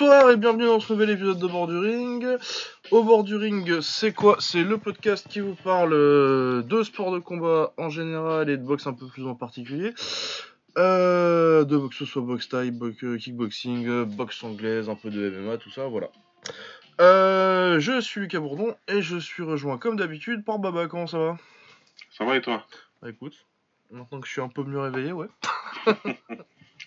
Bonsoir et bienvenue dans ce nouvel épisode de Bord du Ring. Au bord du ring, c'est quoi? C'est le podcast qui vous parle euh, de sport de combat en général et de boxe un peu plus en particulier. Euh, de boxe, que ce soit boxe boxe, euh, kickboxing, boxe anglaise, un peu de MMA, tout ça, voilà. Euh, je suis Lucas Bourdon et je suis rejoint comme d'habitude par Baba. Comment ça va? Ça va et toi? Bah écoute, maintenant que je suis un peu mieux réveillé, ouais.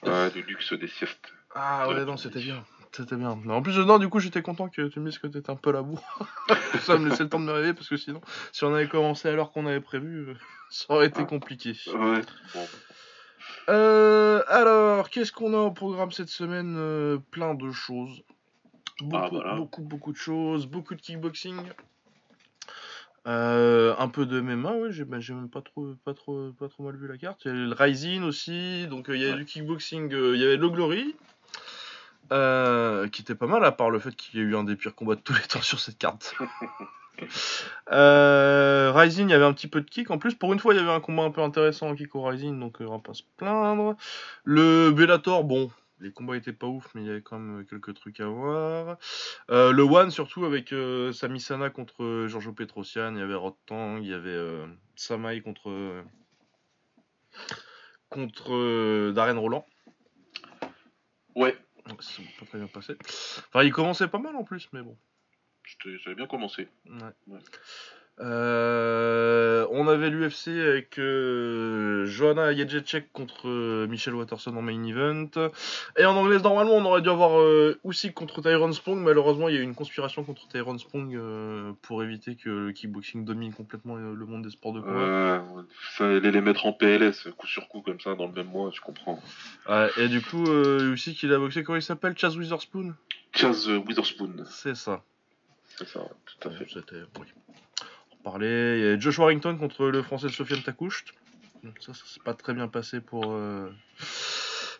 Ouais, du luxe des siestes. Ah ouais, non, c'était bien. C'était bien. Non, en plus, non, du coup, j'étais content que tu me dises que t'étais un peu la bourre. ça me laissait le temps de me réveiller parce que sinon, si on avait commencé à l'heure qu'on avait prévu, euh, ça aurait été Ah. compliqué. Ouais, bon. Euh, alors, qu'est-ce qu'on a au programme cette semaine Euh, Plein de choses. Beaucoup, Ah, voilà. beaucoup, beaucoup de choses. Beaucoup de kickboxing. Euh, un peu de MMA, j'ai bah, j'ai même pas trop, pas, trop, pas trop mal vu la carte. Il y a le Rising aussi, donc il y a Ouais. du kickboxing, il y avait le Glory, euh, qui était pas mal, à part le fait qu'il y a eu un des pires combats de tous les temps sur cette carte. euh, Rising, il y avait un petit peu de kick. En plus, pour une fois, il y avait un combat un peu intéressant en kick au Rising, donc euh, on va pas se plaindre. Le Bellator, bon, les combats étaient pas ouf, mais il y avait quand même quelques trucs à voir. Euh, le One, surtout avec euh, Sami Sana contre Giorgio Petrosian, il y avait Rod Tang, il y avait euh, Samaï contre, euh, contre euh, Darren Roland. Ouais, C'est pas très bien passé. Enfin, il commençait pas mal en plus, mais bon. j'avais bien commencé. Ouais. Ouais. Euh, on avait l'UFC avec euh, Johanna Jędrzejczyk contre euh, Michelle Watterson en main event. Et en anglaise, normalement, on aurait dû avoir euh, Usyk contre Tyrone Spong. Malheureusement, il y a eu une conspiration contre Tyrone Spong euh, pour éviter que le kickboxing domine complètement le, monde des sports de combat. Euh, ça allait les mettre en PLS, coup sur coup, comme ça, dans le même mois, je comprends. Ouais, et du coup, Usyk, il a boxé, comment il s'appelle? Chaz Witherspoon? Chaz Witherspoon, C'est ça. c'est ça, tout à fait. C'était. Oui. On parlait. Il y a Josh Warrington contre le français Sofiane Takoucht. Donc ça, ça s'est pas très bien passé pour, euh,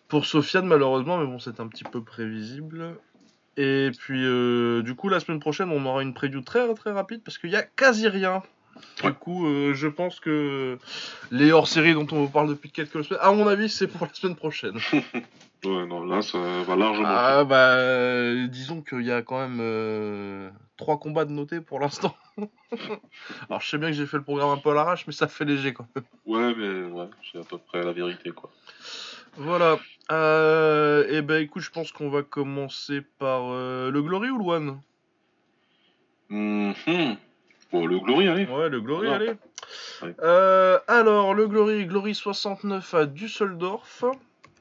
pour Sofiane, malheureusement, mais bon, c'est un petit peu prévisible. Et puis, euh, du coup, la semaine prochaine, on aura une preview très très rapide parce qu'il y a quasi rien. Du coup, euh, je pense que les hors-séries dont on vous parle depuis quelques semaines, à mon avis, c'est pour la semaine prochaine. Ouais, non, là, ça va largement. Ah bah euh, disons qu'il y a quand même euh, trois combats de noter pour l'instant. Alors je sais bien que j'ai fait le programme un peu à l'arrache, mais ça fait léger quand même. Ouais, mais ouais, c'est à peu près la vérité, quoi. Voilà. Euh, et ben écoute, je pense qu'on va commencer par euh, le Glory ou le One? Mhm. Bon, le Glory, allez. Ouais, le Glory, allez. Ouais. Alors, le Glory, Glory 69 à Düsseldorf.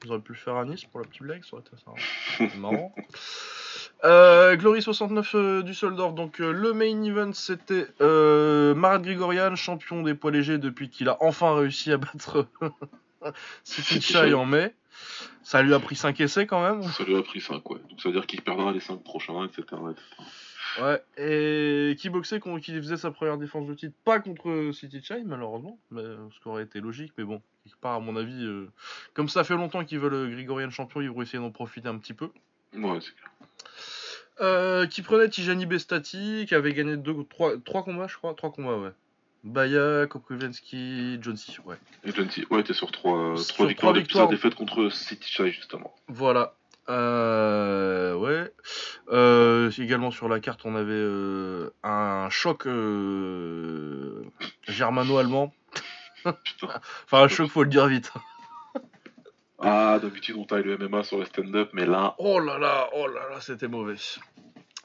Vous auriez pu le faire à Nice pour la petite blague, ça aurait été ça. marrant. Euh, Glory 69 euh, Düsseldorf, donc euh, le main event c'était euh, Marat Grigorian, champion des poids légers depuis qu'il a enfin réussi à battre Chai en mai. Ça lui a pris 5 essais quand même. Ça lui a pris 5, ouais. Donc ça veut dire qu'il perdra les 5 prochains, etc. etc. Ouais, et qui boxait, qui faisait sa première défense de titre, pas contre City Chai malheureusement, mais, euh, ce qui aurait été logique, mais bon, quelque part à mon avis, euh, comme ça fait longtemps qu'ils veulent le Grigorian champion, ils vont essayer d'en profiter un petit peu. Ouais, c'est clair. Euh, qui prenait Tijani Bestati, qui avait gagné deux, trois, trois combats, je crois, trois combats, ouais. Baya, Koprivensky, John C. Ouais. Et Gentil, ouais, t'es sur 3, Sur trois victoires trois victoires. sa défaite contre City Chai, justement. Voilà. Euh, ouais. Euh, également sur la carte, on avait euh, un choc euh, germano-allemand. Enfin, un choc, faut le dire vite. Ah, d'habitude, on taille le MMA sur le stand-up, mais là, Oh là là, oh là là, c'était mauvais.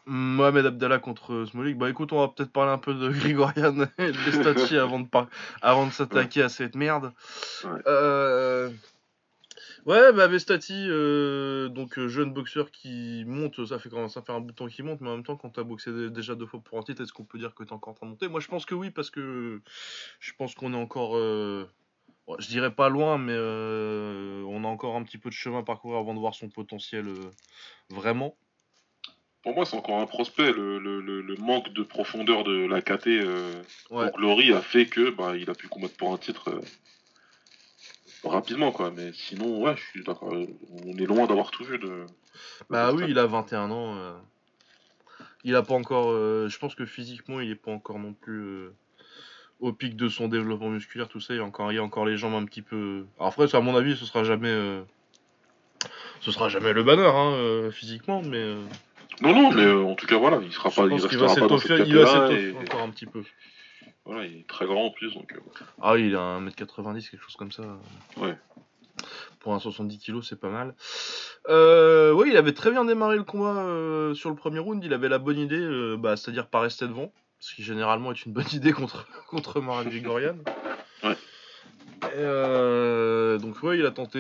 Mohamed Abdallah contre Smolik. Bah écoute, on va peut-être parler un peu de Grigorian et de Bestati avant de, par- avant de s'attaquer à cette merde. Ouais. Euh, Ouais, bah Bestati, euh, donc euh, jeune boxeur qui monte, ça fait quand même ça fait un bout de temps qu'il monte, mais en même temps, quand t'as boxé dé- déjà deux fois pour un titre, est-ce qu'on peut dire que t'es encore en train de monter? Moi, je pense que oui, parce que je pense qu'on est encore, euh, je dirais pas loin, mais euh, on a encore un petit peu de chemin à parcourir avant de voir son potentiel vraiment. pour moi, c'est encore un prospect. Le, le, le, le manque de profondeur de la KT Ouais. pour Glory a fait que bah, il a pu combattre pour un titre rapidement, quoi. Mais sinon, ouais, je suis d'accord. euh, On est loin d'avoir tout vu de. Bah de oui, il a 21 ans. euh, Il a pas encore. euh, Je pense que physiquement, il est pas encore non plus euh, au pic de son développement musculaire, tout ça. Il y a encore, il y a encore les jambes un petit peu. Alors après, ça, à mon avis, ce sera jamais. Ce sera jamais le banner, hein, physiquement, mais. Non, non, mais en tout cas, voilà, il sera je pas, il pense il va s'étoffer et- encore un petit peu. Voilà, il est très grand en plus, donc. euh, Ah oui, il a 1m90, quelque chose comme ça. Ouais. Pour un 70 kg, c'est pas mal. Euh, oui, il avait très bien démarré le combat euh, sur le premier round. Il avait la bonne idée, bah, c'est-à-dire pas rester devant. Ce qui généralement est une bonne idée contre, contre Marek Grigorian. Ouais. Et, donc ouais, il a tenté.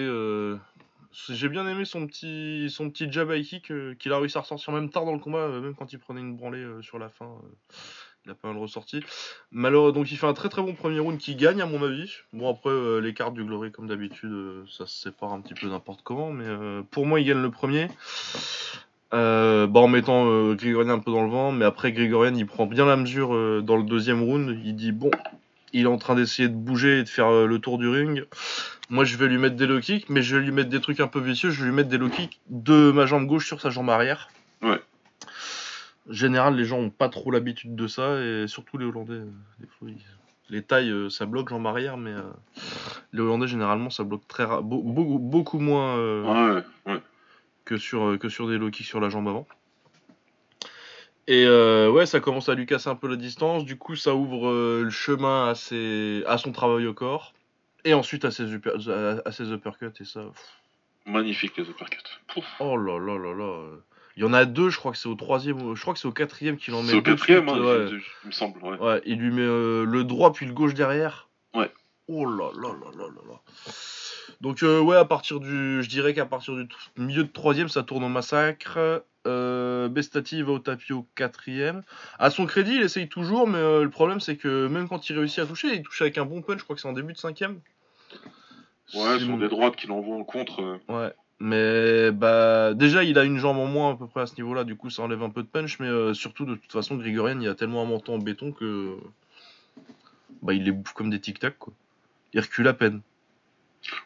J'ai bien aimé son petit, son petit jab high kick qu'il a réussi à ressortir même tard dans le combat, même quand il prenait une branlée sur la fin. Il a pas mal ressorti. Malheureux, il fait un très très bon premier round qui gagne à mon avis. Bon après euh, les cartes du Glory comme d'habitude euh, ça se sépare un petit peu n'importe comment mais euh, pour moi il gagne le premier. Bah, en mettant Grigorian un peu dans le vent mais après Grigorian il prend bien la mesure dans le deuxième round. Il dit bon il est en train d'essayer de bouger et de faire le tour du ring. Moi je vais lui mettre des low kicks mais je vais lui mettre des trucs un peu vicieux. Je vais lui mettre des low kicks de ma jambe gauche sur sa jambe arrière. Ouais. Général, les gens ont pas trop l'habitude de ça, et surtout les Hollandais. euh, des fois, ils- Les tailles, euh, ça bloque jambe arrière, mais euh, les Hollandais, généralement, ça bloque très ra- beaucoup, beaucoup moins euh, Ouais, ouais. que, sur, que sur des low kicks sur la jambe avant. Et euh, ouais, ça commence à lui casser un peu la distance. Du coup, ça ouvre le chemin à, ses, à son travail au corps. Et ensuite à ses, upper- à, à ses uppercuts. Et ça, pff, Magnifique les uppercuts. Pouf. oh là là là là. Il y en a deux, je crois que c'est au troisième, je crois que c'est au quatrième qu'il en met C'est au quatrième, hein, ouais. il me semble. Ouais. Ouais, il lui met euh, le droit puis le gauche derrière. Ouais. Oh là là là là là là. Donc euh, ouais, à partir du, je dirais qu'à partir du milieu de troisième, ça tourne au massacre. Euh, Bestati va au tapis au quatrième. À son crédit, il essaye toujours, mais euh, le problème c'est que même quand il réussit à toucher, il touche avec un bon punch. Je crois que c'est en début de cinquième. Ouais, Si- sur des droites qui l'envoient en contre. Ouais. Mais bah déjà il a une jambe en moins à peu près à ce niveau-là, du coup ça enlève un peu de punch, mais euh, surtout de toute façon Grigorian il a tellement un menton en béton que bah il les bouffe comme des tic tac quoi. Il recule à peine.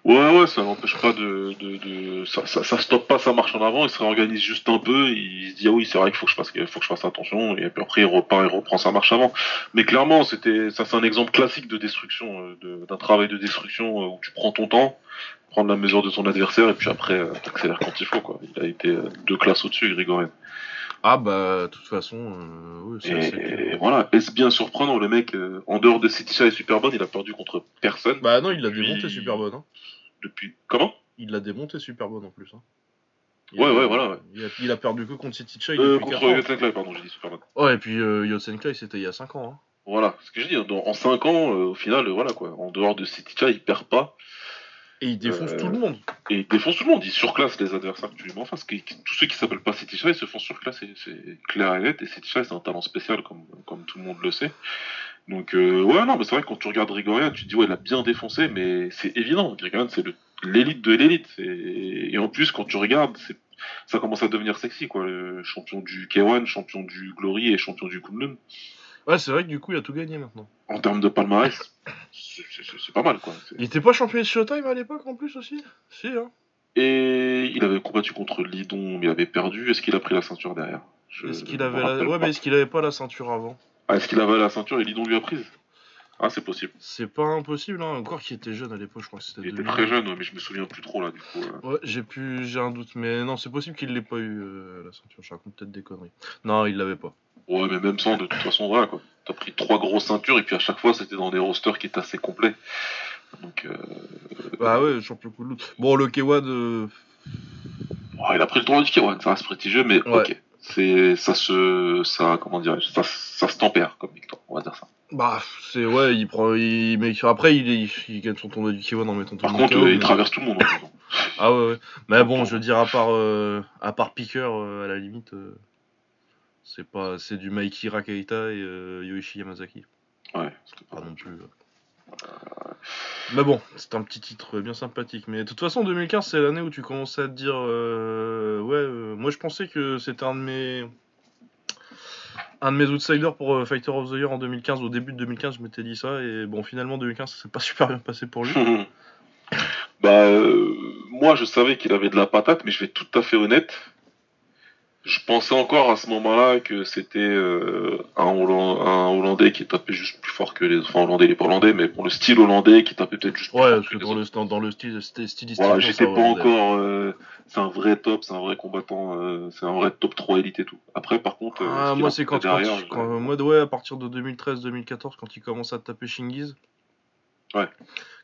Ouais, ouais, ça n'empêche pas de. de. Ça, ça, ça stoppe pas sa marche en avant, il se réorganise juste un peu, il se dit ah oui, c'est vrai qu'il faut que je fasse, attention, et puis après il repart, il reprend sa marche avant. Mais clairement, c'était, ça c'est un exemple classique de destruction, euh, d'un travail de destruction euh, où tu prends ton temps, prendre la mesure de ton adversaire, et puis après euh, t'accélères quand il faut, quoi. Il a été euh, deux classes au-dessus, Grigorian. Ah bah de toute façon euh, oui, c'est assez Et, voilà, est-ce bien surprenant, le mec, euh, en dehors de City et Superbone, il a perdu contre personne Bah non il l'a Depuis- démonté super bonne. Hein. depuis. Comment? Il l'a démonté super bonne en plus. Hein. Il Ouais, a- ouais, voilà, ouais. Il a, il a perdu que contre City Chai euh, Contre 4 ans. Yotsenklai, pardon, j'ai dit Superbone. Ouais et puis Yotsenklai c'était il y a 5 ans. Hein. Voilà, ce que je dis, dans- en 5 ans, au final, voilà quoi, en dehors de City il perd pas, Et il défonce Euh, tout le monde. et il défonce tout le monde, il surclasse les adversaires que tu lui mets en face. Tous ceux qui s'appellent pas City se font surclasser, c'est clair et net, et City c'est un talent spécial, comme, comme tout le monde le sait. Donc, euh, ouais, non, mais c'est vrai que quand tu regardes Grigorian, tu te dis, ouais, il a bien défoncé, mais c'est évident, Grigorian, c'est l'élite de l'élite. Et, et en plus, quand tu regardes, ça commence à devenir sexy, quoi. Le champion du K1, champion du Glory et champion du Kunlun. Ouais c'est vrai que du coup il a tout gagné maintenant. En termes de palmarès, c'est- pas mal, quoi. Il était pas champion de Showtime à l'époque en plus aussi? Si hein. Et il avait combattu contre Lidon, mais il avait perdu. Est-ce qu'il a pris la ceinture derrière? Est-ce qu'il avait la... Ouais mais est-ce qu'il avait pas la ceinture avant? Ah, est-ce qu'il avait la ceinture et Lidon lui a prise? Ah, c'est possible. C'est pas impossible, hein. encore qu'il était jeune à l'époque, je crois que c'était Il était 2000. très jeune, ouais, mais je me souviens plus trop là, du coup. euh. Ouais, j'ai pu, j'ai un doute, mais non, c'est possible qu'il l'ait pas eu euh, la ceinture. Je raconte peut-être des conneries. Non, il l'avait pas. Ouais, mais même sans, de toute façon, voilà quoi. T'as pris trois grosses ceintures et puis à chaque fois, c'était dans des rosters qui étaient assez complets. Donc, euh... Bah ouais, champion coup de loot. Bon, le K1 de. ouais, il a pris le tournoi du K1, ça reste prestigieux, mais Ouais. ok. C'est, ça se, ça, comment dirais-je, ça, ça se tempère comme victoire, on va dire ça. Bah, c'est ouais, il prend, il mais après il, il, il gagne son tournoi du K1 en mettant tout Par le monde contre, KO, euh, il mais- traverse tout le monde. Ah ouais, ouais. Mais bon, je veux dire à part, euh, à part Picker, euh, à la limite, euh, c'est pas, c'est du Mikey Rakaita et euh, Yoichi Yamazaki. Ouais, c'était pas non plus. Mais bon, c'est un petit titre bien sympathique. Mais de toute façon, 2015, c'est l'année où tu commences à te dire, ouais, moi je pensais que c'était un de mes, un de mes outsiders pour euh, Fighter of the Year en 2015. Au début de 2015, je m'étais dit ça, et bon, finalement 2015, ça s'est pas super bien passé pour lui. bah, euh, moi, je savais qu'il avait de la patate, mais je vais être tout à fait honnête. Je pensais encore à ce moment-là que c'était euh, un, Holland- un Hollandais qui tapait juste plus fort que les Enfin, Hollandais, il est pas Hollandais, mais pour le style Hollandais qui tapait peut-être juste plus Ouais, fort parce que dans autres. le, dans, le style, c'était stylistiquement. Voilà, j'étais pas Hollandais. encore euh, c'est un vrai top, c'est un vrai combattant, euh, c'est un vrai top 3 élite et tout. Après, par contre, Ah, ce moi, c'est quand, derrière, quand- moi, ouais, à partir de 2013-2014, quand il commence à taper Shingiz. Ouais.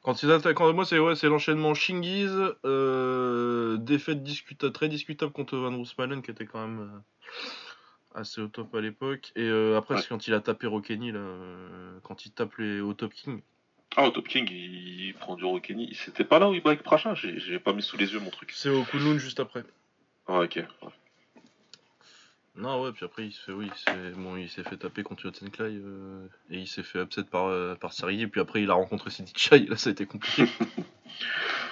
Quand il attaque, quand, moi, c'est ouais, c'est l'enchaînement Shingiz, euh, défaite discuta- très discutable contre Van Roosmalen, qui était quand même euh, assez au top à l'époque. Et euh, après, Ouais. c'est quand il a tapé Rokeni, là, quand il tape les, au Top King. Ah, au Top King, il, il prend du Rokeni. C'était pas là où il avec Pracha? J'ai j'ai pas mis sous les yeux mon truc. C'est au Kunlun juste après. Ah, ok. ouais. Non, ouais, puis après, il se fait, oui, bon, il s'est fait taper contre Yotsenklai euh, et il s'est fait upset par, euh, par Sergei. Et puis après, il a rencontré City Chai, et là, ça a été compliqué.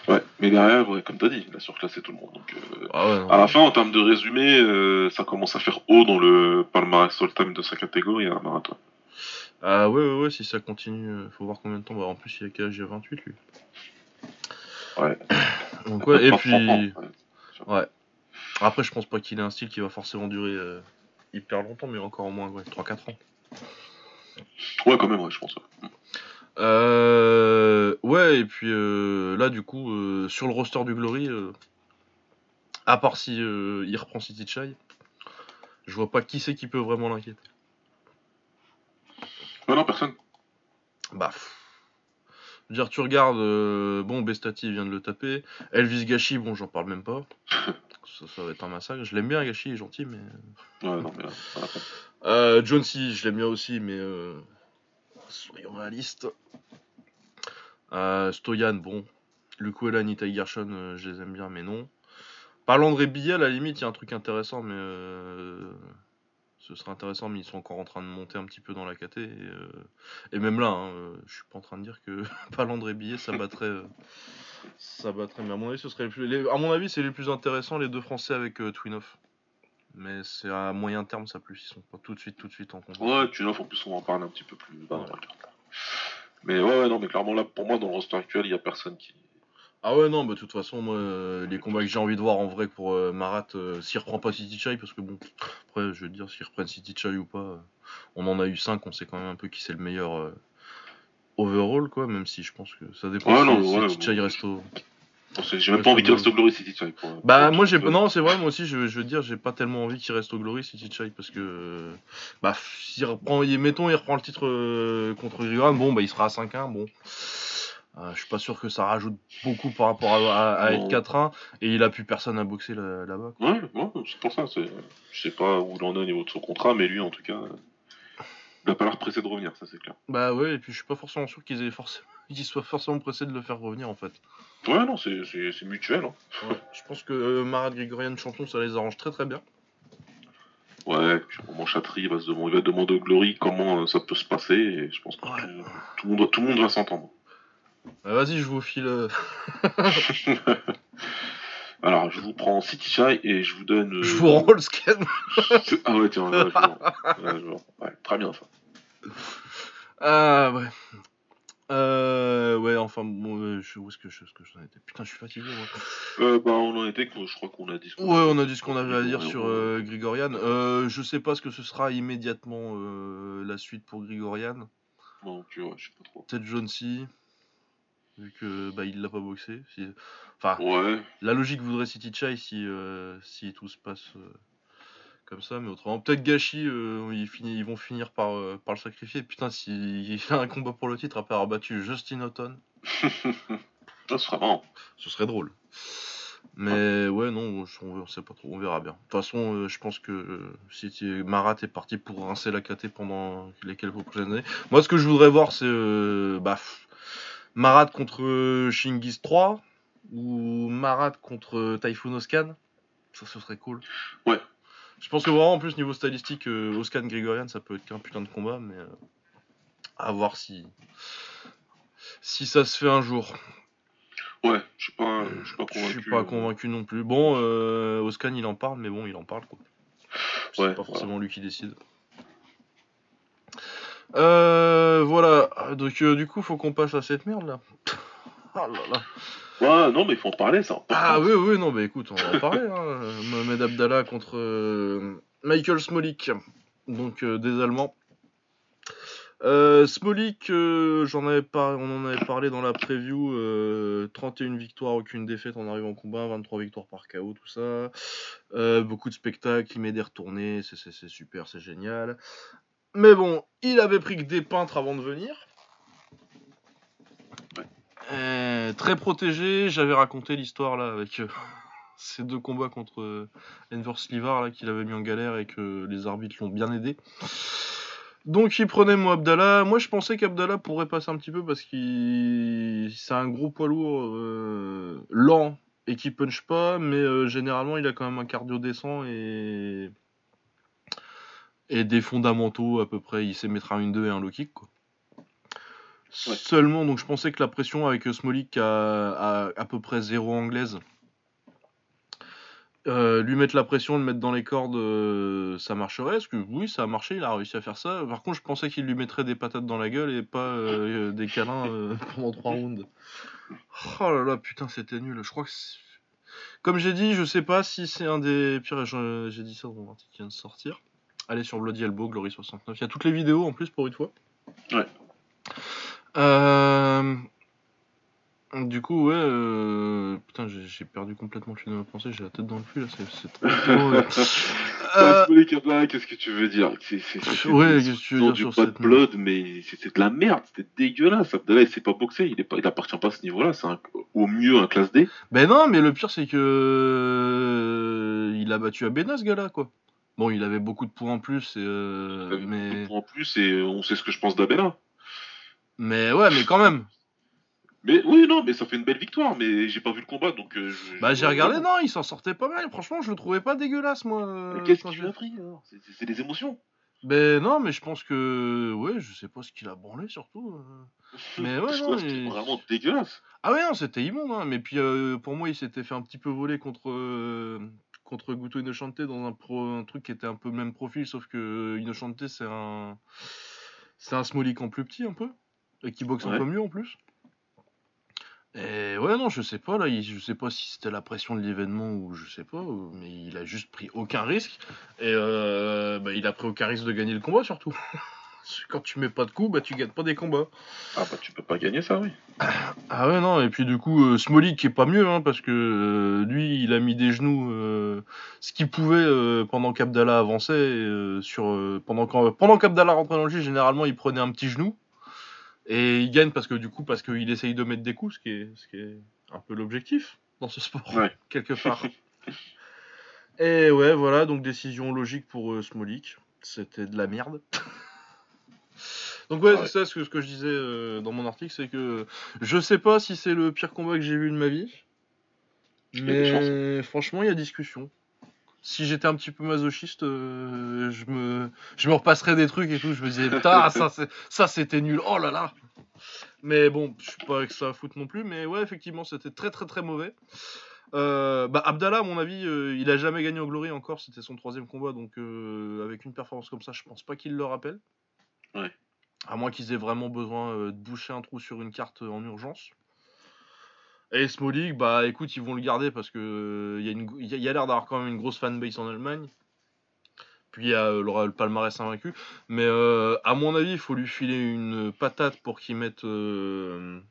Ouais, mais derrière, comme t'as dit, il a surclassé tout le monde. Donc, euh, ah ouais, non. à la fin, en termes de résumé, euh, ça commence à faire haut dans le palmarès all-time de sa catégorie à un marathon. Ah ouais, ouais, ouais, si ça continue, euh, faut voir combien de temps. Bah, en plus, il a a 28, lui. Ouais. Donc, ouais, et puis. 30 ans, ouais. Après, je pense pas qu'il ait un style qui va forcément durer euh, hyper longtemps, mais encore au moins ouais, 3-4 ans. Ouais, quand même, ouais, je pense. ouais. Euh, ouais, et puis euh, là, du coup, euh, sur le roster du Glory, à part si il reprend City Chai, je vois pas qui c'est qui peut vraiment l'inquiéter. Ouais, non, personne. Bah, pff. Je veux dire, tu regardes, bon, Bestati vient de le taper, Elvis Gachi, bon, j'en parle même pas. Ça, ça va être un massacre. Je l'aime bien, Gachi, il est gentil, mais. Ouais, non, mais euh. Euh, John C, je l'aime bien aussi, mais euh, soyons réalistes. Euh, Stoyan, bon. Lukuela, Nitai Gershon, euh, je les aime bien, mais non. Parlant de Billet, à la limite, il y a un truc intéressant, mais ce serait intéressant, mais ils sont encore en train de monter un petit peu dans la KT. Et, et même là, hein, je suis pas en train de dire que Palandre Billet, ça battrait. Ça battrait, mais à mon avis, ce serait les plus, les- à mon avis, c'est les plus intéressants, les deux Français avec euh, Twin Off. Mais c'est à moyen terme, ça plus. Ils sont pas tout de suite, tout de suite en compte. Ouais, l'offres, en plus, on va en parler un petit peu plus bas dans Ouais. la carte. Mais ouais, ouais, non, mais clairement, là, pour moi, dans le roster actuel, il y a personne qui. Ah ouais, non, bah de toute façon, moi, euh, les combats que j'ai envie de voir en vrai pour euh, Marat, euh, s'il reprend pas City Chai, parce que bon, après, je veux dire, s'il reprennent City Chai ou pas, on en a eu 5, on sait quand même un peu qui c'est le meilleur overall, quoi, même si je pense que ça dépend Ouais, non, si ouais, bon. reste au. J'ai même pas envie qu'il reste au Glory City Chai. pour- Bah, pour- moi, j'ai non, c'est vrai, moi aussi, je, je veux dire, j'ai pas tellement envie qu'il reste au Glory City Chai, parce que, bah, s'il reprend, mettons, il reprend le titre euh, contre Grigoran, bon, bah, il sera à 5-1, bon. Euh, je suis pas sûr que ça rajoute beaucoup par rapport à, à- à être Non. 4-1 et il a plus personne à boxer là- là-bas. Ouais, ouais, c'est pour ça. Je sais pas où il en est au niveau de son contrat, mais lui, en tout cas, il va pas pressé de revenir, ça c'est clair. Bah ouais, et puis je suis pas forcément sûr qu'ils aient forcément qu'ils soient forcément pressés de le faire revenir en fait. Ouais, non, c'est mutuel. Hein. Je pense que euh, Marat Grigorian champion ça les arrange très très bien. Ouais, puis au moment Chatry, il va, se demander, il va demander au Glory comment euh, ça peut se passer, et je pense que Ouais. tout, tout le monde, tout le monde va s'entendre. Bah, Vas-y, je vous file. euh, Alors, je vous prends City Chai et je vous donne. euh, je vous rends le scan. Ah ouais, tiens, ouais, je. Ouais. Ouais, très bien ça. Ah ouais. Euh, ouais, enfin, bon, euh, je, où est-ce que je, étais Putain, je suis fatigué moi. Euh, bah, on en était, je crois qu'on a dit ce qu'on Ouais, on a dit ce qu'on avait à dire Ouais, sur ouais. euh, Grigorian. Euh, je sais pas ce que ce sera immédiatement euh, la suite pour Grigorian. Non, tu vois, je sais pas trop. Peut-être John C. Vu que bah, il l'a pas boxé. Si- Enfin, Ouais, la logique voudrait City Chai si, euh, si tout se passe euh, comme ça, mais autrement, peut-être Gachi, euh, ils, ils vont finir par, par le sacrifier. Putain, s'il a un combat pour le titre après avoir battu Justin Houghton, ça sera marrant. ce serait drôle. Mais ouais, non, on, on sait pas trop, on verra bien. De toute façon, je pense que si tu- Marat est parti pour rincer la KT pendant les quelques prochaines années. Moi, ce que je voudrais voir, c'est bah, Marat contre Shingiz 3 ou Marat contre Typhoon Oscan? Ça, ce serait cool. Ouais. Je pense que vraiment, en plus, niveau statistique, euh, Oscan Grigorian, ça peut être qu'un putain de combat, mais euh, à voir si. Si ça se fait un jour. Ouais, je suis pas, je suis pas Je convaincu. suis pas euh, convaincu non plus. Bon, euh, Oscan il en parle, mais bon, il en parle quoi. C'est Ouais, pas forcément lui qui décide. Euh, voilà. Donc euh, du coup, faut qu'on passe à cette merde là. Ah là là. Ouais, non, mais il faut en parler, ça. Ah oui, oui, non, bah écoute, on va en parler. Hein. Mohamed Abdallah contre euh, Michael Smolik, donc des Allemands. Smolik, j'en avais pas, on en avait parlé dans la preview. 31 victoires, aucune défaite en arrivant en combat, 23 victoires par KO, tout ça. beaucoup de spectacles, il met des retournées, c'est super, c'est génial. Mais bon, il avait pris que des peintres avant de venir. très protégé, j'avais raconté l'histoire là avec ces deux combats contre euh, Enver Slivar là qu'il avait mis en galère et que les arbitres l'ont bien aidé. Donc il prenait moi Abdallah. Moi je pensais qu'Abdallah pourrait passer un petit peu parce qu'il c'est un gros poids lourd euh, lent et qui punch pas, mais euh, généralement il a quand même un cardio décent et et des fondamentaux à peu près. Il sait mettre un 1-2 et un low kick Seulement donc je pensais que la pression avec Smolik à, à, à peu près zéro anglaise euh, lui mettre la pression, le mettre dans les cordes, euh, ça marcherait? Que oui, ça a marché, il a réussi à faire ça. Par contre, je pensais qu'il lui mettrait des patates dans la gueule et pas euh, des câlins pendant trois rounds. Oh là là, putain, c'était nul. Je crois que comme j'ai dit, je sais pas si c'est un des pires. J'ai dit ça dans mon article qui vient de sortir. Allez sur Bloody Elbow, Glory 69. Il y a toutes les vidéos en plus pour une fois. Ouais. Euh, du coup, ouais, euh... putain, j'ai perdu complètement le fil de ma pensée, j'ai la tête dans le cul là, c'est trop euh... Qu'est-ce que tu veux dire? C'est ouais, qu'est-ce que tu veux dire sur cette blood, mais c'est de la merde, c'était dégueulasse. Abdallah, il sait pas boxer, il, est pas, il appartient pas à ce niveau-là, c'est au mieux un classe D. Ben non, mais le pire c'est que euh, il a battu Abena ce gars-là, quoi. Bon, il avait beaucoup de points en plus, et, euh, mais... beaucoup de points en plus, et on sait ce que je pense d'Abena. Mais ouais, mais quand même. Mais oui, non, mais ça fait une belle victoire, mais j'ai pas vu le combat, donc. Euh, bah j'ai regardé, non, il s'en sortait pas mal. Franchement, je le trouvais pas dégueulasse, moi. Qu'est-ce qu'il a pris C'est des émotions. Ben non, mais je pense que ouais, je sais pas ce qu'il a branlé surtout. Euh. Mais ouais, non, mais... vraiment dégueulasse. Ah ouais, non, c'était immonde. Hein. Mais puis euh, pour moi, il s'était fait un petit peu voler contre contre Guto Innocente dans un, pro... un truc qui était un peu le même profil, sauf que Innocente c'est un c'est un Smolik en plus petit un peu et qui boxe un peu mieux en plus. Et ouais, non, je sais pas, là, je sais pas si c'était la pression de l'événement ou je sais pas, mais il a juste pris aucun risque. Et euh, bah, il a pris aucun risque de gagner le combat surtout. Quand tu mets pas de coups, bah tu gagnes pas des combats. Ah bah tu peux pas gagner ça, oui. Ah ouais, non, et puis du coup, euh, Smolik qui est pas mieux, hein, parce que euh, lui, il a mis des genoux, euh, ce qu'il pouvait pendant qu'Abdallah avançait. sur, pendant pendant qu'Abdallah rentrait dans le jeu, généralement, il prenait un petit genou. Et il gagne parce que du coup, parce qu'il essaye de mettre des coups, ce qui est, ce qui est un peu l'objectif dans ce sport, quelque part. Et ouais, voilà, donc décision logique pour euh, Smolik. C'était de la merde. donc ouais, c'est ça ce que, ce que je disais euh, dans mon article, c'est que je sais pas si c'est le pire combat que j'ai vu de ma vie. Mais franchement, il y a discussion si j'étais un petit peu masochiste, euh, je, me, je me repasserais des trucs et tout. Je me disais, putain, ça, c'était nul. Oh là là. Mais bon, je suis pas avec ça à foutre non plus. Mais ouais, effectivement, c'était très très très mauvais. Euh, bah, Abdallah, à mon avis, euh, il a jamais gagné au Glory encore. C'était son troisième combat. Donc, avec une performance comme ça, je pense pas qu'il le rappelle. Ouais. À moins qu'ils aient vraiment besoin de boucher un trou sur une carte en urgence. Et Smolik, bah écoute, ils vont le garder parce que il y a, y a l'air d'avoir quand même une grosse fanbase en Allemagne. Puis il y a euh, le, palmarès invaincu. Mais euh, à mon avis, il faut lui filer une patate pour qu'il mette, euh,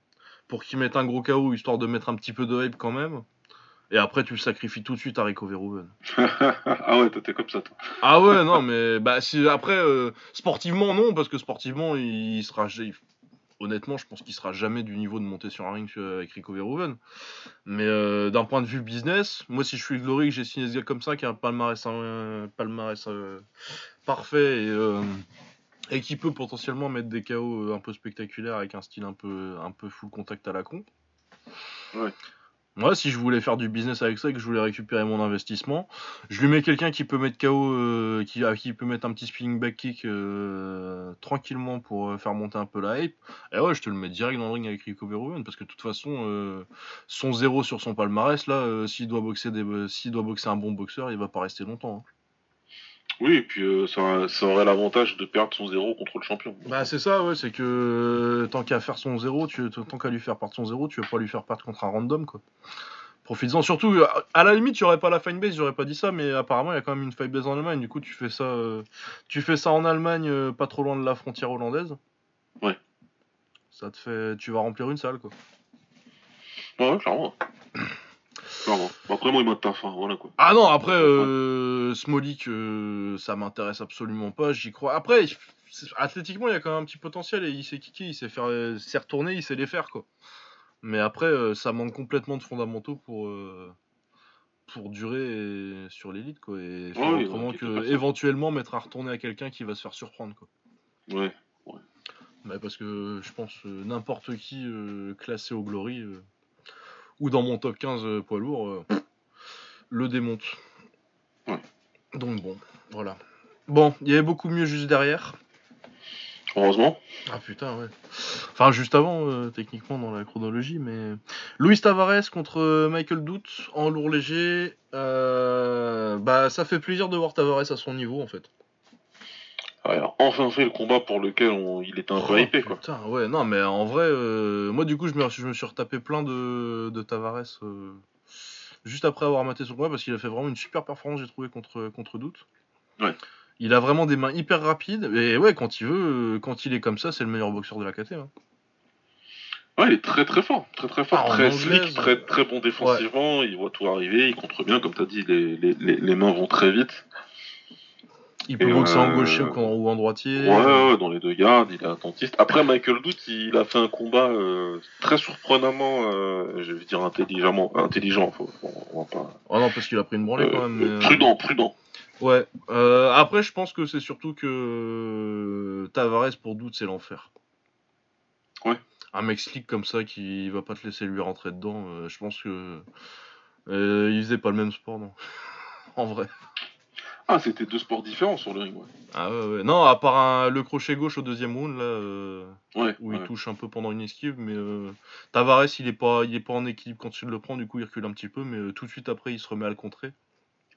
pour qu'il mette un gros KO, histoire de mettre un petit peu de hype quand même. Et après, tu le sacrifies tout de suite à Rico Verhoeven. ah ouais, t'es comme ça, toi. ah ouais, non, mais bah, si, après, sportivement, non, parce que sportivement, il sera honnêtement, je pense qu'il sera jamais du niveau de monter sur un ring avec Rico Verhoeven. Mais euh, d'un point de vue business, moi, si je suis Glory, que j'ai signé ce gars comme ça, qui a un palmarès, un palmarès euh, parfait euh, et, qui peut potentiellement mettre des KO un peu spectaculaires avec un style un peu, un peu full contact à la con. Ouais. Moi, si je voulais faire du business avec ça et que je voulais récupérer mon investissement, je lui mets quelqu'un qui peut mettre KO, euh, qui, qui peut mettre un petit spinning back kick euh, tranquillement pour euh, faire monter un peu la hype. Et ouais, je te le mets direct dans le ring avec Rico Verhoeven parce que de toute façon, son zéro sur son palmarès, là, s'il doit, boxer s'il doit boxer un bon boxeur, il va pas rester longtemps. Hein. Oui, et puis euh, ça, aurait l'avantage de perdre son zéro contre le champion. Bah c'est ça, ouais, c'est que euh, tant qu'à faire son zéro, tu, tant qu'à lui faire perdre son zéro, tu vas pas lui faire perdre contre un random, quoi. Profites-en, surtout, à la limite, tu aurais pas la fanbase, j'aurais pas dit ça, mais apparemment, il y a quand même une fanbase en Allemagne, du coup, tu fais ça, euh, tu fais ça en Allemagne, pas trop loin de la frontière hollandaise. Ouais. Ça te fait. Tu vas remplir une salle, quoi. Ouais, clairement. Clairement. Après, moi, il m'a taf, hein, voilà quoi. Ah non, après, euh, Smolik, euh, ça m'intéresse absolument pas, j'y crois. Après, athlétiquement, il y a quand même un petit potentiel et il sait kicker, il sait faire, euh, sait retourner, il sait les faire, quoi. Mais après, euh, ça manque complètement de fondamentaux pour, euh, pour durer et- sur l'élite, quoi. Et faire Ouais, autrement ouais, que éventuellement mettre à retourner à quelqu'un qui va se faire surprendre, quoi. Ouais. Bah, parce que je pense n'importe qui classé au Glory ou dans mon top 15 euh, poids lourd euh, le démonte. Ouais. Donc bon, voilà. Bon, il y avait beaucoup mieux juste derrière. Heureusement. Ah putain, ouais. Enfin, juste avant, euh, techniquement, dans la chronologie, mais. Luis Tavares contre Michael Doute en lourd léger. euh, Bah, ça fait plaisir de voir Tavares à son niveau, en fait. Enfin fait le combat pour lequel on... il était un peu Oh, hypé, quoi. Putain, ouais, non, mais en vrai, euh, moi, du coup, je me, je me suis retapé plein de, de Tavares euh, juste après avoir maté son combat parce qu'il a fait vraiment une super performance, j'ai trouvé, contre, contre Doute. Ouais. Il a vraiment des mains hyper rapides. Et ouais, quand il veut, euh, quand il est comme ça, c'est le meilleur boxeur de la KT. hein. Ouais, il est très très fort, très très fort, Ah, très anglaise, slick, très très bon défensivement, il voit tout arriver, il contre bien, comme t'as dit, les, les, les, les mains vont très vite. Il peut boxer en euh, gaucher ou en, droitier. Ouais, ouais, dans les deux gardes, il est attentiste. Après, Michael Doute, il a fait un combat euh, très surprenamment, euh, je vais dire intelligemment, intelligent, on va pas... Oh non, parce qu'il a pris une branlée quand même. prudent, prudent. Ouais. Après, je pense que c'est surtout que Tavares, pour doute, c'est l'enfer. Ouais. Un mec slick comme ça qui va pas te laisser lui rentrer dedans, je pense que. il faisait pas le même sport, non. en vrai. Ah, c'était deux sports différents sur le ring, ouais. Ah ouais, ouais. Non, à part un- le crochet gauche au deuxième round, là, euh, Ouais, où il touche un peu pendant une esquive, mais euh, Tavares, il est, pas, il est pas en équilibre quand il le prend, du coup, il recule un petit peu, mais euh, tout de suite après, il se remet à le contrer.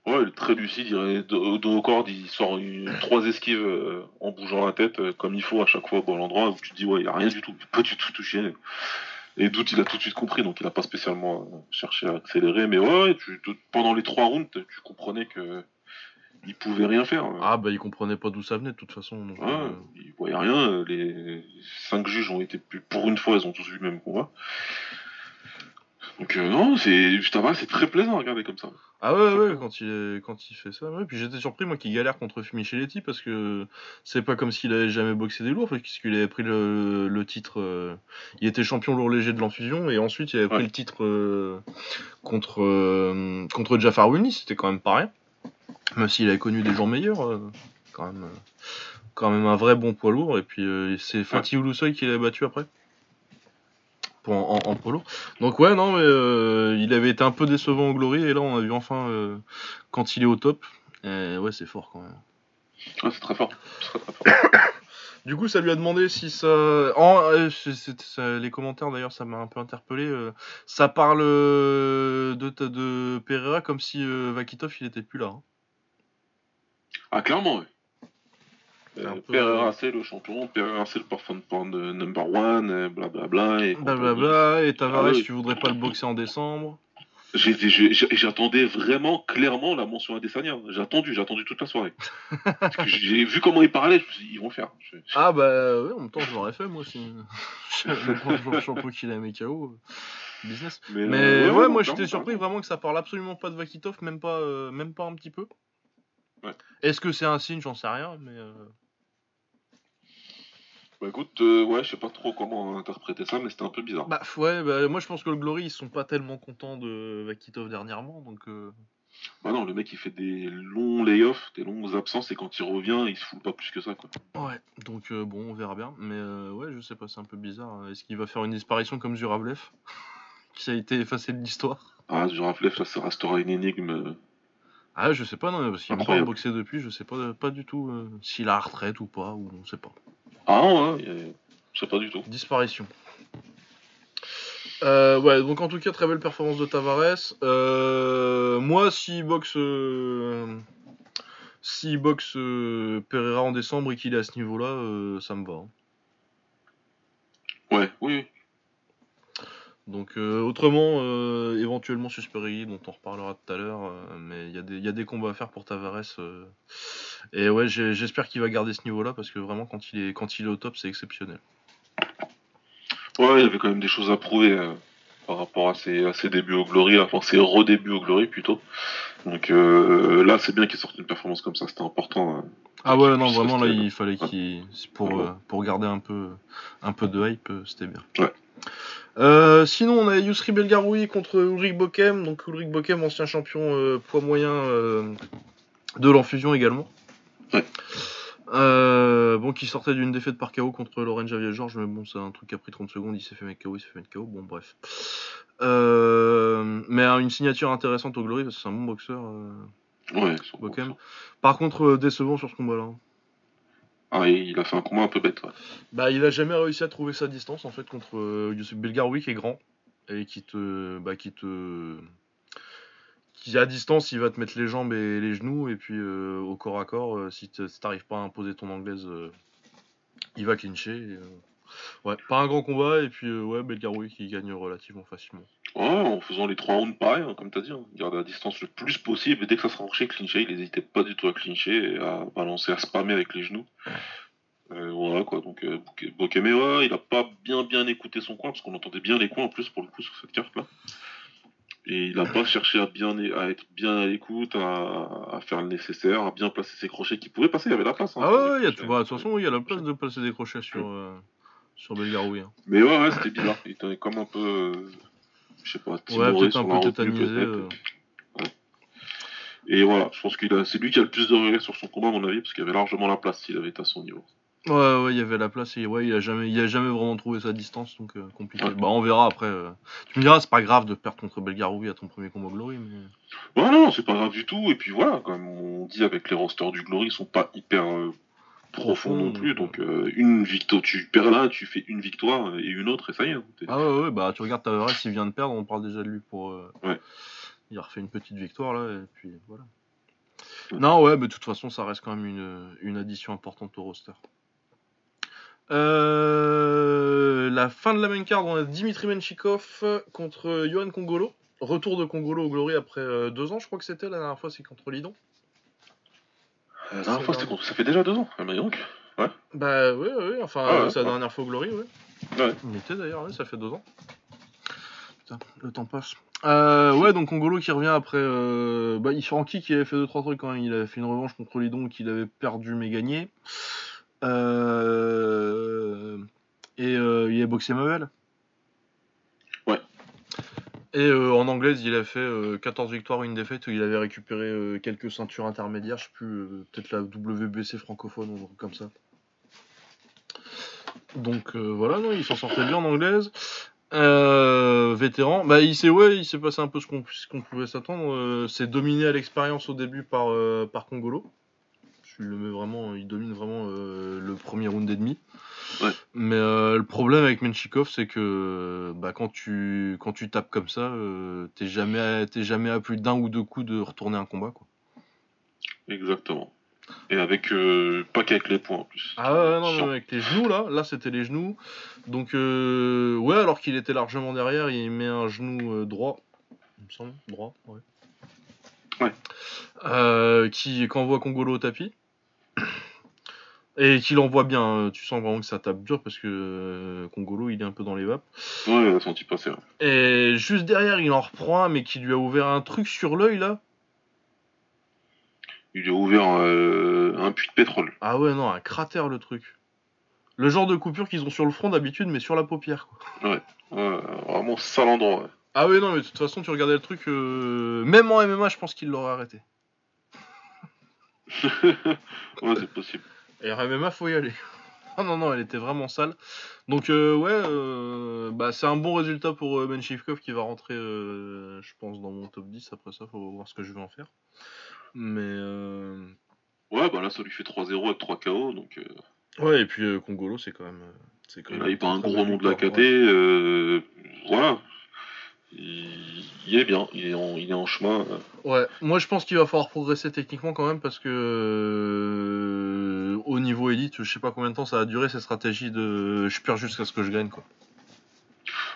Ouais, il est très lucide, il est dos dos au cordes, il sort une, trois esquives en bougeant la tête comme il faut à chaque fois au bon endroit où tu te dis ouais, il a rien du tout, pas du tout touché. Et Doute, il a tout de suite compris, donc il a pas spécialement cherché à accélérer, mais ouais, tu- pendant les trois rounds, tu comprenais que il pouvait rien faire. Ah, bah, il comprenait pas d'où ça venait, de toute façon. donc, Ouais, euh, il voyait rien, les cinq juges ont été plus, pour une fois, ils ont tous vu le même combat. Donc euh, non, c'est putain, c'est très plaisant à regarder comme ça. Ah ouais, ouais, quand il, quand il fait ça. Ouais. Puis j'étais surpris, moi, qu'il galère contre Micheletti parce que c'est pas comme s'il avait jamais boxé des lourds, puisqu'il avait pris le, le titre. euh, il était champion lourd léger de l'infusion et ensuite il avait pris Ouais. le titre euh, contre, contre Jafar c'était quand même pas rien. Même s'il avait connu des jours meilleurs, euh, quand, même, euh, quand même un vrai bon poids lourd. Et puis euh, c'est Fatih Oulusoy qui l'a battu après. Pour en, en, en poids lourd. Donc ouais, non, mais euh, il avait été un peu décevant au Glory et là on a vu enfin euh, quand il est au top. Et ouais, c'est fort quand même. Ouais, c'est très fort, très très fort. Du coup, ça lui a demandé si ça. En, euh, c'est- c'est- ça- les commentaires d'ailleurs, ça m'a un peu interpellé. euh, ça parle euh, de, de Pereira comme si euh, Vakitov il était plus là. hein. Ah, clairement, un Euh, Pereira, c'est le champion, Pereira, c'est le parfum de number one, blablabla. Et. Blablabla, et Tavares, Ah tu voudrais pas le boxer en décembre? J'attendais vraiment clairement la mention Adesanya. J'ai attendu, j'ai attendu toute la soirée. J'ai vu comment il parlait, je me suis dit, ils vont le faire. Je- Ah bah ouais, en même temps, je l'aurais fait moi aussi. le champion qu'il a mis KO. Business. Mais, Mais euh, ouais, ouais, moi j'étais surpris vraiment que ça parle absolument pas de Vakitov, même pas, euh, même pas un petit peu. Ouais. Est-ce que c'est un signe J'en sais rien, mais. euh, Bah écoute, euh, ouais, je sais pas trop comment interpréter ça, mais c'était un peu bizarre. Bah ouais, bah, moi je pense que le Glory ils sont pas tellement contents de Vakitov dernièrement, donc. euh, Bah non, le mec il fait des longs layoffs, des longues absences, et quand il revient, il se fout pas plus que ça, quoi. Ouais, donc euh, bon, on verra bien. Mais ouais, je sais pas, c'est un peu bizarre. Est-ce qu'il va faire une disparition comme Zurablev Qui a été effacé de l'histoire? Ah, Juraflev, ça, ça restera une énigme. Euh, Ah, je sais pas, non, parce qu'il a pas boxé depuis, je sais pas, pas du tout euh, s'il a retraite ou pas, ou on sait pas. Ah ouais, y a- je sais pas du tout. Disparition. Euh, ouais, donc en tout cas, très belle performance de Tavares. Euh, moi, s'il boxe, euh, s'il boxe euh, Pereira en décembre et qu'il est à ce niveau-là, euh, ça me va. hein. Ouais, oui. Donc euh, autrement, euh, éventuellement Susperi, dont on reparlera tout à l'heure, euh, mais il y, a des- il y a des combats à faire pour Tavares. et ouais, j'espère qu'il va garder ce niveau-là parce que vraiment quand il est quand il est au top, c'est exceptionnel. Ouais, il y avait quand même des choses à prouver par rapport à ses, à ses débuts au Glory, enfin ses redébuts au Glory plutôt. Donc là, c'est bien qu'il sorte une performance comme ça, c'était important. euh. Ah ouais, non, vraiment, là, il fallait qu'il. Pour, pour garder un peu, un peu de hype, c'était bien. Ouais. Euh, sinon, on a Yusri Belgaroui contre Ulrich Bokem. Donc, Ulrich Bokem, ancien champion euh, poids moyen euh, de l'enfusion également. Ouais. Bon, qui sortait d'une défaite par KO contre Laurent Javier Georges, mais bon, c'est un truc qui a pris 30 secondes. Il s'est fait mettre KO, il s'est fait mettre KO. Bon, bref. Mais euh, une signature intéressante au Glory parce que c'est un bon boxeur. Ouais, Bokem. Par contre, décevant sur ce combat-là. hein. Ah, il a fait un combat un peu bête. Bah, il a jamais réussi à trouver sa distance en fait contre euh, Belgaroui qui est grand et qui te, bah, qui te, à distance il va te mettre les jambes et les genoux et puis euh, au corps à corps euh, si t'arrives pas à imposer ton anglaise, il va clincher. pas un grand combat et puis ouais Belgaroui qui gagne relativement facilement. Ouais, en faisant les trois rounds pareil, hein, comme t'as dit, hein. garder la distance le plus possible, et dès que ça se rapprochait, clincher, il hésitait pas du tout à clincher et à balancer, à spammer avec les genoux. Euh, voilà quoi, donc euh, Boke- Bokeme, ouais, il a pas bien bien écouté son coin, parce qu'on entendait bien les coins en plus pour le coup sur cette carte là. Et il a pas cherché à bien à être bien à l'écoute, à, à faire le nécessaire, à bien placer ses crochets qui pouvaient passer, il y avait la place. hein, Ah ouais, il y a tout- bah, de toute façon il y a la place de placer des crochets sur euh, sur Belgaroui. hein. Mais ouais, ouais, c'était bizarre, il était comme un peu, euh, je sais pas, Ouais, timoré sur un peu peut-être. euh. Et voilà, je pense qu'il a, c'est lui qui a le plus de regrets sur son combat, à mon avis, parce qu'il y avait largement la place s'il avait été à son niveau. Ouais, ouais, il y avait la place et ouais, il a jamais, il a jamais vraiment trouvé sa distance, donc euh, compliqué. Ouais. Bah, on verra après. euh. Tu me diras, c'est pas grave de perdre contre Belgaroui à ton premier combat Glory, mais. Ouais, non, c'est pas grave du tout. Et puis voilà, comme on dit avec les rosters du Glory, ils sont pas hyper euh, profonds non Profonds, plus. donc, euh, une victoire, tu perds là, tu fais une victoire et une autre et ça y est. hein, Ah ouais, ouais, bah tu regardes Tavares, il vient de perdre, on parle déjà de lui pour. euh, Ouais. Il a refait une petite victoire là, et puis voilà. Ouais. Non, ouais, mais de toute façon, ça reste quand même une, une addition importante au roster. Euh, la fin de la main card, on a Dimitri Menchikov contre Johan Congolo. Retour de Congolo au Glory après deux ans, je crois que c'était la dernière fois, c'est contre Lidon. La dernière fois, c'était contre- ça fait déjà deux ans. Dis donc. Bah oui, oui, enfin, Ah ouais, c'est la ouais. dernière fois au Glory, ouais. Ouais. Il était d'ailleurs, ouais, ça fait deux ans. Putain, le temps passe. Euh, ouais, donc Congolo qui revient après. Euh, bah, il Francky qui avait fait 2-3 trucs quand même. Il avait fait une revanche contre Lidon qu'il avait perdu mais gagné. Euh, et euh, il a boxé Mabel. Et euh, en anglaise, il a fait euh, 14 victoires, une défaite, où il avait récupéré euh, quelques ceintures intermédiaires, je sais plus, euh, peut-être la WBC francophone ou comme ça. Donc euh, voilà, non, il s'en sortait bien en anglaise. Euh, vétéran, bah il s'est ouais, il s'est passé un peu ce qu'on pouvait s'attendre. Euh, c'est dominé à l'expérience au début par euh, Congolo. Il domine vraiment euh, le premier round et demi. Ouais. Mais euh, le problème avec Menchikov, c'est que bah, quand tu quand tu tapes comme ça, euh, t'es jamais à, jamais à plus d'un ou deux coups de retourner un combat quoi. Exactement. Et avec pas qu'avec les points en plus. Ah ouais, non, mais avec les genoux là, là c'était les genoux. Donc euh, ouais, alors qu'il était largement derrière, il met un genou euh, droit, il me semble, droit, ouais. Ouais. Euh, qui qu'envoie Congolo au tapis. Et qu'il envoie bien, euh, tu sens vraiment que ça tape dur parce que euh, Congolo il est un peu dans les vapes. Ouais, on a senti passer. ouais. Et juste derrière il en reprend un mais qui lui a ouvert un truc sur l'œil là. Il lui a ouvert euh, un puits de pétrole. Ah ouais non, un cratère le truc. Le genre de coupure qu'ils ont sur le front d'habitude mais sur la paupière quoi. Ouais, vraiment sale endroit. ouais. Ah oui, non, mais de toute façon, tu regardais le truc, euh, même en MMA, je pense qu'il l'aurait arrêté. ouais, c'est possible. Et en MMA, faut y aller. ah non, non, elle était vraiment sale. Donc, euh, ouais, euh, bah, c'est un bon résultat pour euh, Ben Shifkov qui va rentrer, euh, je pense, dans mon top 10. Après ça, faut voir ce que je vais en faire. Mais, Ouais, bah là, ça lui fait 3-0 avec 3 KO. Donc euh, ouais, et puis Congolo, c'est quand même. C'est quand là, il un gros belle nom de la KT. ouais. voilà. Il, il est bien. Il est en, il est en chemin. Ouais, moi je pense qu'il va falloir progresser techniquement quand même parce que au niveau élite, je sais pas combien de temps ça va durer cette stratégie de je perds jusqu'à ce que je gagne quoi.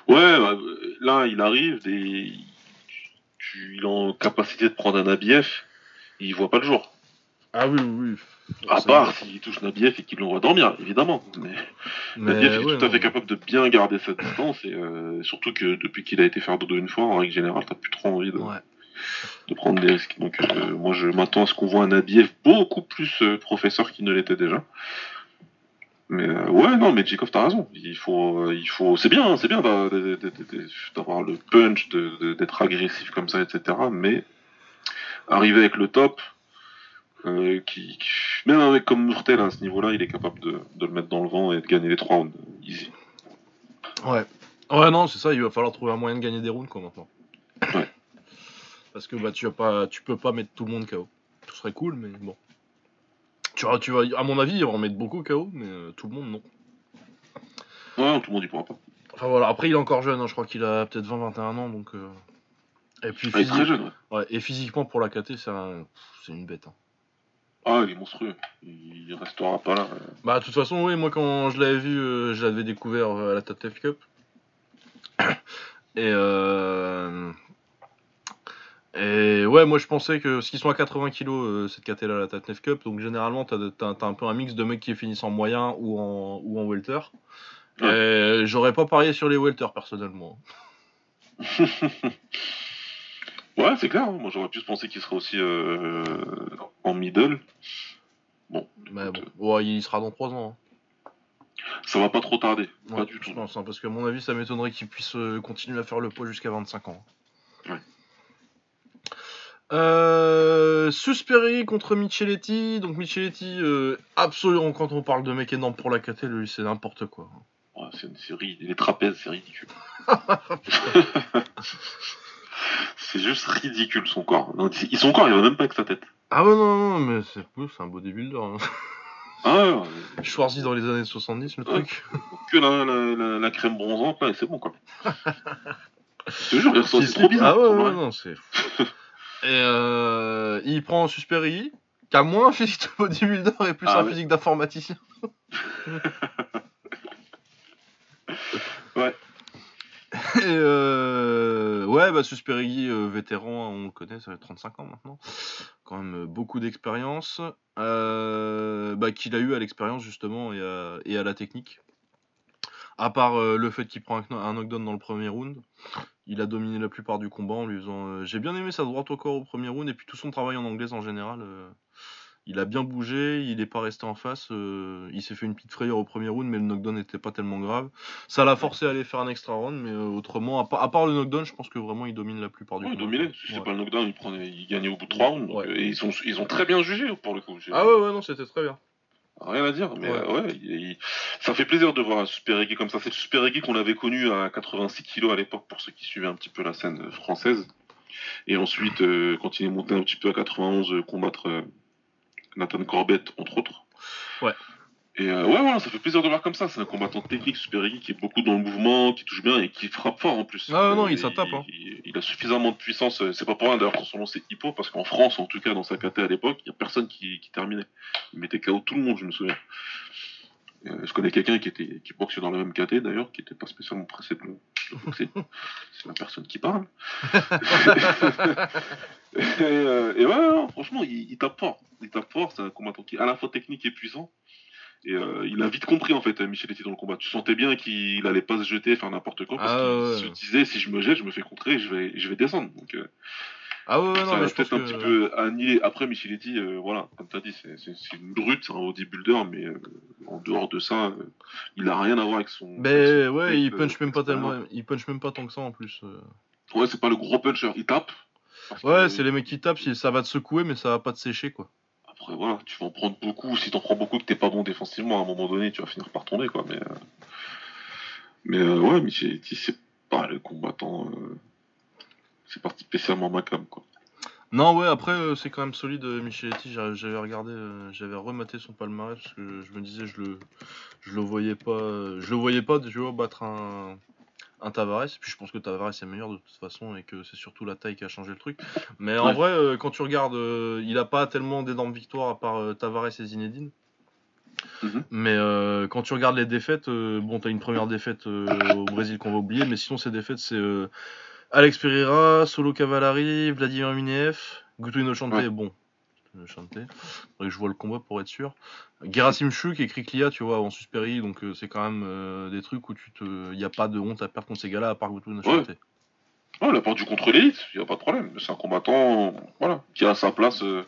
Ouais, bah, là, il arrive et tu, il est en capacité de prendre un ABF. Il voit pas le jour. Ah oui, oui. À C'est part s'il touche Nabiev et qu'il l'envoie dormir, évidemment. Mais, Mais Nabiev est tout à non. fait capable de bien garder cette distance. Et euh, surtout que depuis qu'il a été faire dodo une fois, en règle générale, t'as plus trop envie de, Ouais. De prendre des risques. Donc euh, moi, je m'attends à ce qu'on voit un Nabiev beaucoup plus euh, professeur qu'il ne l'était déjà. Mais euh, ouais, non, mais Jikov, t'as raison. Il faut, euh, il faut, c'est bien, c'est bien d'a- d'a- d'a- d'a- d'avoir le punch, d'être agressif comme ça, etc. Mais arriver avec le top, euh, qui, qui- même un mec comme Murtel à ce niveau-là, il est capable de, de le mettre dans le vent et de gagner les trois rounds easy. Ouais. Ouais, non, c'est ça, il va falloir trouver un moyen de gagner des rounds, quoi, maintenant. Ouais. Parce que bah, tu, vas pas, tu peux pas mettre tout le monde KO. Tout serait cool, mais bon. Tu vas, tu vas, à mon avis, il va en mettre beaucoup KO, mais euh, tout le monde, non. Ouais, tout le monde y pourra pas. Enfin voilà, après, il est encore jeune, hein, je crois qu'il a peut-être 20-21 ans, donc. euh, Et puis, Ah, il est très jeune. ouais. ouais, et physiquement, pour la KT, c'est un- c'est une bête. hein. Ah, il est monstrueux. Il restera pas là. euh. Bah, de toute façon, oui, moi, quand je l'avais vu, euh, je l'avais découvert à la TATF Cup. Et, euh... Et ouais, moi, je pensais que. Parce qu'ils sont à 80 kg, euh, cette KT là, la TATF Cup. Donc, généralement, t'as un peu un mix de mecs qui finissent en moyen ou en, ou en welter. J'aurais pas parié sur les welter, personnellement. Ouais, c'est clair. hein. Moi, j'aurais plus pensé qu'il serait aussi euh, en middle. Bon, Mais écoute, bon, ouais, il sera dans 3 ans. hein. ça va pas trop tarder. Ouais, pas du je tout. pense, hein, parce qu'à mon avis, ça m'étonnerait qu'il puisse euh, continuer à faire le poids jusqu'à 25 ans. Ouais. Euh, Susperi contre Micheletti. Donc Micheletti, euh, absolument, quand on parle de mec énorme pour la KT, lui, c'est n'importe quoi. Ouais, c'est une série. Les trapèzes, c'est ridicule. c'est juste ridicule son corps. Non, son corps, il va même pas avec sa tête. Ah ouais, non, non, mais c'est un bodybuilder. Hein. Ah ouais, ouais. Schwarzy dans les années 70, le truc. que la, la, la, la crème bronzante, là, c'est bon, quoi. Je te jure, il trop bizarre. Ah ouais, non, c'est. Et euh, il prend Susperi, qui a moins un physique de bodybuilder et plus Ah un ouais. physique d'informaticien. Ouais. Et euh, ouais, bah Susperigui, euh, vétéran, on le connaît, ça fait 35 ans maintenant. Quand même euh, beaucoup d'expérience. Bah, qu'il a eu à l'expérience justement et à, et à la technique. À part euh, le fait qu'il prend un, kno- un knockdown dans le premier round, il a dominé la plupart du combat en lui faisant. euh, J'ai bien aimé sa droite au corps au premier round et puis tout son travail en anglaise en général. euh, il a bien bougé, il n'est pas resté en face. il s'est fait une petite frayeur au premier round, mais le knockdown n'était pas tellement grave. Ça l'a forcé à aller faire un extra round, mais autrement, à, part- à part le knockdown, je pense que vraiment il domine la plupart du Ouais, il combat. dominait. Si c'est Ouais. pas le knockdown, il, prenait, il gagnait au bout de 3 rounds. Ouais. et ils, sont, ils ont très bien jugé, pour le coup. Ah ouais, ouais, non, c'était très bien. Rien à dire, mais Ouais. euh, ouais, il- il- ça fait plaisir de voir un Super Eggy comme ça. C'est le Super Eggy qu'on avait connu à 86 kilos à l'époque, pour ceux qui suivaient un petit peu la scène française. Et ensuite, euh, quand il est monté un petit peu à 91, euh, combattre euh, Nathan Corbett, entre autres. Ouais. Et euh, ouais, voilà, ça fait plaisir de voir comme ça. C'est un combattant technique, Super Eggy, qui est beaucoup dans le mouvement, qui touche bien et qui frappe fort en plus. Ah non, Euh, il tape, hein. Il, il a suffisamment de puissance. euh, C'est pas pour rien d'ailleurs son nom c'est Hippo, parce qu'en France, en tout cas, dans sa KT à l'époque, il y a personne qui, qui terminait. Il mettait KO tout le monde, je me souviens. Euh, je connais quelqu'un qui était qui boxait dans la même KT d'ailleurs, qui était pas spécialement pressé de le, le boxer. C'est la personne qui parle. et, euh, et ouais, non, franchement, il, il tape fort. Il tape fort, c'est un combattant qui est à la fois technique et puissant. Et euh, il a vite compris en fait, Micheletti dans le combat. Tu sentais bien qu'il allait pas se jeter, faire n'importe quoi, parce Ah, qu'il ouais. se disait si je me jette, je me fais contrer, et je vais, je vais descendre. Donc euh, Ah ouais, ouais, ça non, mais peut-être un que... petit peu annihiler. Après, Micheletti, euh, voilà, comme tu as dit, c'est- une brute, c'est un bodybuilder, mais euh, en dehors de ça, euh, il a rien à voir avec son. Ben son ouais, il euh, punch même pas tellement, il punch même pas tant que ça en plus. euh. Ouais, c'est pas le gros puncher, il tape. Ouais, euh, c'est les mecs qui tapent, ça va te secouer, mais ça va pas te sécher quoi. Après, voilà, tu vas en prendre beaucoup. Si t'en prends beaucoup que t'es pas bon défensivement, à un moment donné, tu vas finir par tomber, quoi. Mais, euh, mais euh, ouais, Micheletti, c'est pas le combattant. euh, C'est pas spécialement ma cam, quoi. Non, ouais, après, euh, c'est quand même solide, Micheletti. J'a- J'avais regardé, j'avais rematé son palmarès parce que je me disais, je le, je le voyais pas, je le voyais pas, battre un, un Tavares. Puis je pense que Tavares est meilleur de toute façon et que c'est surtout la taille qui a changé le truc. Mais en vrai, euh, quand tu regardes, euh, il a pas tellement d'énormes victoires à part euh, Tavares et Zinedine. Mhm. Mais quand tu regardes les défaites, bon, t'as une première défaite au Brésil qu'on va oublier, mais sinon, ces défaites, c'est Alex Pereira, Solo Cavallari, Vladimir Minev, Guto Inochante, Ouais. bon. Chanter. Que je vois le combat pour être sûr. Gerasim Chuk et Kriklia, tu vois, avant Susperi, donc euh, c'est quand même euh, des trucs où tu te. Y a pas de honte à perdre contre ces gars-là, à part Gutu Ouais. Nachante. Ouais, il a perdu contre l'élite, il n'y a pas de problème. C'est un combattant voilà, qui a sa place euh,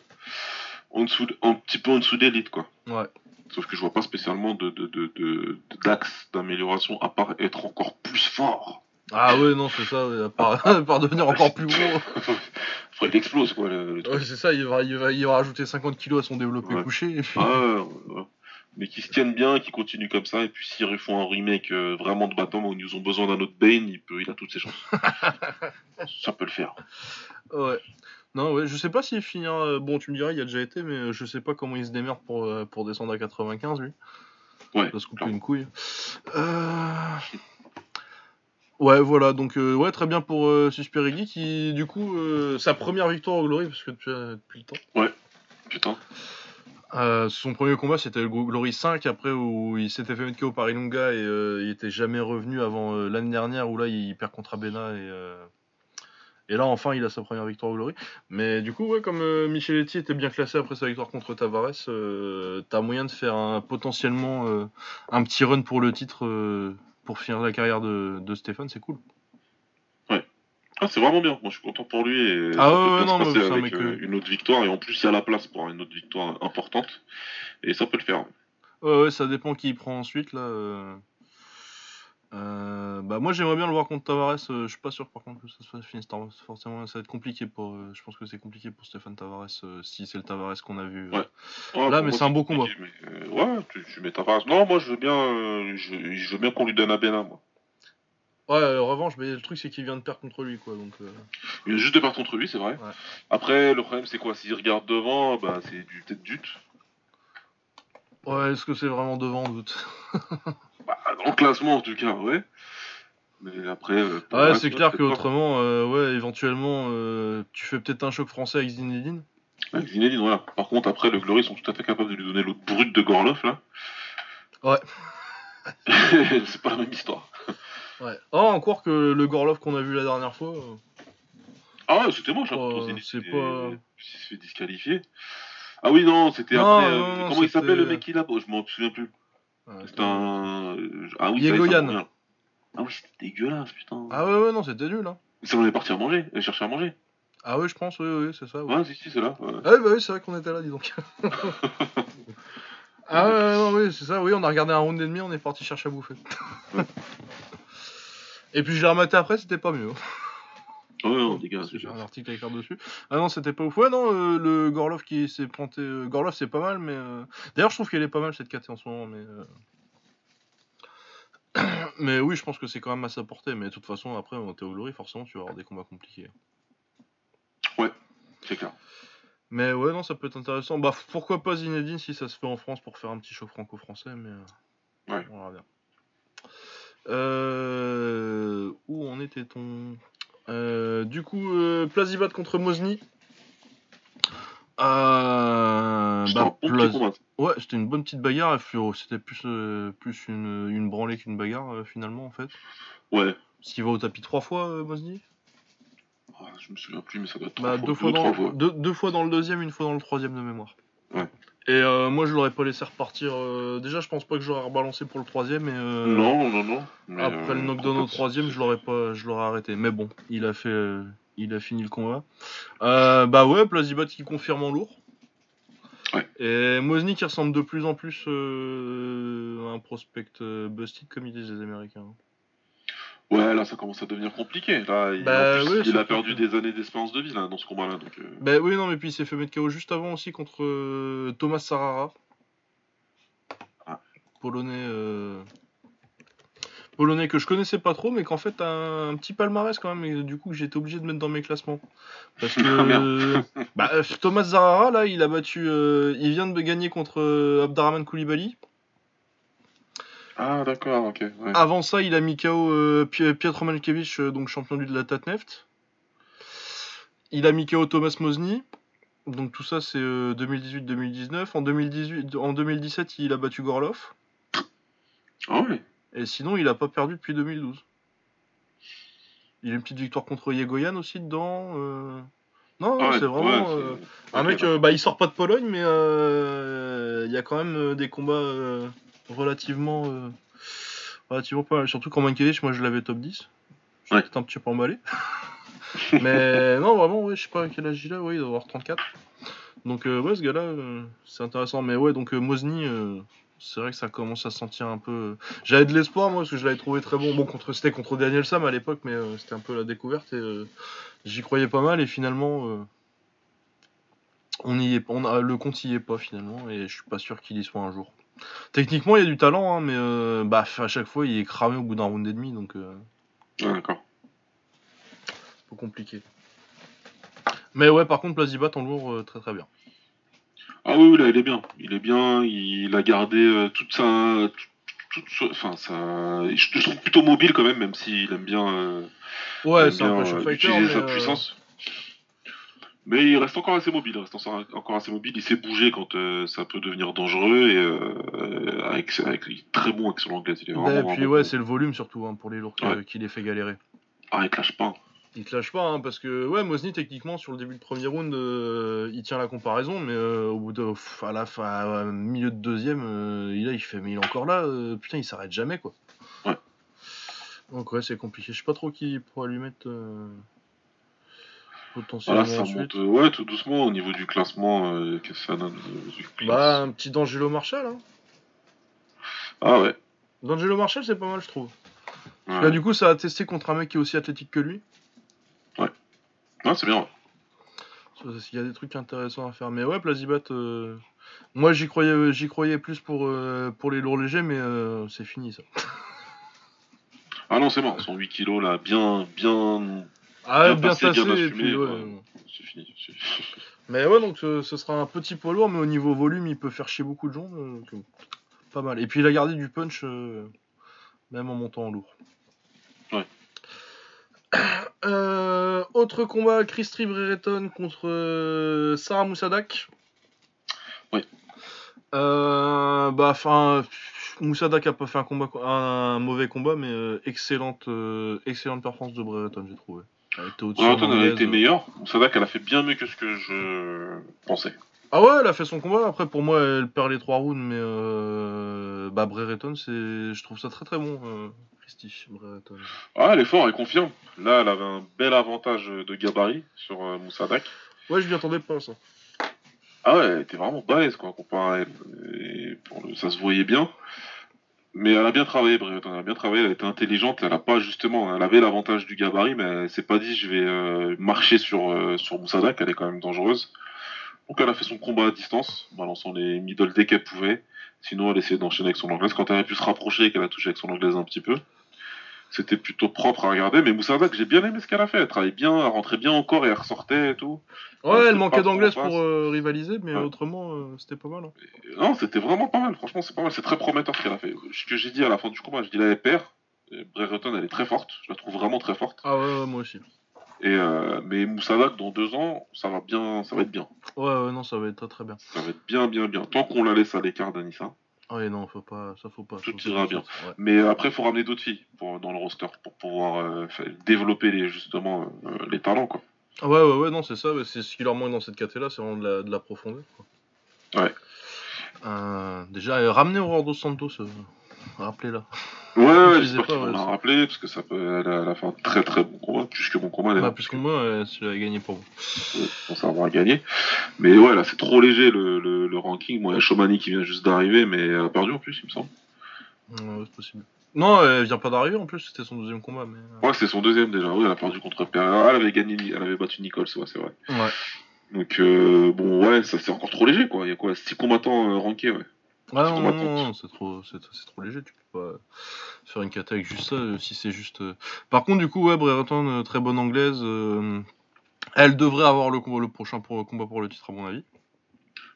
en dessous de- un petit peu en dessous de l'élite, quoi. Ouais. Sauf que je vois pas spécialement de, de, de, de- d'axe d'amélioration à part être encore plus fort. Ah ouais, non, c'est ça, ouais, à part, à part devenir encore plus gros. Après, il explose, quoi, le, le truc. Ouais, c'est ça, il va, il, va, il va rajouter 50 kilos à son développé Ouais. couché. et puis- Ah, ouais. Mais qui se tiennent bien, qui continuent comme ça, et puis s'ils refont un remake euh, vraiment de battant où ils ont besoin d'un autre Bane, il, peut, il a toutes ses chances. ça peut le faire. Ouais. Non, ouais, je sais pas s'il finira. euh, Bon, tu me diras, il a déjà été, mais euh, je sais pas comment il se démerde pour, euh, pour descendre à 95, lui. Ouais, Il va se couper clairement. une couille. Euh... Ouais, voilà, donc euh, ouais, très bien pour euh, Suspirigui qui, du coup, euh, sa première victoire au Glory, parce que depuis, depuis le temps. Putain. Euh, son premier combat, c'était le Glory 5, après où il s'était fait mettre KO par Ilunga et euh, il était jamais revenu avant l'année dernière, où là, il perd contre Abena et. Et là, enfin, il a sa première victoire au Glory. Mais du coup, ouais, comme euh, Micheletti était bien classé après sa victoire contre Tavares, euh, t'as moyen de faire un, potentiellement euh, un petit run pour le titre pour finir la carrière de, de Stéphane, c'est cool. Ah, c'est vraiment bien. Moi, je suis content pour lui. Et Ah ça ouais, peut ouais, non, se passer avec mec, euh, euh, une autre victoire. Et en plus, il y a la place pour une autre victoire importante. Et ça peut le faire. Ouais, ouais, ça dépend qui il prend ensuite, là. Euh. Bah moi j'aimerais bien le voir contre Tavares, euh, je suis pas sûr par contre que ça finisse Tavares, forcément ça va être compliqué pour, euh, je pense que c'est compliqué pour Stéphane Tavares si c'est le Tavares qu'on a vu. Ouais. Ouais, Là, mais c'est un beau combat. mais, ouais, tu, tu mets ta face. Non, moi, je veux bien, je, je veux bien qu'on lui donne Abena, moi. Ouais, euh, revanche, mais le truc c'est qu'il vient de perdre contre lui quoi, donc. Il a juste de perdre contre lui, c'est vrai. Ouais. Après, le problème, c'est quoi? S'il regarde devant, bah, c'est du peut-être dut. Ouais, est-ce que c'est vraiment devant doute? Bah, dans le classement, en tout cas, ouais. Mais après. euh, Ouais, c'est clair peut-être que pas. autrement, euh, ouais, éventuellement, euh, tu fais peut-être un choc français avec Zinedine. Ouais, Zinedine, voilà. Par contre, après, le Glory sont tout à fait capables de lui donner l'autre brut de Gorloff, là. Ouais. c'est pas la même histoire. Ouais. Oh, encore que le Gorlov qu'on a vu la dernière fois. euh, Ah ouais, c'était moche, hein, Oh, Zenith, c'est pas- Il se fait disqualifier. Ah oui, non, c'était après. euh, comment il s'appelle le mec qui l'a Je m'en souviens plus. Ouais, C'était un. euh, Ah oui, ça y est, ça Yegoyan. me revient. Ah oui, c'était dégueulasse, putain. Ah ouais, ouais, non, c'était nul, hein. Ça on est parti à manger, aller chercher à manger. Ah ouais, je pense, oui, oui, c'est ça. ouais. Ouais, si, si, c'est là. ouais. Ah ouais, bah oui, c'est vrai qu'on était là, dis donc. ah ouais, ouais, non, oui, c'est ça, oui, on a regardé un round et demi, on est parti chercher à bouffer. et puis je l'ai rematé après, c'était pas mieux. Ouais, non, J'ai un article à écrire dessus. Ah non, c'était pas ouf. Ouais, non, euh, le Gorlov qui s'est planté. euh, Gorlov, c'est pas mal, mais. euh, D'ailleurs, je trouve qu'elle est pas mal cette KT en ce moment, mais. euh, mais oui, je pense que c'est quand même à sa portée. Mais de toute façon, après, en théorie, forcément, tu vas avoir des combats compliqués. c'est clair. Mais ouais, non, ça peut être intéressant. Bah, pourquoi pas Zinedine si ça se fait en France pour faire un petit choc franco-français, mais. euh, Ouais. On verra bien. Euh, Où en était-on? Euh, Du coup, euh, Plazibat contre Mosny. Euh, bah, Plaz-. Ouais, c'était une bonne petite bagarre. C'était plus, euh, plus une, une branlée qu'une bagarre, euh, finalement, en fait. Ouais. Parce qu'il va au tapis trois fois, Mosny Ah, je me souviens plus, mais ça doit être Bah, trois deux, fois dans, trois fois. deux, deux fois dans le deuxième, une fois dans le troisième de mémoire. Ouais. Et euh, moi, je l'aurais pas laissé repartir. euh, Déjà, je pense pas que j'aurais rebalancé pour le troisième. Et, euh, Non, non, non. mais, Après le knockdown au troisième, je l'aurais pas, je l'aurais arrêté. Mais bon, il a fait, il a fini le combat. Bah ouais, Plazibat qui confirme en lourd. Ouais. Et Mosny qui ressemble de plus en plus à un prospect busted comme ils disent les Américains. Ouais, là, ça commence à devenir compliqué. Là, il, Bah, en plus, ouais, il a perdu que- des années d'espérance de vie là, dans ce combat-là. Donc, euh, Bah oui, non, mais puis il s'est fait mettre KO juste avant aussi contre euh, Thomas Sarara. Ah. Polonais. euh, Polonais que je connaissais pas trop, mais qu'en fait a un, un petit palmarès quand même, et du coup que été obligé de mettre dans mes classements. Parce que Ah, bah, Thomas Zarara, là, il a battu. il vient de gagner contre Abdarrahman Koulibaly. Ah, d'accord, ok. Ouais. Avant ça, il a mis KO euh, Pi- Piotr Malkiewicz, euh, donc champion du de la Tatneft. Il a mis KO Thomas Mosny. Donc tout ça, c'est euh, 2018-2019. En, 2018 en 2017, il a battu Gorlov. Ah ouais. Et sinon, il a pas perdu depuis 2012. Il a une petite victoire contre Yegoyan aussi dedans. euh. Non, Ah ouais, c'est vraiment. ouais, euh, Un mec, euh, bah, il sort pas de Pologne, mais euh, il y a quand même euh, des combats euh, relativement, euh, relativement pas mal. Surtout quand Mankiewicz, moi je l'avais top 10. J'étais Ouais. un petit peu emballé. mais non, vraiment, ouais, je sais pas à quel âge il a, ouais, il doit avoir 34. Donc, euh, ouais, ce gars-là, euh, c'est intéressant. Mais ouais, donc euh, c'est vrai que ça commence à se sentir un peu. J'avais de l'espoir, moi, parce que je l'avais trouvé très bon. Bon, contre, c'était contre Daniel Sam à l'époque, mais c'était un peu la découverte et j'y croyais pas mal. Et finalement. on y est, on a, le compte y est pas finalement et je suis pas sûr qu'il y soit un jour. Techniquement, il y a du talent, hein, mais euh, bah, à chaque fois, il est cramé au bout d'un round et demi, donc euh, Ah, d'accord. peu compliqué. Mais ouais, par contre, Plazibat en lourd, euh, très très bien. Ah oui, oui, là, il est bien. Il est bien. Il a gardé euh, toute sa. toute- toute- enfin, ça. Je je trouve plutôt mobile quand même, même s'il aime bien. il Ouais, c'est un peu fighter, mais, sa puissance. Mais il reste encore assez mobile, il reste encore assez mobile. Il sait bouger quand euh, ça peut devenir dangereux et euh, avec, avec, il est très bon avec son anglais. Il est vraiment, et puis ouais, bon. c'est le volume surtout hein, pour les lourds Ouais. qui les fait galérer. Ah, il te lâche pas. Il te lâche pas, hein, parce que ouais, Mozni techniquement sur le début de premier round, euh, il tient la comparaison, mais au bout de, pff, à la fin, à milieu de deuxième, il, a, il fait, mais il est encore là, euh, putain, il s'arrête jamais quoi. Ouais. Donc ouais, c'est compliqué. Je sais pas trop qui pourra lui mettre euh, potentiellement Voilà, ça ensuite. monte euh, ouais, tout doucement au niveau du classement. euh, que ça donne euh, du classe. Bah un petit D'Angelo Marshall. Hein. Ah ouais. D'Angelo Marshall, c'est pas mal, je trouve. ouais. Là, du coup, ça a testé contre un mec qui est aussi athlétique que lui. Ouais, c'est bien. ouais. Il y a des trucs intéressants à faire. Mais ouais, Plazibat, euh, moi j'y croyais, j'y croyais plus pour, euh, pour les lourds légers, mais euh, c'est fini ça. Ah non, c'est bon. Son 8 kilos là, bien, bien. Ah, Bien tassé, bien et assumé, puis ouais. ouais. C'est fini. Mais ouais, donc ce, ce sera un petit poids lourd, mais au niveau volume, il peut faire chier beaucoup de gens. euh, donc, pas mal. Et puis il a gardé du punch, euh, même en montant en lourd. Ouais. Euh, autre combat, Christy Brereton contre Sarah Moussadak. Euh, bah, enfin, Moussadak a pas fait un combat, un, mauvais combat, mais excellente, excellente performance de Brereton, j'ai trouvé. Elle a été meilleure. Sadak, elle a fait bien mieux que ce que je pensais. Ah ouais, elle a fait son combat. Après, pour moi, elle perd les trois rounds, mais euh, bah Brereton, c'est, je trouve ça très très bon, euh, Christy Brereton. Ah, elle est forte, elle confirme. Là, elle avait un bel avantage de gabarit sur euh, Moussadak. Ouais, je m'y attendais pas ça. Ah ouais, elle était vraiment balèze, quoi, comparé à elle. Et pour le- ça se voyait bien. Mais elle a bien travaillé. Elle a bien travaillé, elle était intelligente. Elle a pas, justement, elle avait l'avantage du gabarit, mais elle s'est pas dit, je vais euh, marcher sur, euh, sur Moussadak. Elle est quand même dangereuse. Donc elle a fait son combat à distance, balançant les middle dès qu'elle pouvait. Sinon, elle essayait d'enchaîner avec son anglaise. Quand elle a pu se rapprocher qu'elle a touché avec son anglaise un petit peu, c'était plutôt propre à regarder. Mais Moussadak, j'ai bien aimé ce qu'elle a fait. Elle travaillait bien, elle rentrait bien encore et elle ressortait et tout. Ouais, elle manquait face. pour euh, rivaliser, mais Ouais. autrement, euh, c'était pas mal. hein. Et Non, c'était vraiment pas mal. Franchement, c'est pas mal. C'est très prometteur ce qu'elle a fait. Ce que j'ai dit à la fin du combat, je dis là, elle perd. Brereton, elle est très forte. Je la trouve vraiment très forte. Ah ouais, ouais, moi aussi. Et euh, mais Moussadak, dans deux ans, ça va bien, ça va être bien. Ouais, ouais, non, ça va être très très bien. Ça va être bien, bien, bien. Tant qu'on la laisse à l'écart d'Anissa. Ouais, non, faut pas, ça faut pas. Tout faut ira pas- bien. Ouais. Mais après, il faut ramener d'autres filles pour, dans le roster pour pouvoir euh, développer les, justement euh, les talents. Quoi. Ah ouais, ouais, ouais, non, c'est ça. C'est ce qui leur manque dans cette caté là, c'est vraiment de la, de la profondeur. Quoi. Ouais. Euh, déjà, euh, ramener dos Santos, euh, rappelez-la. Ouais, Je j'espère qu'ils vont la rappeler parce que ça peut, elle a, elle a fait un très très bon combat, plus que bon combat Bah, plus que moi, euh, si j'avais gagné pour vous. Ouais, on s'en va gagner. Mais ouais, là, c'est trop léger le, le, le ranking. Bon, il y a Shomani qui vient juste d'arriver, mais elle a perdu en plus, il me semble. Ouais, c'est possible. Non, elle vient pas d'arriver en plus, c'était son deuxième combat. Mais... euh, Ouais, c'est son deuxième déjà. Oui, elle a perdu contre Pereira. Elle avait gagné, elle avait battu Nichols, ouais, c'est vrai. Ouais. Donc, euh, bon, ouais, ça c'est encore trop léger, quoi. Il y a quoi 6 combattants euh, rankés, ouais. Ah non, non, non, c'est trop, c'est, trop léger, tu peux pas faire une cata avec juste ça, euh, si c'est juste... euh. Par contre, du coup, ouais, Brereton, euh, très bonne anglaise, euh, elle devrait avoir le, combat- le prochain pro- combat pour le titre, à mon avis.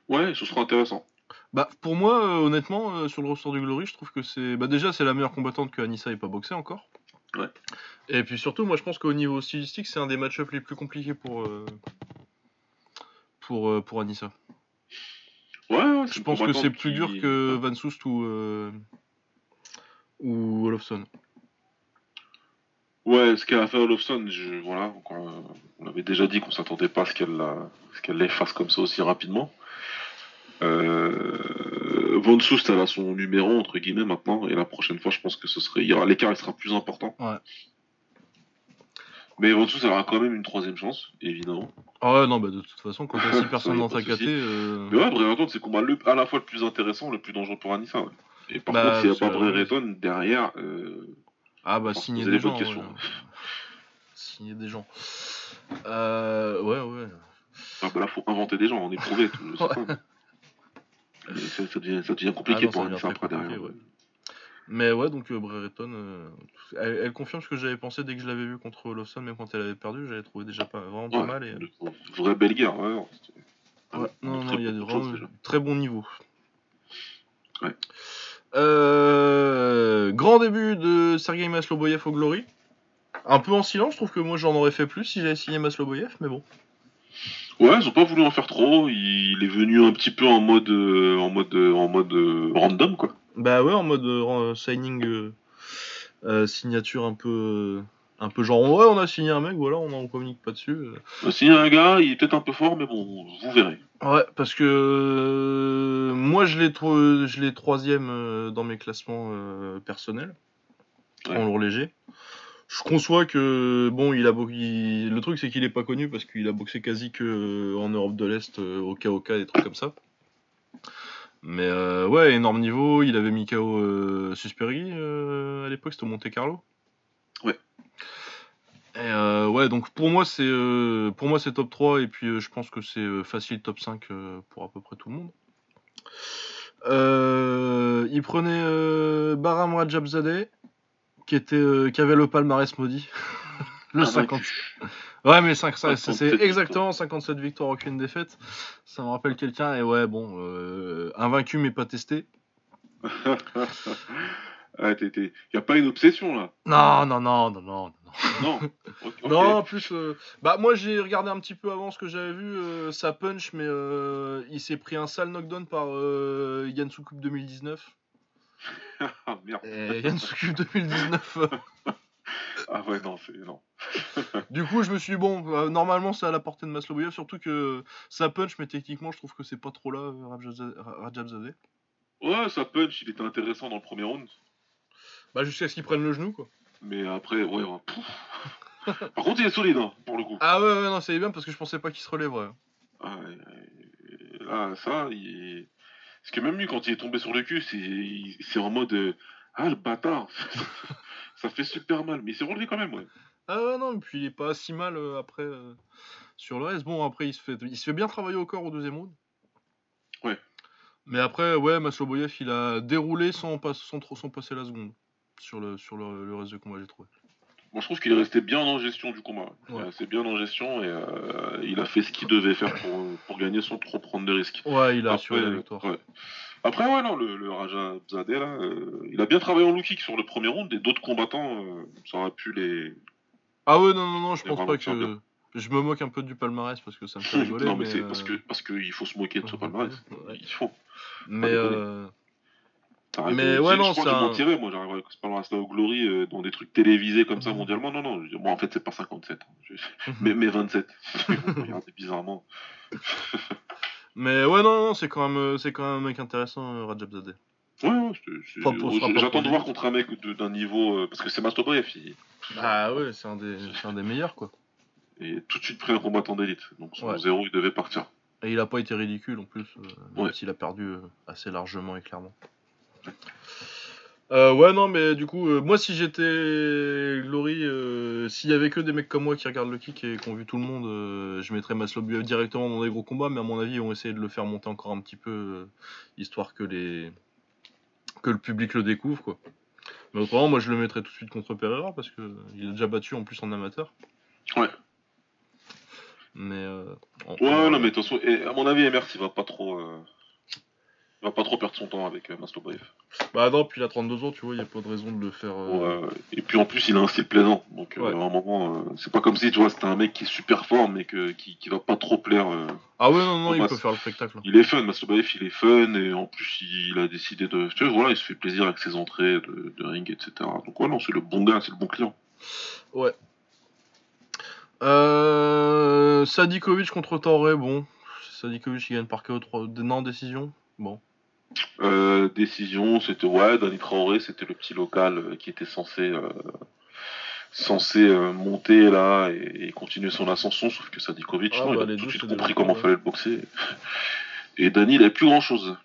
Ouais, ce sera intéressant. Bah, pour moi, euh, honnêtement, euh, sur le roster du Glory, je trouve que c'est... Bah, déjà, c'est la meilleure combattante que Anissa ait pas boxé encore. Ouais. Et puis surtout, moi, je pense qu'au niveau stylistique, c'est un des match-ups les plus compliqués pour... Pour, pour Anissa. Ouais, Je pense que c'est plus dur que Van Soust ou, euh, ou Olofsson. Ouais, ce qu'elle a fait Olofsson, je, voilà, on, on avait déjà dit qu'on s'attendait pas à ce qu'elle qu'elle les fasse comme ça aussi rapidement. Euh, Von Soust, elle a son numéro entre guillemets maintenant, et la prochaine fois, je pense que ce serait, l'écart sera plus important. Ouais. Mais Soust, elle aura quand même une troisième chance, évidemment. Ah ouais, non, bah de toute façon, quand t'as 6 personnes dans ta KT. Euh... Mais ouais, Brereton, c'est combat le, à la fois le plus intéressant, le plus dangereux pour Anissa. Ouais. Et par bah, contre, s'il n'y a pas Brereton derrière. Euh... Ah bah, signer des, gens. Ouais. signer des gens. Euh, ouais, ouais. Ah bah là, faut inventer des gens, on est prouvé. Tout, ouais. ça, ça, devient, ça, devient, compliqué ah pour Anissa après derrière. Ouais. Mais ouais, donc euh, Brereton, euh, elle, elle, confirme ce que j'avais pensé dès que je l'avais vu contre Lawson, même quand elle avait perdu, j'avais trouvé déjà pas, vraiment pas mal. Et... Euh, vraie belle guerre, ouais. ouais non, non, il y a vraiment très bon niveau. Ouais. Euh, grand début de Sergei Masloboyev au Glory. Un peu en silence, je trouve que moi j'en aurais fait plus si j'avais signé Masloboyev, mais bon. Ouais, ils ont pas voulu en faire trop. Il est venu un petit peu en mode, en mode, en mode random, quoi. Bah ouais, en mode euh, signing, euh, euh, signature un peu, un peu genre ouais, on a signé un mec, voilà, on en communique pas dessus. On a signé un gars, il est peut-être un peu fort, mais bon, vous verrez. Ouais, parce que moi je l'ai je l'ai troisième dans mes classements personnels en lourd léger. Je conçois que bon, il a le truc c'est qu'il est pas connu parce qu'il a boxé quasi que en Europe de l'Est, au KOK, des trucs comme ça. Mais euh, ouais, énorme niveau. Il avait mis KO euh, Susperi euh, à l'époque, c'était au Monte Carlo. Ouais. Et ouais, donc pour moi c'est pour moi c'est top 3 et puis je pense que c'est facile top 5 pour à peu près tout le monde. il prenait Baram Rajabzadeh qui était qui avait le palmarès maudit. le 50. Ah, Ouais, mais c'est exactement 57 victoires, aucune défaite. Ça me rappelle quelqu'un, et ouais, bon, euh, invaincu mais pas testé. ah, Il n'y a pas une obsession là Non, non, non, non, non. Non, non en plus, euh, bah moi j'ai regardé un petit peu avant ce que j'avais vu, euh, ça punch, mais euh, il s'est pris un sale knockdown par euh, Yann Soukup 2019. ah merde. Et Yann Soukup 2019. Ah ouais, non, c'est. Non. du coup, je me suis dit, bon, euh, normalement, c'est à la portée de Masloboyev, surtout que ça punch, mais techniquement, je trouve que c'est pas trop là, Rajabzadeh. Ouais, ça punch, il était intéressant dans le premier round. Bah, jusqu'à ce qu'il prenne le genou, quoi. Mais après, ouais, Par contre, il est solide, hein, pour le coup. Ah ouais, ouais, non, c'est bien parce que je pensais pas qu'il se relèverait. Ah, là, ça, il. Parce que même lui, quand il est tombé sur le cul, c'est en mode. Ah, le bâtard Ça fait super mal, mais il s'est relevé quand même, ouais. Ah ouais, non, et puis il est pas si mal euh, après euh, sur le reste. Bon, après, il se, fait, il se fait bien travailler au corps au deuxième round. Ouais. Mais après, ouais, Masloboyev, il a déroulé sans, sans, trop, sans passer la seconde sur le, sur le, reste du combat, j'ai trouvé. Moi, je trouve qu'il est resté bien en gestion du combat. Ouais. C'est bien en gestion et euh, il a fait ce qu'il devait faire pour, pour, gagner sans trop prendre de risques. Ouais, il a assuré la victoire. Ouais. Après, ouais, non, le, le Raja Zadeh, là, euh, il a bien travaillé en low kick sur le premier round et d'autres combattants, euh, ça aurait pu les. Ah ouais, non, non, non, je pense pas que. Je me moque un peu du palmarès parce que ça me fait rigoler. non, mais, c'est parce que parce qu'il faut se moquer de ce palmarès. Il faut. Mais. Mais ouais, non, ça. Je mentirais, moi, j'arriverais à ce palmarès-là au Glory euh, dans des trucs télévisés comme ça mondialement. Non, non, moi, en fait, c'est pas 57. Hein. mais, mais 27. Regardez bizarrement. Mais ouais, non, non c'est quand, même, euh, c'est quand même un mec intéressant, euh, Rajabzadeh. Ouais, ouais, j'attends de voir contre un mec d'un niveau. Euh, parce que c'est Mastobref. Il... Ah ouais, c'est un, des, un des meilleurs, quoi. Et tout de suite pris un combattant d'élite. Donc son zéro, il devait partir. Et il a pas été ridicule en plus, même s'il a perdu assez largement et clairement. Euh, ouais, non, mais du coup, euh, moi, si j'étais Glory, euh, s'il y avait que des mecs comme moi qui regardent le kick et qui ont vu tout le monde, je mettrais Maslow directement dans des gros combats, mais à mon avis, ils vont essayer de le faire monter encore un petit peu, histoire que les que le public le découvre, quoi. Mais autrement, moi, je le mettrais tout de suite contre Pereira, parce que il a déjà battu en plus en amateur. Ouais. Mais. ouais, non, mais attention, et à mon avis, Emers, il va pas trop va pas trop perdre son temps avec euh, Bah non, puis il a 32 ans, tu vois, il n'y a pas de raison de le faire. Euh, ouais, et puis en plus, il a un style plaisant. Donc euh, à un moment, euh, c'est pas comme si, tu vois, c'était un mec qui est super fort, mais que, qui, qui va pas trop plaire. ah ouais, non, non, il peut faire le spectacle. Il est fun, Maslobaev, il est fun, et en plus, il a décidé de. Tu vois, voilà, il se fait plaisir avec ses entrées de, ring, etc. Donc ouais, non, c'est le bon gars, c'est le bon client. Ouais. Euh, Sadikovic contre Torre, bon. Sadikovic qui gagne par KO 3. Non, décision Bon. Euh, décision, c'était ouais, Danny Traoré, c'était le petit local euh, qui était censé euh, censé euh, monter là et, et continuer son ascension, sauf que Sadikovic, Ah, non, bah, il a les tout de suite compris comment ouais. fallait le boxer. Et Danny, il avait plus grand chose.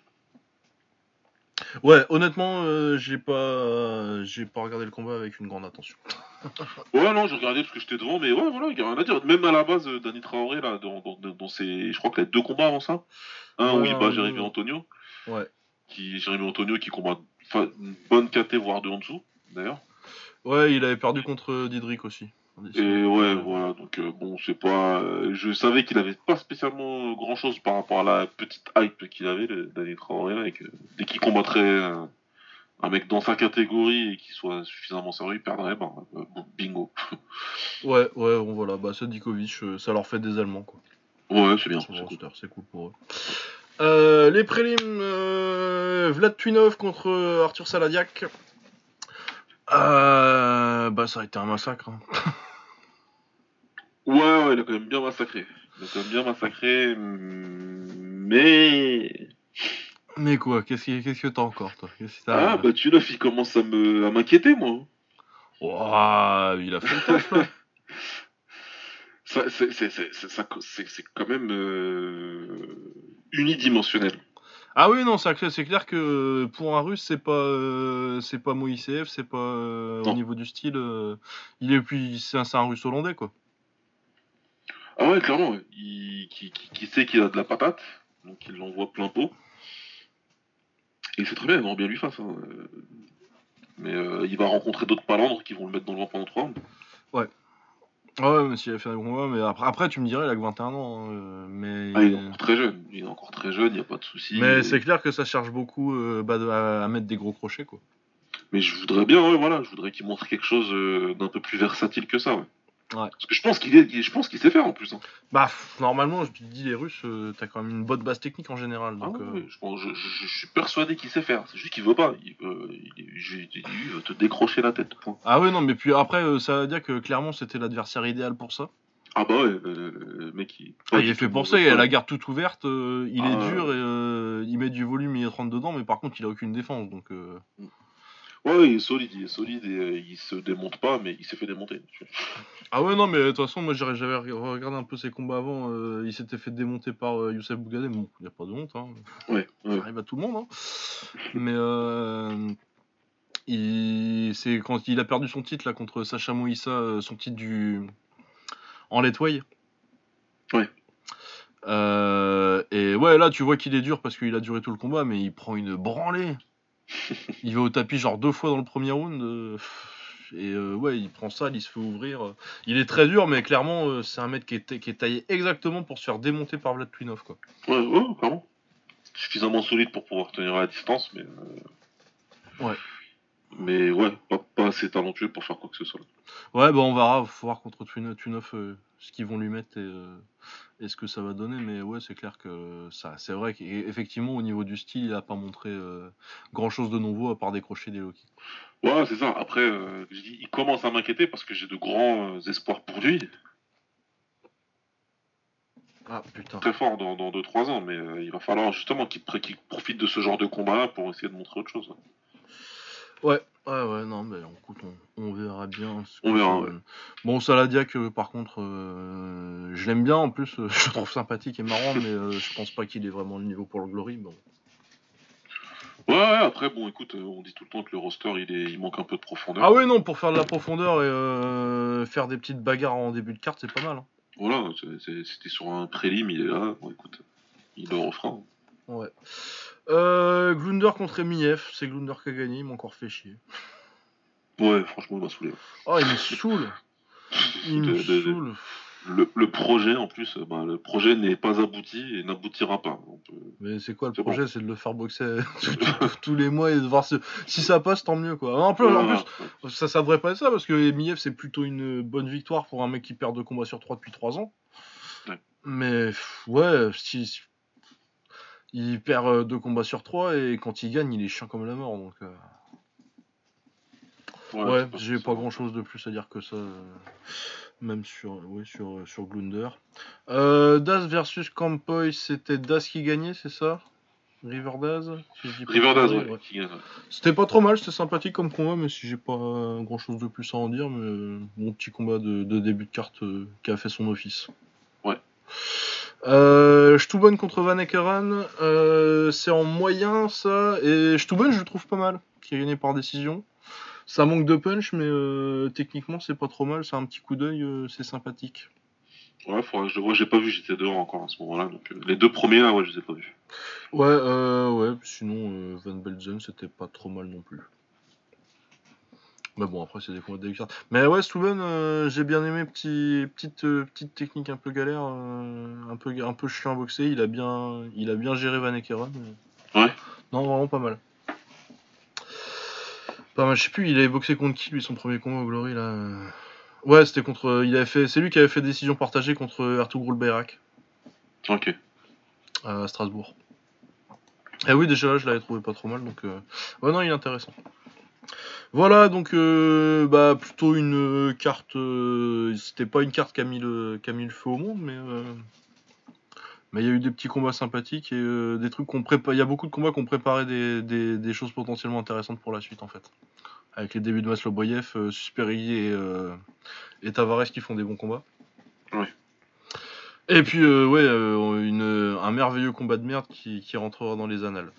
Ouais, honnêtement, euh, j'ai pas, euh, j'ai pas regardé le combat avec une grande attention. Ouais, non, j'ai regardé parce que j'étais devant, mais ouais, voilà, il y a rien à dire. Même à la base, euh, Danny Traoré, là, dans, dans, dans ses. Je crois qu'il a deux combats avant ça. Un où il bat Jérémy. Antonio. Ouais. Qui, Jérémy Antonio qui combat une bonne KT, voire deux en dessous, d'ailleurs. Ouais, il avait perdu contre Didrik aussi. Et ouais, voilà, donc euh, bon, c'est pas. euh, je savais qu'il avait pas spécialement grand chose par rapport à la petite hype qu'il avait, Danny Traoré, et que dès qu'il combattrait euh, un mec dans sa catégorie et qui soit suffisamment sérieux, il perdrait, ben, euh, bingo. Ouais, ouais, bon, voilà, bah Sadikovic, euh, ça leur fait des Allemands quoi. Ouais, c'est bien, c'est cool. pour eux. Euh, les prélims, euh, Vlad Twinov contre euh, Arthur Saladiak. Euh, bah ça a été un massacre. hein. Ouais, ouais, il a quand même bien massacré. Il a quand même bien massacré, mais. Mais quoi, qu'est-ce que t'as encore toi? Ah, bah tu il commence à m'inquiéter, moi. Ouah, il a fait le taf là. Ça, c'est, quand même euh, unidimensionnel. Ah oui, non, c'est clair, que pour un russe, c'est pas, euh, c'est pas c'est pas euh, au niveau du style. euh, il est c'est un, c'est un russe hollandais quoi. Ah ouais, clairement, ouais. il, qui, qui, qui sait qu'il a de la patate, donc il l'envoie plein pot. Et c'est très bien, il va bien lui face. hein, euh. Mais euh, il va rencontrer d'autres palandres qui vont le mettre dans le vent pendant trois rounds. Ah ouais, mais s'il a fait un combat, mais après, après, tu me dirais, il a que 21 ans, hein, euh, mais. Ah, il est encore très jeune, il est encore très jeune, il n'y a pas de souci. Mais Et- c'est clair que ça cherche beaucoup euh, bah, à, à mettre des gros crochets quoi. Mais je voudrais bien, ouais, voilà, je voudrais qu'il montre quelque chose d'un peu plus versatile que ça, ouais. Ouais. Parce que je pense qu'il est, je pense qu'il sait faire en plus. hein. Bah normalement, je te dis les Russes, euh, t'as quand même une bonne base technique en général. Ah Donc, ouais, euh, je, pense- je, je- je suis persuadé qu'il sait faire. C'est juste qu'il veut pas. Il veut, il, il- il- il veut te décrocher la tête. Point. Ah ouais non mais puis après euh, ça veut dire que clairement c'était l'adversaire idéal pour ça. Ah bah ouais, le, mec il. Ah, il est fait pour ça, il a la garde toute ouverte, euh, il Ah, est ouais. dur et euh, il met du volume, il rentre dedans, mais par contre il a aucune défense donc. euh, Ouais, il est solide, il est solide et euh, il se démonte pas, mais il s'est fait démonter. Ah ouais non mais de toute façon moi j'avais regardé un peu ses combats avant, euh, il s'était fait démonter par euh, Youssef Bougadé, bon il y a pas de honte, hein. Ouais, ouais. ça arrive à tout le monde, hein. mais euh, il c'est quand il a perdu son titre là contre Sacha Moïssa, euh, son titre du en lightweight. Ouais. Euh, et ouais, là, tu vois qu'il est dur parce qu'il a duré tout le combat, mais il prend une branlée. il va au tapis genre deux fois dans le premier round. euh, et euh, ouais, il prend ça, il se fait ouvrir. Il est très dur, mais clairement, euh, c'est un mec qui est, qui est taillé exactement pour se faire démonter par Vlad Twinov, quoi. Ouais, ouais, clairement. Suffisamment solide pour pouvoir tenir à la distance, mais. euh, Ouais. Mais ouais, pas, pas assez talentueux pour faire quoi que ce soit. Ouais, bah on verra, faut voir contre Twinov, euh, ce qu'ils vont lui mettre et, euh, et ce que ça va donner. Mais ouais, c'est clair que ça, c'est vrai qu'effectivement, au niveau du style, il a pas montré euh, grand chose de nouveau à part décrocher des low kicks. Ouais, c'est ça. Après, euh, je dis, il commence à m'inquiéter parce que j'ai de grands euh, espoirs pour lui. Ah putain. Très fort dans 2-3 ans, mais euh, il va falloir justement qu'il profite de ce genre de combat pour essayer de montrer autre chose. Ouais, ouais, ouais, non, mais écoute, on, on verra bien. ce On que verra, donne. Bon, Saladiak, euh, par contre, euh, je l'aime bien en plus, euh, je le trouve sympathique et marrant, mais euh, je pense pas qu'il ait vraiment le niveau pour le Glory. Bon. Ouais, ouais, après, bon, écoute, on dit tout le temps que le roster, il, est, il manque un peu de profondeur. Ah oui, non, pour faire de la profondeur et faire des petites bagarres en début de carte, c'est pas mal. hein. Voilà, c'était sur un prélim, il est là. Bon, écoute, il le refera. hein. Ouais. Euh, Glunder contre Emiev, c'est Glunder qui a gagné, il m'a encore fait chier. Ouais, franchement, il m'a saoulé. Oh, il me saoule Il me De- de- de- saoule Le, le projet, en plus, bah, le projet n'est pas abouti et n'aboutira pas. Peut- Mais c'est quoi le C'est projet? C'est de le faire boxer tous- les mois et de voir si, si ça passe, tant mieux quoi. En plus, en ça, ça devrait pas être ça parce que Emiev c'est plutôt une bonne victoire pour un mec qui perd deux combats sur trois depuis trois ans. Ouais. Mais ouais, si- il perd euh, deux combats sur trois et quand il gagne, il est chiant comme la mort donc. euh. Ouais, j'ai pas grand chose de plus à dire que ça. euh, Même sur, ouais, sur, sur Glunder. Euh, Das versus Campoy, c'était Das qui gagnait, c'est ça? River Daz si Riverdale, conneries, ouais. C'était pas trop mal, c'était sympathique comme combat, mais si j'ai pas grand chose de plus à en dire, mais bon petit combat de, de début de carte euh, qui a fait son office. Ouais. Euh, Stubben contre Van Ekeren, euh, c'est en moyen ça, et Stubben je le trouve pas mal, qui a gagné par décision. Ça manque de punch, mais euh, techniquement c'est pas trop mal, c'est un petit coup d'œil, euh, c'est sympathique. Ouais, faudra que je le vois. J'ai pas vu, j'étais dehors encore à ce moment-là. Donc, les deux premiers, là, ouais, je les ai pas vus. Ouais, euh, ouais, sinon Van Belzen c'était pas trop mal non plus. Mais bon, après c'est des combats de. Mais ouais, Stubben, euh, j'ai bien aimé, petit, petite, euh, petite technique un peu galère, euh, un, peu, un peu chiant à boxer, il a bien, il a bien géré Van Ekeren. mais- Ouais. Non, vraiment pas mal. Pas mal, je sais plus, il avait boxé contre qui lui son premier combat au Glory là. Ouais, c'était contre. Il avait fait. C'est lui qui avait fait décision partagée contre Ertugrul Bayrak Ok. à Strasbourg. Et oui, déjà là, je l'avais trouvé pas trop mal, donc. Ouais, non, il est intéressant. Voilà, donc euh, bah plutôt une euh, carte. euh, C'était pas une carte qui a mis le, qui a mis le feu au monde, mais euh, mais il y a eu des petits combats sympathiques et des trucs qu'on prépare. Il y a beaucoup de combats qu'on préparait des, des, des choses potentiellement intéressantes pour la suite en fait. Avec les débuts de Masloboyev, Susperi et, et Tavares qui font des bons combats. Et puis ouais, une, un merveilleux combat de merde qui, qui rentrera dans les annales.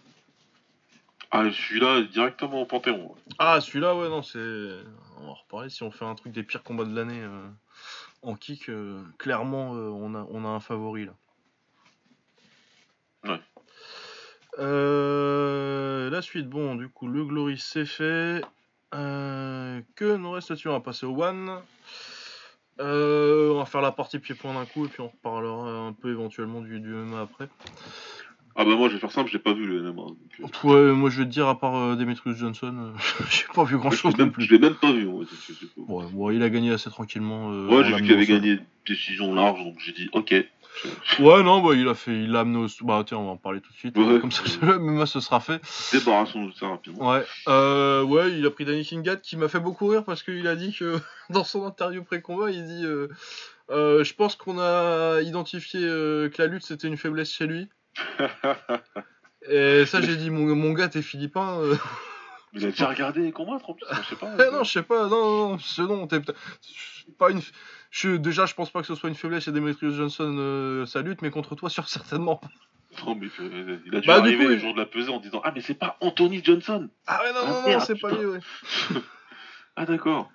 Ah, je suis là directement au Panthéon. Ah, celui-là, ouais, non, c'est. On va reparler si on fait un truc des pires combats de l'année euh, en kick. euh, clairement, euh, on, a, on a un favori là. Ouais. Euh, la suite, bon, du coup, le Glory c'est fait. Euh, que nous reste-t-il On va passer au One. Euh, on va faire la partie pied-point d'un coup et puis on reparlera un peu éventuellement du, du MMA après. Ah, bah, moi, je vais faire simple, j'ai pas vu le donc, euh, Ouais, moi je vais te dire, à part euh, Demetrius Johnson, euh, j'ai pas vu grand je chose l'ai non même, je l'ai même pas vu. Ouais, c'est- c'est- c'est- Ouais, bon, il a gagné assez tranquillement. euh, Ouais, j'ai vu qu'il avait gagné décision large, donc j'ai dit ok. Ouais, non, bah, il a fait, il l'a amené au. Bah, tiens, on va en parler tout de suite. Ouais. Comme ça, le MMA ce sera fait. Débarrassons-nous de ça rapidement. Ouais, euh, ouais, il a pris Danny Kingat qui m'a fait beaucoup rire parce qu'il a dit que dans son interview pré-combat, il dit euh, euh, Je pense qu'on a identifié euh, que la lutte c'était une faiblesse chez lui. Et ça, j'ai dit Mon, mon gars, t'es philippin. euh. Il a déjà regardé les combats, en plus, je sais pas. Eh non, je sais pas, non, non, non, c'est non, t'es pas une. Je, déjà, je pense pas que ce soit une faiblesse chez Demetrius Johnson euh, sa lutte, mais contre toi, sur certainement. Non, mais euh, il a dû Bah, arriver coup, le il- jour de la pesée en disant Ah, mais c'est pas Anthony Johnson Ah ouais, non, Ah, non, non, merde, c'est pas lui, ouais. Ah, d'accord.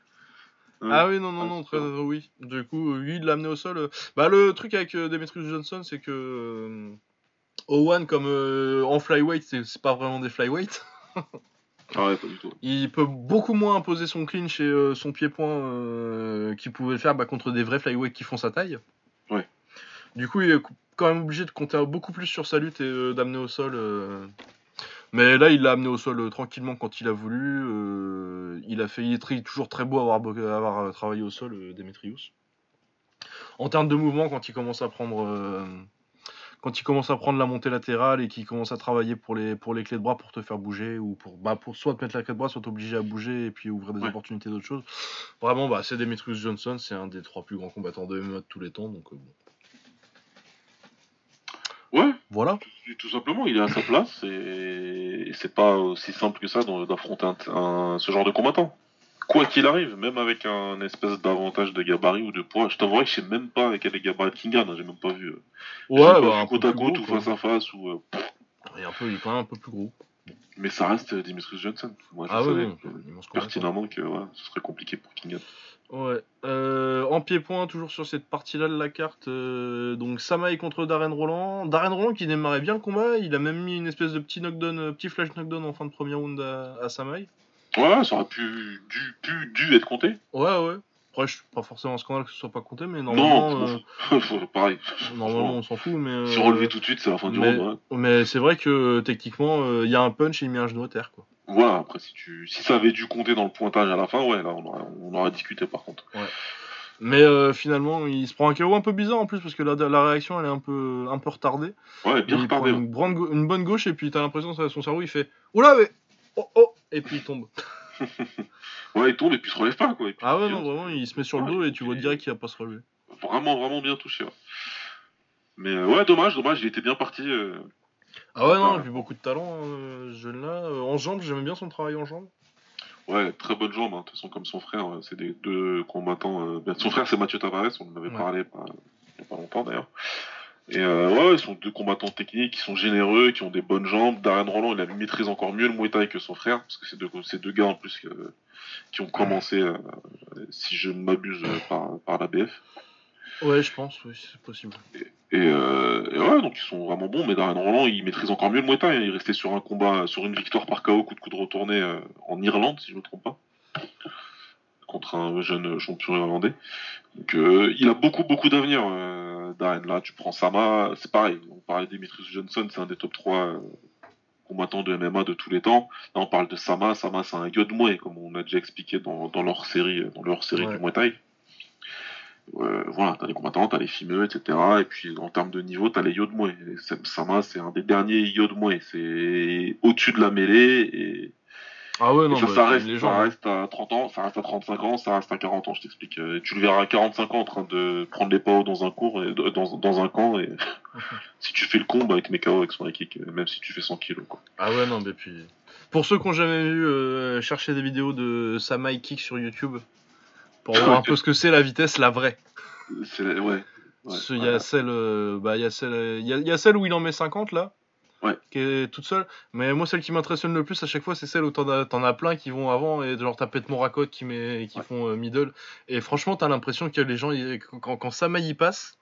Ouais. Ah oui, non, non, Ah, non, très, euh, oui. Du coup, lui, il l'a amené au sol. Bah, le truc avec euh, Demetrius Johnson, c'est que. Owen, comme euh, en flyweight, c'est pas vraiment des flyweight. Ah, ouais, pas du tout. Il peut beaucoup moins imposer son clinch et euh, son pied-point euh, qu'il pouvait le faire bah, contre des vrais flyweight qui font sa taille. Ouais. Du coup, il est quand même obligé de compter beaucoup plus sur sa lutte et d'amener au sol. Mais là, il l'a amené au sol tranquillement quand il a voulu. il a fait, il est toujours très beau avoir, avoir travaillé au sol, Demetrius. En termes de mouvement, quand il commence à prendre, quand il commence à prendre la montée latérale et qu'il commence à travailler pour les, pour les clés de bras pour te faire bouger ou pour, bah, pour soit te mettre la clé de bras, soit t'obliger à bouger et puis ouvrir des Ouais. opportunités d'autres choses. Vraiment, bah, c'est Demetrius Johnson, c'est un des trois plus grands combattants de MMA de tous les temps, donc euh, bon. Ouais, Voilà. tout, tout simplement, il est à sa place et, et c'est pas aussi simple que ça d'affronter un, un- ce genre de combattant. Quoi qu'il arrive, même avec un espèce d'avantage de gabarit ou de poids, je t'avouerai que je sais même pas avec quel est gabarit de Kingan, j'ai même pas vu. euh, Ouais, pas bah, vu un peu côte à côte gros, ou quoi. face à face ou. euh, pff, Et un peu, il est quand même un peu plus gros. mais ça reste euh, Demetrius Johnson. Moi, je Ah savais que- combattant. pertinemment que ouais, ce serait compliqué pour Kingan. Ouais. Euh, en pied-point, toujours sur cette partie-là de la carte. euh, donc Samaï contre Darren Roland. Darren Roland qui démarrait bien le combat. Il a même mis une espèce de petit knockdown, petit flash knockdown en fin de premier round à, à Samaï. Ouais, ça aurait pu, dû, pu, dû être compté. Ouais, ouais. Après, je suis pas forcément un scandale que ce soit pas compté, mais normalement, Non, euh, pareil. normalement on s'en fout. Mais, Si euh, relevé tout de suite, c'est la fin du mais- round. ouais. mais c'est vrai que euh, techniquement, il y a un punch et il met un genou à terre. Quoi. Voilà, après, si, tu... si ça avait dû compter dans le pointage à la fin, ouais, là, on aurait, on aurait discuté par contre. Mais euh, finalement, il se prend un KO un peu bizarre en plus parce que la, la réaction elle est un peu, un peu retardée. Ouais, bien il prend retardé. ouais. une, une bonne gauche et puis t'as l'impression que son cerveau il fait Oula, mais oh oh Et puis il tombe. ouais, il tombe et puis il se relève pas, quoi. Et puis, Ah ouais, non, vraiment, il se met sur le dos et tu vois direct qu'il va pas se relever. Vraiment, vraiment bien touché. ouais. Mais euh, ouais, dommage, dommage, il était bien parti. euh, Ah ouais, non, Ouais. et puis beaucoup de talent, euh, ce jeune-là. Euh, en jambes, j'aimais bien son travail en jambes. Ouais, très bonne jambe, hein. de toute façon, comme son frère, c'est des deux combattants. bien, Son frère, c'est Mathieu Tavares, on en avait Ouais. parlé pas- il a pas longtemps d'ailleurs. Et euh, ouais, ils sont deux combattants techniques, qui sont généreux, qui ont des bonnes jambes. Darren Roland, il a maîtrise encore mieux le Muay Thai que son frère, parce que c'est deux, c'est deux gars en plus euh, qui ont commencé, euh, si je ne m'abuse, euh, par, par la BF. Ouais, je pense, oui, c'est possible. Et, euh, et ouais, donc ils sont vraiment bons, mais Darren Roland, il maîtrise encore mieux le Muay Thai. hein. Il restait sur un combat, sur une victoire par KO, coup de coude retourné euh, en Irlande, si je ne me trompe pas, contre un jeune champion irlandais. Donc euh, il a beaucoup, beaucoup d'avenir, euh, Darren. Là, tu prends Sama, c'est pareil. On parlait d'Demetrius Johnson, c'est un des top 3 euh, combattants de MMA de tous les temps. Là, on parle de Sama. Sama, c'est un Yod Muay, comme on a déjà expliqué dans, dans leur série, dans leur série Ouais. du Muay Thai. Euh, voilà, t'as les combattants, t'as les fimeux, etc. Et puis en termes de niveau, t'as les Yodmue. Sama, c'est un des derniers Yodmue. C'est au-dessus de la mêlée. Et, Ah ouais, non, ça, ça, reste, une légende. ça reste à 30 ans, ça reste à 35 ans, ça reste à 40 ans, je t'explique. Euh, Tu le verras à 45 ans en train de prendre les PAO dans un cours, et, dans, dans un camp. Et si tu fais le combat avec mes KO avec son kick, euh, même si tu fais 100 kilos. Quoi. Ah ouais, non, mais puis. Pour ceux qui ont jamais vu, euh, chercher des vidéos de Samai Kick sur YouTube. Pour voir un peu ce que c'est la vitesse, la vraie. C'est, ouais. Il y, ouais. euh, bah, y, euh, y, a, il y a celle où il en met 50 là, Ouais. qui est toute seule. Mais moi, celle qui m'impressionne le plus à chaque fois, c'est celle où t'en as, plein qui vont avant et genre t'as Pet Morakot qui, met, qui Ouais. font euh, middle. Et franchement, t'as l'impression que les gens, ils- quand, quand Samai y passe.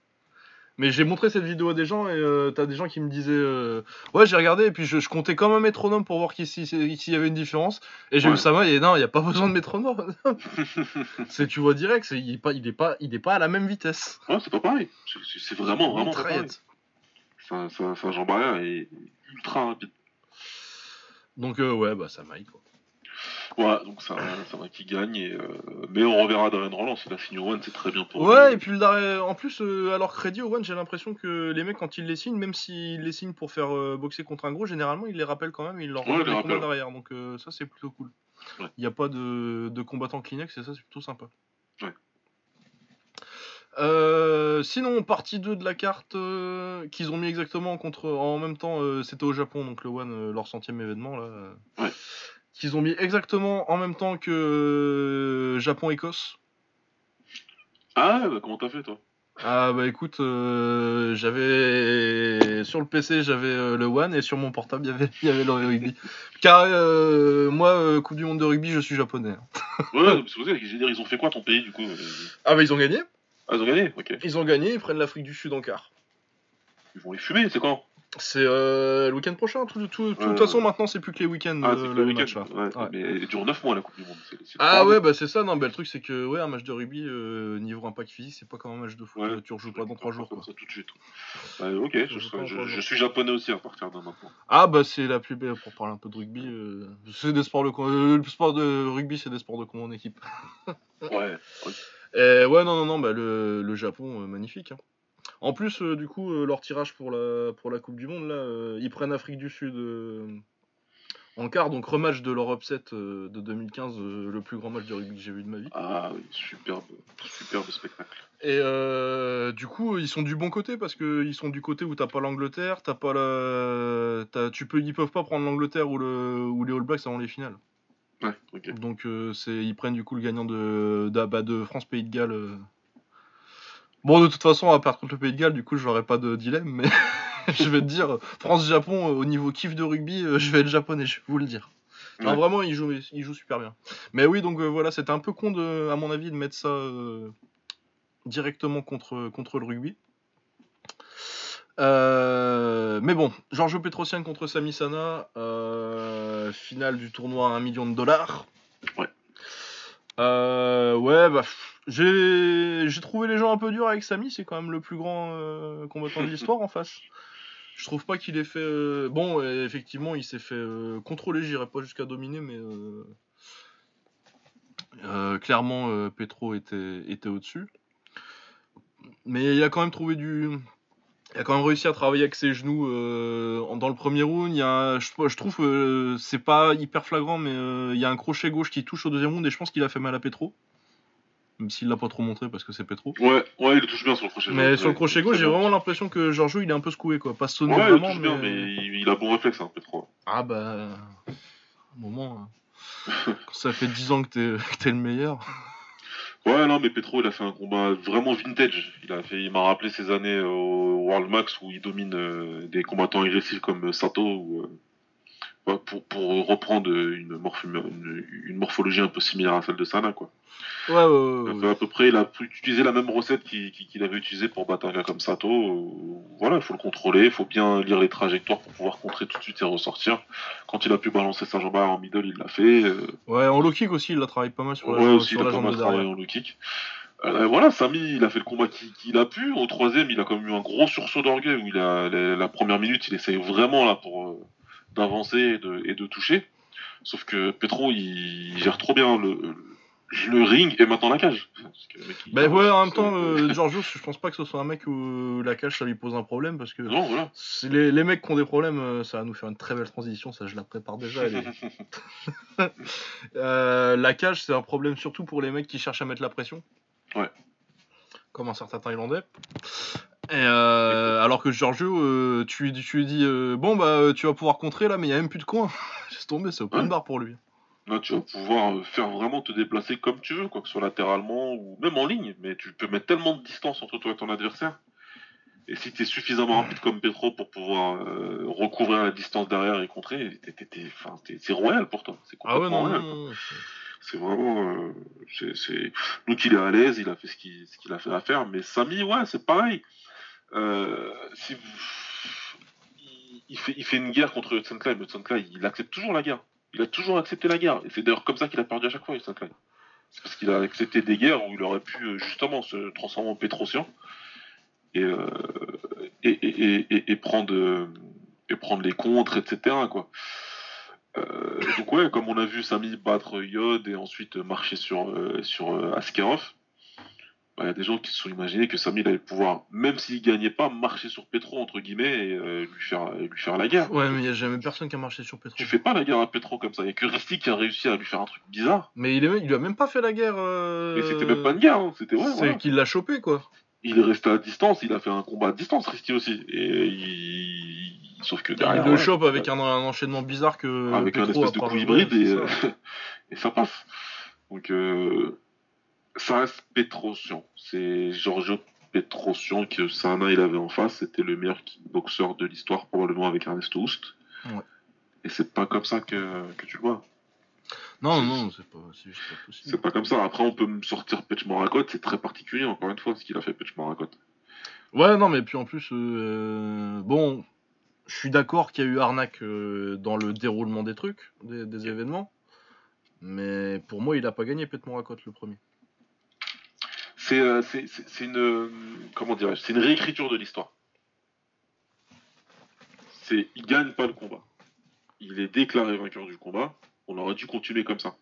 Mais j'ai montré cette vidéo à des gens et euh, t'as des gens qui me disaient euh, Ouais, j'ai regardé et puis je, je comptais comme un métronome pour voir si- s'il y avait une différence. Et j'ai Ouais. vu Samai et non, il n'y a pas besoin de métronome. c'est, tu vois direct, c'est, il, est pas, il, est pas, il est pas à la même vitesse. Ouais, c'est pas pareil. C'est vraiment, vraiment pas pareil. Sa, sa, sa jambe arrière est ultra rapide. Donc euh, ouais, bah ça maille quoi. Voilà, donc ça, ça va qui gagne. Et, euh, mais on reverra Darren Roland. S'il a signé One, c'est très bien pour Ouais, lui. et puis le en plus, euh, alors crédit Owen, j'ai l'impression que les mecs quand ils les signent, même s'ils les signent pour faire euh, boxer contre un gros, généralement ils les rappellent quand même, ils leur Ouais, rendent ils les rappellent. derrière. Donc ça c'est plutôt cool. Il Ouais. n'y a pas de, de combattants Kleenex et ça c'est plutôt sympa. Ouais. Euh, sinon, partie 2 de la carte euh, qu'ils ont mis exactement contre en même temps, euh, c'était au Japon, donc le One, leur centième événement là. Ouais. Qu'ils ont mis exactement en même temps que Japon-Écosse. Ah, bah, comment t'as fait, toi? Ah bah écoute, j'avais sur le PC j'avais le One et sur mon portable il y avait, il y avait le rugby. Car moi, Coupe du Monde de rugby, je suis japonais. hein. Ouais, ça que dit, ils ont fait quoi ton pays, du coup? Ah bah ils ont gagné. Ah, ils ont gagné Ok. Ils ont gagné, ils prennent l'Afrique du Sud en quart. Ils vont les fumer, c'est quand? C'est euh, le week-end prochain. tout- tout- tout- De toute façon ouais. maintenant c'est plus que les week-ends Ah, euh, c'est le week-end. là. Ouais, Ouais. mais elle dure 9 mois, la Coupe du Monde. C'est- c'est Ah ouais bah c'est ça, non bah le truc c'est que ouais un match de rugby euh, niveau impact physique c'est pas comme un match de foot, Ouais. euh, tu rejoues pas dans 3 jours quoi. ça, tout de suite. Ok, Je suis japonais aussi à partir de maintenant. Ah bah c'est la plus belle pour parler un peu de rugby. euh, c'est des sports de euh, le sport de rugby c'est des sports de combat en équipe. Ouais. Et ouais, non, non, non, bah, le, le Japon, euh, magnifique. hein. En plus, euh, du coup, euh, leur tirage pour la, pour la Coupe du Monde, là, euh, ils prennent Afrique du Sud euh, en quart, donc rematch de leur upset euh, de 2015, euh, le plus grand match de rugby que j'ai vu de ma vie. Ah oui, superbe, superbe spectacle. Et euh, du coup, ils sont du bon côté parce qu'ils sont du côté où t'as pas l'Angleterre, t'as pas la. t'as- tu peux, ils peuvent pas prendre l'Angleterre ou, le, ou les All Blacks avant les finales. Ouais. Donc euh, c'est ils prennent du coup le gagnant de, de, bah, de France Pays de Galles. euh. Bon de toute façon à part contre le Pays de Galles du coup j'aurais pas de dilemme mais je vais te dire France Japon euh, au niveau kiff de rugby je vais être japonais je vais vous le dire. Non, vraiment ils jouent ils jouent super bien. Mais oui donc euh, voilà c'était un peu con de à mon avis de mettre ça euh, directement contre contre le rugby. Euh, mais bon, Giorgio Petrosian contre Sami Sana, euh, finale du tournoi à 1 million de dollars. Ouais. Euh, ouais, bah, j'ai trouvé les gens un peu durs avec Sami, c'est quand même le plus grand combattant de l'histoire en face. Je trouve pas qu'il ait fait. Bon, effectivement, il s'est fait contrôler, j'irai pas jusqu'à dominer, mais. clairement, Petro était, était au-dessus. Mais il a quand même trouvé du. Il a quand même réussi à travailler avec ses genoux euh, dans le premier round. Il y a je, je trouve euh, c'est pas hyper flagrant, mais euh, il y a un crochet gauche qui touche au deuxième round et je pense qu'il a fait mal à Petro. Même s'il l'a pas trop montré parce que c'est Petro. Ouais, ouais, il le touche bien sur le crochet Mais gauche, sur le crochet gauche, j'ai vraiment l'impression que Giorgio il est un peu secoué quoi. Pas sonné Ouais, il le vraiment, touche mais... bien, mais il, il a bon réflexe, hein, Petro. Ah bah. Un moment. hein. Quand ça fait 10 ans que t'es que t'es le meilleur. Ouais, non, mais Petro, il a fait un combat vraiment vintage. Il a fait, il m'a rappelé ses années au World Max où il domine euh, des combattants agressifs comme Sato ou, euh, pour, pour reprendre une, morph- une, une morphologie un peu similaire à celle de Sana, quoi. Ouais, ouais, à peu près, il a pu utiliser la même recette qu'il avait utilisée pour battre un gars comme Sato. Euh, Voilà, il faut le contrôler, il faut bien lire les trajectoires pour pouvoir contrer tout de suite et ressortir. Quand il a pu balancer sa jambe en middle, il l'a fait. Euh, Ouais, en low kick aussi, il a travaillé pas mal sur la, ouais, aussi, sur il a la pas jambe mal travaillé en low kick. Euh, voilà, Samy, il a fait le combat qu'il a pu. Au troisième, il a quand même eu un gros sursaut d'orgueil où il a, la, la première minute, il essaye vraiment là pour d'avancer et de, et de toucher. Sauf que Petro, il, gère trop bien le, le ring et maintenant la cage. Il- Bah ouais, en même temps, euh, Giorgio, je pense pas que ce soit un mec où la cage ça lui pose un problème parce que Non, voilà. c'est les, les mecs qui ont des problèmes, euh, ça va nous faire une très belle transition, ça je la prépare déjà. elle est- Euh, la cage, c'est un problème surtout pour les mecs qui cherchent à mettre la pression. Ouais. Comme un certain Thaïlandais. Et euh, alors que Giorgio, euh, tu, lui dis- tu lui dis euh, Bon, bah, tu vas pouvoir contrer là, mais il y a même plus de coin. Laisse tomber, c'est open Ouais. bar pour lui. Là, tu vas pouvoir faire vraiment te déplacer comme tu veux, quoi que ce soit latéralement ou même en ligne, mais tu peux mettre tellement de distance entre toi et ton adversaire. Et si tu es suffisamment rapide comme Petro pour pouvoir recouvrir la distance derrière et contrer, c'est royal pour toi. C'est Ah ouais, complètement non, royal. non, non. C'est vraiment. euh, c'est- Donc il est à l'aise, il a fait ce qu'il a fait à faire, mais Samy, ouais, c'est pareil. Euh, si il, fait, il fait une guerre contre Hudson mais Hudson Clay, il accepte toujours la guerre. Il a toujours accepté la guerre. Et c'est d'ailleurs comme ça qu'il a perdu à chaque fois, Hudson Clay. C'est parce qu'il a accepté des guerres où il aurait pu euh, justement se transformer en Pétrosian et, euh, et, et, et, et- et prendre, euh, et prendre les contres, etc. Quoi. Euh, donc ouais, comme on a vu Samy battre Yod et ensuite marcher sur, euh, sur euh, Askarov, bah, il y a des gens qui se sont imaginés que Samy allait pouvoir, même s'il gagnait pas, marcher sur Petro entre guillemets et euh, lui, faire, lui faire la guerre. Ouais, mais il y a jamais personne qui a marché sur Petro. Tu fais pas la guerre à Petro comme ça. Il y a que Ristic qui a réussi à lui faire un truc bizarre. Mais il, est, il lui a même pas fait la guerre. Mais c'était même pas une guerre, hein. c'était ouais, C'est voilà. qu'il l'a chopé, quoi. Il est resté à distance, il a fait un combat à distance, Risty aussi. Et il... Sauf que derrière. il le chope avec un, un enchaînement bizarre que. avec un espèce de coup hybride et, c'est euh, ça. et ça passe. Donc euh, ça reste Petrosian. C'est Giorgio Petrosian que Sana il avait en face. C'était le meilleur kickboxer de l'histoire probablement avec Ernesto Houst. Ouais. Et c'est pas comme ça que, que tu le vois. Non, non, c'est pas, c'est juste pas C'est possible. pas comme ça. Après on peut me sortir Petch Morakot. C'est très particulier encore une fois ce qu'il a fait Petch Morakot. Ouais, non, mais puis en plus, euh, bon, je suis d'accord qu'il y a eu arnaque euh, dans le déroulement des trucs, des, événements. Mais pour moi, il a pas gagné Pet Morakot le premier. C'est euh, une euh, comment dirais-je C'est une réécriture de l'histoire. C'est il gagne pas le combat. Il est déclaré vainqueur du combat. On aurait dû continuer comme ça.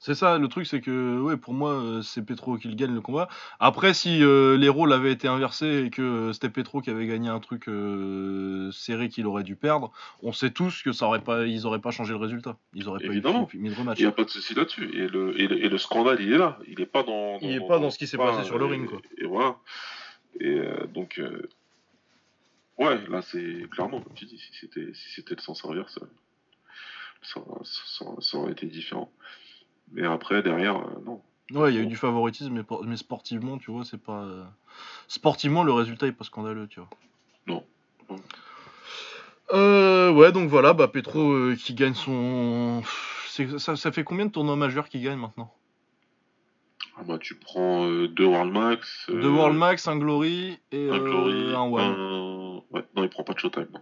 C'est ça, le truc, c'est que, ouais, pour moi, euh, c'est Petro qui le gagne le combat. Après, si euh, les rôles avaient été inversés et que euh, c'était Petro qui avait gagné un truc euh, serré qu'il aurait dû perdre, on sait tous que ça aurait pas, ils auraient pas changé le résultat. Ils auraient Évidemment. pas eu mis de rematch. Il n'y a pas de souci là-dessus. Et le, et, le, et le scandale, il est là. Il n'est pas dans. Il est pas dans ce qui s'est passé sur le ring, quoi. Et, et voilà. Et euh, donc. euh, ouais, là, c'est clairement, comme tu dis, si c'était si c'était le sens inverse, ça, ça, ça, ça aurait été différent. Mais après, derrière, euh, non. Ouais, il y a eu du favoritisme, mais, mais sportivement, tu vois, c'est pas. euh, Sportivement, le résultat est pas scandaleux, tu vois. Non. Non. Euh, ouais, donc voilà, bah Petro euh, qui gagne son. Ça, ça fait combien de tournois majeurs qu'il gagne maintenant? Ah bah, tu prends euh, deux World Max. Deux World Max, un Glory et un Glory, un- Ouais, non, il prend pas de Showtime. Non.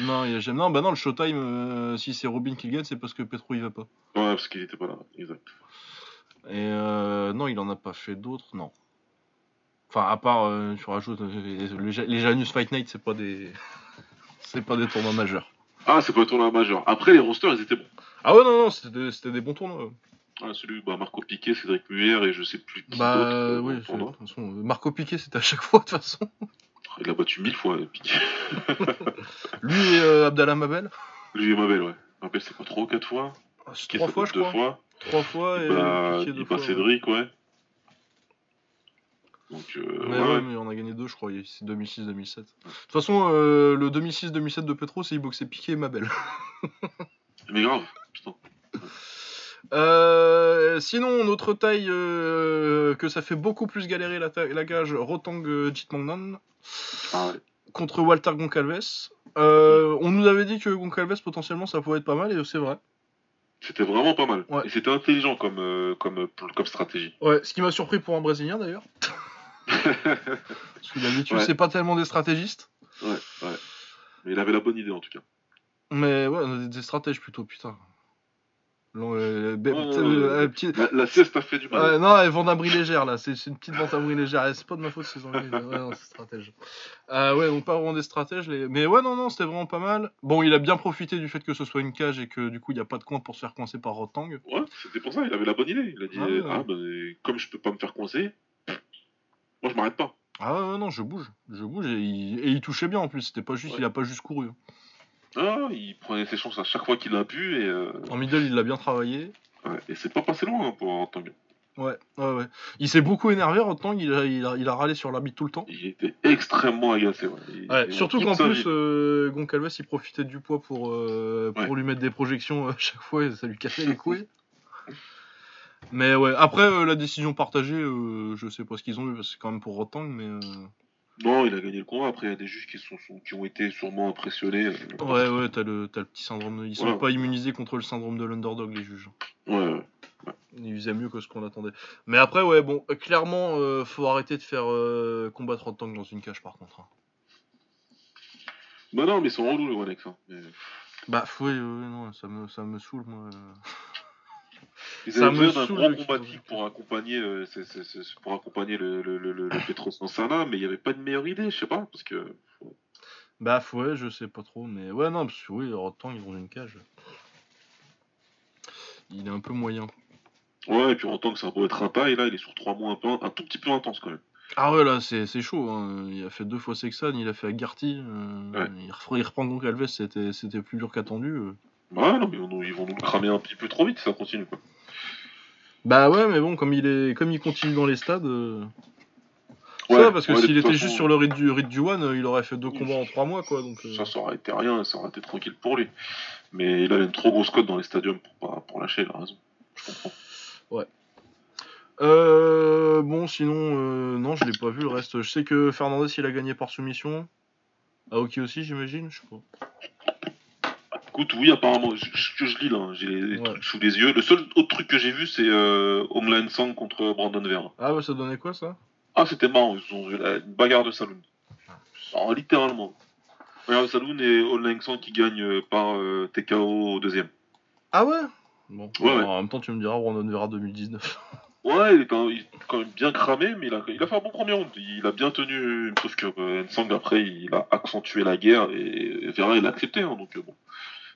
Non, il y a jamais. Non, bah non, le Showtime, euh, si c'est Robin qui le gagne, c'est parce que Petro il va pas. Ouais, parce qu'il était pas là. Exact. Et euh, non, il en a pas fait d'autres, non. Enfin, à part, euh, tu rajoutes euh, les, Ja- les Janus Fight Night, c'est pas des, c'est pas des tournois majeurs. Ah, c'est pas le tournoi majeur. Après, les rosters, ils étaient bons. Ah ouais, non, non, c'était des, c'était des bons tournois. Ah, celui, bah, Marco Piquet, Cédric Muller et je sais plus qui Bah d'autre. oui, de toute façon, Marco Piquet, c'était à chaque fois de toute façon. Il a battu mille fois. Lui et euh, Abdallah Mabel Lui et Mabel, ouais. Mabel, c'est quoi, trois ou quatre fois Ah, c'est Trois fois, je deux crois. fois. Trois fois et Bah, deux il bat ouais. Cédric, ouais. Donc, euh, Mais ouais, ouais, ouais. mais on a gagné deux, je crois. C'est 2006-2007. De toute façon, euh, le 2006-2007 de Petro, c'est il boxait Piqué et Mabel. Mais grave. Euh, sinon, notre taille euh, que ça fait beaucoup plus galérer la, cage, Rotang euh, Jitmangnan Ah ouais. contre Walter Goncalves. Euh, on nous avait dit que Goncalves potentiellement ça pourrait être pas mal et c'est vrai. C'était vraiment pas mal. Ouais. Et c'était intelligent comme, comme, comme stratégie. Ouais, ce qui m'a surpris pour un Brésilien d'ailleurs. Parce que d'habitude Ouais. c'est pas tellement des stratégistes. Ouais, ouais. Mais il avait la bonne idée en tout cas. Mais ouais, on a des- des stratèges plutôt, putain. Euh, be- euh, La, la sieste a fait du mal. Ouais, non, elles vendent un bris légère là, c'est c'est une petite vente à bris légère. Eh, C'est pas de ma faute ces anglais. Ouais, non, c'est stratège. Euh, ouais, donc pas vraiment des stratèges. Les... Mais ouais, non, non, c'était vraiment pas mal. Bon, il a bien profité du fait que ce soit une cage et que du coup il n'y a pas de coin pour se faire coincer par Rotang. Ouais, c'était pour ça, il avait la bonne idée. Il a dit Ah ouais. Ah, ben, comme je peux pas me faire coincer, moi je m'arrête pas. Ah ouais, non, je bouge. Je bouge et il, et il touchait bien en plus. C'était pas juste, il a pas juste couru. Ah, il prenait ses chances à chaque fois qu'il a pu et, euh, En middle, il l'a bien travaillé. ouais, et c'est pas passé loin hein, pour Tang. Ouais, ouais, ouais. Il s'est beaucoup énervé, Rotang. Il a, il, a, il a râlé sur l'arbitre tout le temps. Il était extrêmement agacé. Ouais. Il- Ouais, surtout qu'en plus, euh, Goncalves il profitait du poids pour, euh, pour Ouais. lui mettre des projections euh, à chaque fois et ça lui cassait les couilles. Mais ouais, après euh, la décision partagée, euh, je sais pas ce qu'ils ont eu parce que c'est quand même pour Rotang, mais euh, Non, il a gagné le combat. Après, il y a des juges qui, sont, sont- qui ont été sûrement impressionnés. ouais, ouais, t'as le, le petit syndrome. de- Ils sont pas immunisés contre le syndrome de l'underdog, les juges. Ouais, ouais. Ils faisaient mieux que ce qu'on attendait. Mais après, ouais, bon, euh, clairement, euh, faut arrêter de faire euh, combattre Rotang dans une cage par contre. hein. Bah non, mais ils sont relous, le Wanex. Hein. Mais- Bah, oui, oui, non, ça me, ça me saoule, moi. Ils Ça me saoule grand combatif pour accompagner, euh, c'est- c'est- c'est- pour accompagner le, le, le, le, Nansana, mais il n'y avait pas de meilleure idée, je sais pas, parce que Bah ouais, je sais pas trop, mais ouais, non, parce que oui, Rotang, ils ont une cage. Il est un peu moyen. ouais, et puis en tant que ça a beau être un taille, là, il est sur trois mois un, peu, un tout petit peu intense quand même. Ah ouais, là, c'est c'est chaud. hein. Il a fait deux fois Sexan, il a fait Agarty. euh, Ouais. il, repre- il reprend Goncalves, c'était c'était plus dur qu'attendu. euh. Ouais, non, mais ils vont, nous- ils vont nous le cramer un petit peu trop vite ça continue, quoi. Bah ouais, mais bon, comme il est, comme il continue dans les stades. euh, Ouais, ça, parce que ouais, s'il était façon, juste sur le rythme du, rythme du One, euh, il aurait fait deux combats en trois mois, quoi. Donc, euh, Ça, ça aurait été rien, ça aurait été tranquille pour lui. Mais il a une trop grosse cote dans les stadiums pour, pas, pour lâcher, il a raison. Je comprends. Euh, bon, sinon, euh, non, je l'ai pas vu le reste. Je sais que Fernandez, il a gagné par soumission. Aoki aussi, j'imagine, je sais pas. Écoute, oui, apparemment, je, je, je lis là, hein, j'ai les, Ouais. trucs sous les yeux. Le seul autre truc que j'ai vu, c'est euh, Homeland Sang contre Brandon Vera. Ah ouais, ça donnait quoi ça? Ah, c'était marrant, ils ont eu la- une bagarre de saloon. Alors, littéralement. Bagarre de saloon et Homeland Sang qui gagne euh, par euh, TKO au deuxième. Ah ouais? Bon, Ouais, ouais. en même temps, tu me diras, Brandon Vera 2019. Ouais, il est quand, il est quand même bien cramé, mais il a, il a fait un bon premier round. Il a bien tenu, sauf que euh, Nsang, après, il a accentué la guerre et Vera, il a accepté. hein, donc, euh, bon.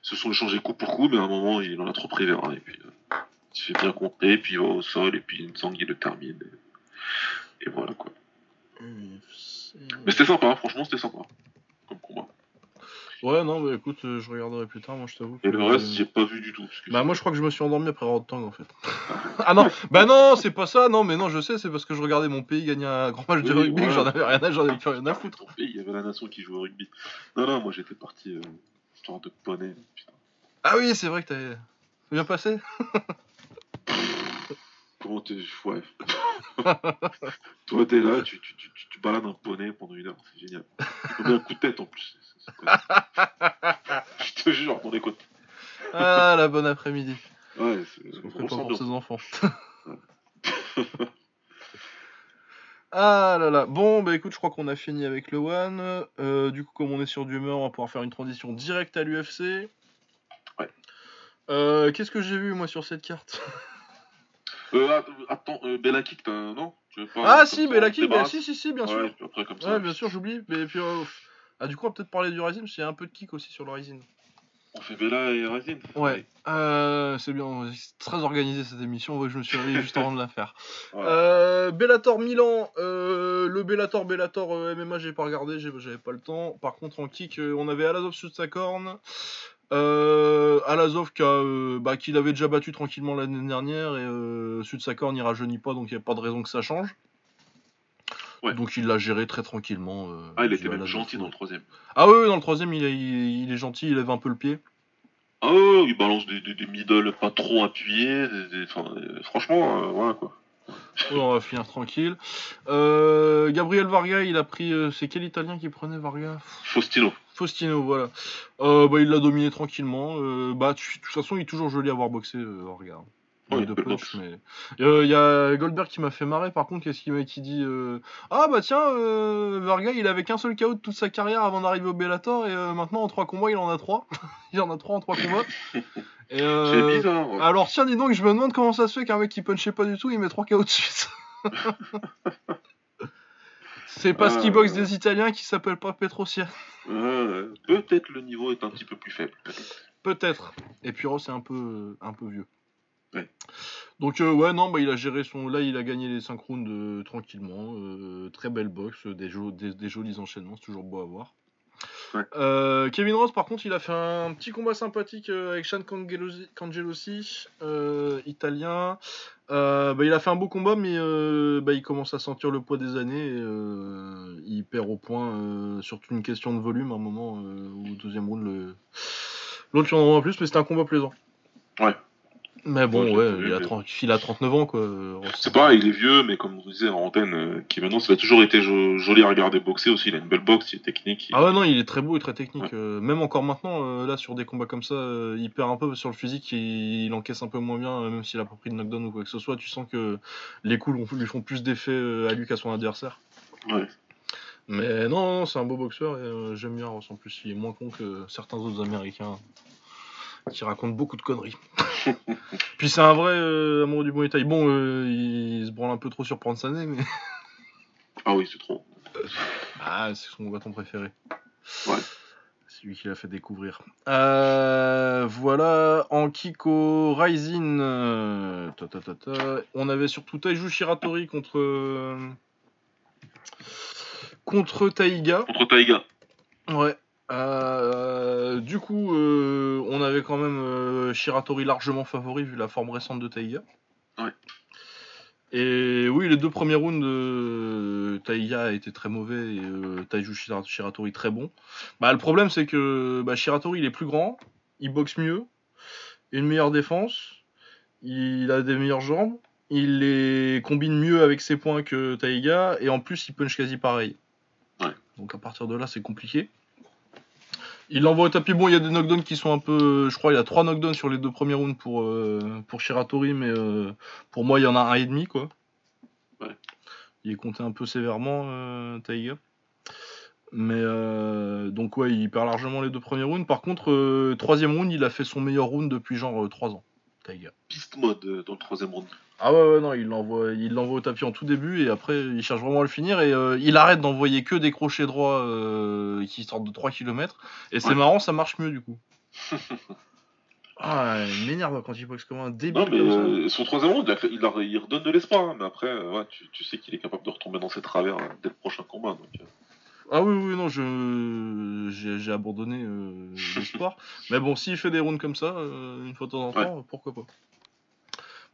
Se sont échangés coup pour coup, mais à un moment, il en a trop pris Vera. Et puis, euh, il se fait bien compter, puis il va au sol, et puis Nsang, il le termine. Et, et voilà, quoi. Mais c'était sympa, hein, franchement, c'était sympa. Comme combat. Ouais, non, bah écoute, euh, je regarderai plus tard, moi je t'avoue. Et le reste, j'ai pas vu du tout. parce que Bah moi je crois que je me suis endormi après Rotang en fait. ah non, bah non, c'est pas ça, non, mais non, je sais, c'est parce que je regardais mon pays gagner un grand match de rugby, j'en avais rien à, j'en avais plus rien à foutre. Et il y avait la nation qui jouait au rugby. Non, non, moi j'étais parti euh, de poney. Putain. Ah oui, c'est vrai que. C'est bien passé Comment t'es. Ouais. Toi, t'es là, tu, tu, tu, tu, tu balades un poney pendant une heure, c'est génial. Tu mets un coup de tête en plus. Je te jure, on écoute. Ah, la bonne après-midi. Ouais, c'est. On ressent pour ses enfants. Ah là là. Bon, bah écoute, je crois qu'on a fini avec le One. Euh, du coup, comme on est sur d'humeur, on va pouvoir faire une transition directe à l'UFC. Ouais. Euh, Qu'est-ce que j'ai vu moi sur cette carte? Euh, att- attends, euh, Bella Kick, t'as. Non? Pas, Ah si, Bella bah, débarrasse si, si, si, bien Ouais, sûr. puis après, comme ça. Ouais, bien sûr, j'oublie. Mais puis, ah, du coup, on va peut-être parler du Rising, parce qu'il y a un peu de kick aussi sur le Rising. On fait Bella et Razin. Ouais, euh, c'est bien, c'est très organisé cette émission, ouais, je me suis réveillé juste avant de la faire. Euh, Bellator Milan, euh, le Bellator Bellator MMA, j'ai pas regardé, j'avais pas le temps. Par contre, en kick, on avait Alazov sous sa corne. Euh, Alazov qui, bah, qui l'avait déjà battu tranquillement l'année dernière et euh, sud sa corne il rajeunit pas donc il n'y a pas de raison que ça change. Donc il l'a géré très tranquillement. Euh, ah, il était même gentil dans le troisième. Ah oui, dans le troisième, il, il, est gentil, il lève un peu le pied. Ah oui, il balance des, des, middle pas trop appuyés. franchement, euh, voilà quoi. on va finir tranquille. Euh, Gabriel Varga, il a pris. c'est quel italien qui prenait Varga? Faustino. Faustino, voilà. bah, il l'a dominé tranquillement. bah, de toute façon, il est toujours joli à voir boxer, Varga de punch, mais il euh, y a Goldberg qui m'a fait marrer. Par contre, qu'est-ce qu'il m'a qui dit euh, Ah bah tiens, euh, Varga, il avait qu'un seul KO de toute sa carrière avant d'arriver au Bellator et maintenant en trois combats, il en a trois. il en a trois en trois combats. C'est bizarre. Alors tiens, dis donc, je me demande comment ça se fait qu'un mec qui punchait pas du tout, il met trois KO de suite. C'est parce qu'il boxe des Italiens qui s'appellent pas Petrosien. peut-être le niveau est un petit peu plus faible. Peut-être. Et puis c'est un peu, un peu vieux. Donc euh, ouais non bah il a géré son là il a gagné les 5 rounds euh, tranquillement euh, très belle boxe des, des, jolis enchaînements c'est toujours beau à voir. Kevin Ross par contre il a fait un petit combat sympathique avec Sean Cangelosi italien bah, il a fait un beau combat mais bah, il commence à sentir le poids des années et, il perd au point surtout une question de volume à un moment au deuxième round le l'autre il en a plus mais c'était un combat plaisant. Ouais mais bon, ouais, il, a 30, il, a 39 ans, quoi. C'est pas, il est vieux, mais comme vous disiez en antenne, euh, qui maintenant, ça a toujours été joli à regarder boxer aussi. Il a une belle boxe, il est technique. Ah ouais, non, il est très beau et très technique. Euh, même encore maintenant, euh, là, sur des combats comme ça, il perd un peu sur le physique, il, encaisse un peu moins bien, même s'il a pas pris de knockdown ou quoi que ce soit. Tu sens que les coups lui font plus d'effet à lui qu'à son adversaire. Ouais. Mais non, c'est un beau boxeur et j'aime bien. En plus, il est moins con que certains autres américains qui raconte beaucoup de conneries. Puis c'est un vrai euh, amoureux du bon détail. Bon, euh, il se branle un peu trop sur prendre sa nez, mais. ah oui, c'est trop. ah, c'est son bâton préféré. Ouais. C'est lui qui l'a fait découvrir. Euh, voilà, en Kiko Rising, on avait surtout Taiju Shiratori contre. contre Taiga. Contre Taiga. Ouais. Euh, du coup, euh, on avait quand même euh, Shiratori largement favori vu la forme récente de Taiga. Ouais. Et oui, les deux premiers rounds de Taiga étaient très mauvais et Taiju Shiratori très bon. Bah, le problème, c'est que bah, Shiratori il est plus grand, il boxe mieux, une meilleure défense, il a des meilleures jambes, il les combine mieux avec ses points que Taiga et en plus il punch quasi pareil. Ouais. Donc à partir de là, c'est compliqué. Il l'envoie au tapis. Bon, il y a des knockdowns qui sont un peu. Je crois il y a trois knockdowns sur les deux premiers rounds pour, euh, pour Shiratori, mais euh, pour moi, il y en a un et demi, quoi. Ouais. Il est compté un peu sévèrement, euh, Taiga. Mais donc, ouais, il perd largement les deux premiers rounds. Par contre, troisième round, il a fait son meilleur round depuis genre trois ans, Taiga. Piste mode dans le troisième round. Ah ouais, ouais non, il l'envoie, il l'envoie au tapis en tout début et après il cherche vraiment à le finir et euh, il arrête d'envoyer que des crochets droits euh, qui sortent de 3 km et c'est marrant, ça marche mieux du coup. ah, il m'énerve quand il boxe comme un débile. Non, mais euh, son troisième round, il, il, redonne de l'espoir, hein, mais après, ouais, tu, tu, sais qu'il est capable de retomber dans ses travers dès le prochain combat. Donc, ah oui, oui, non, je j'ai abandonné l'espoir. mais bon, s'il fait des rounds comme ça, une fois de temps en temps, pourquoi pas.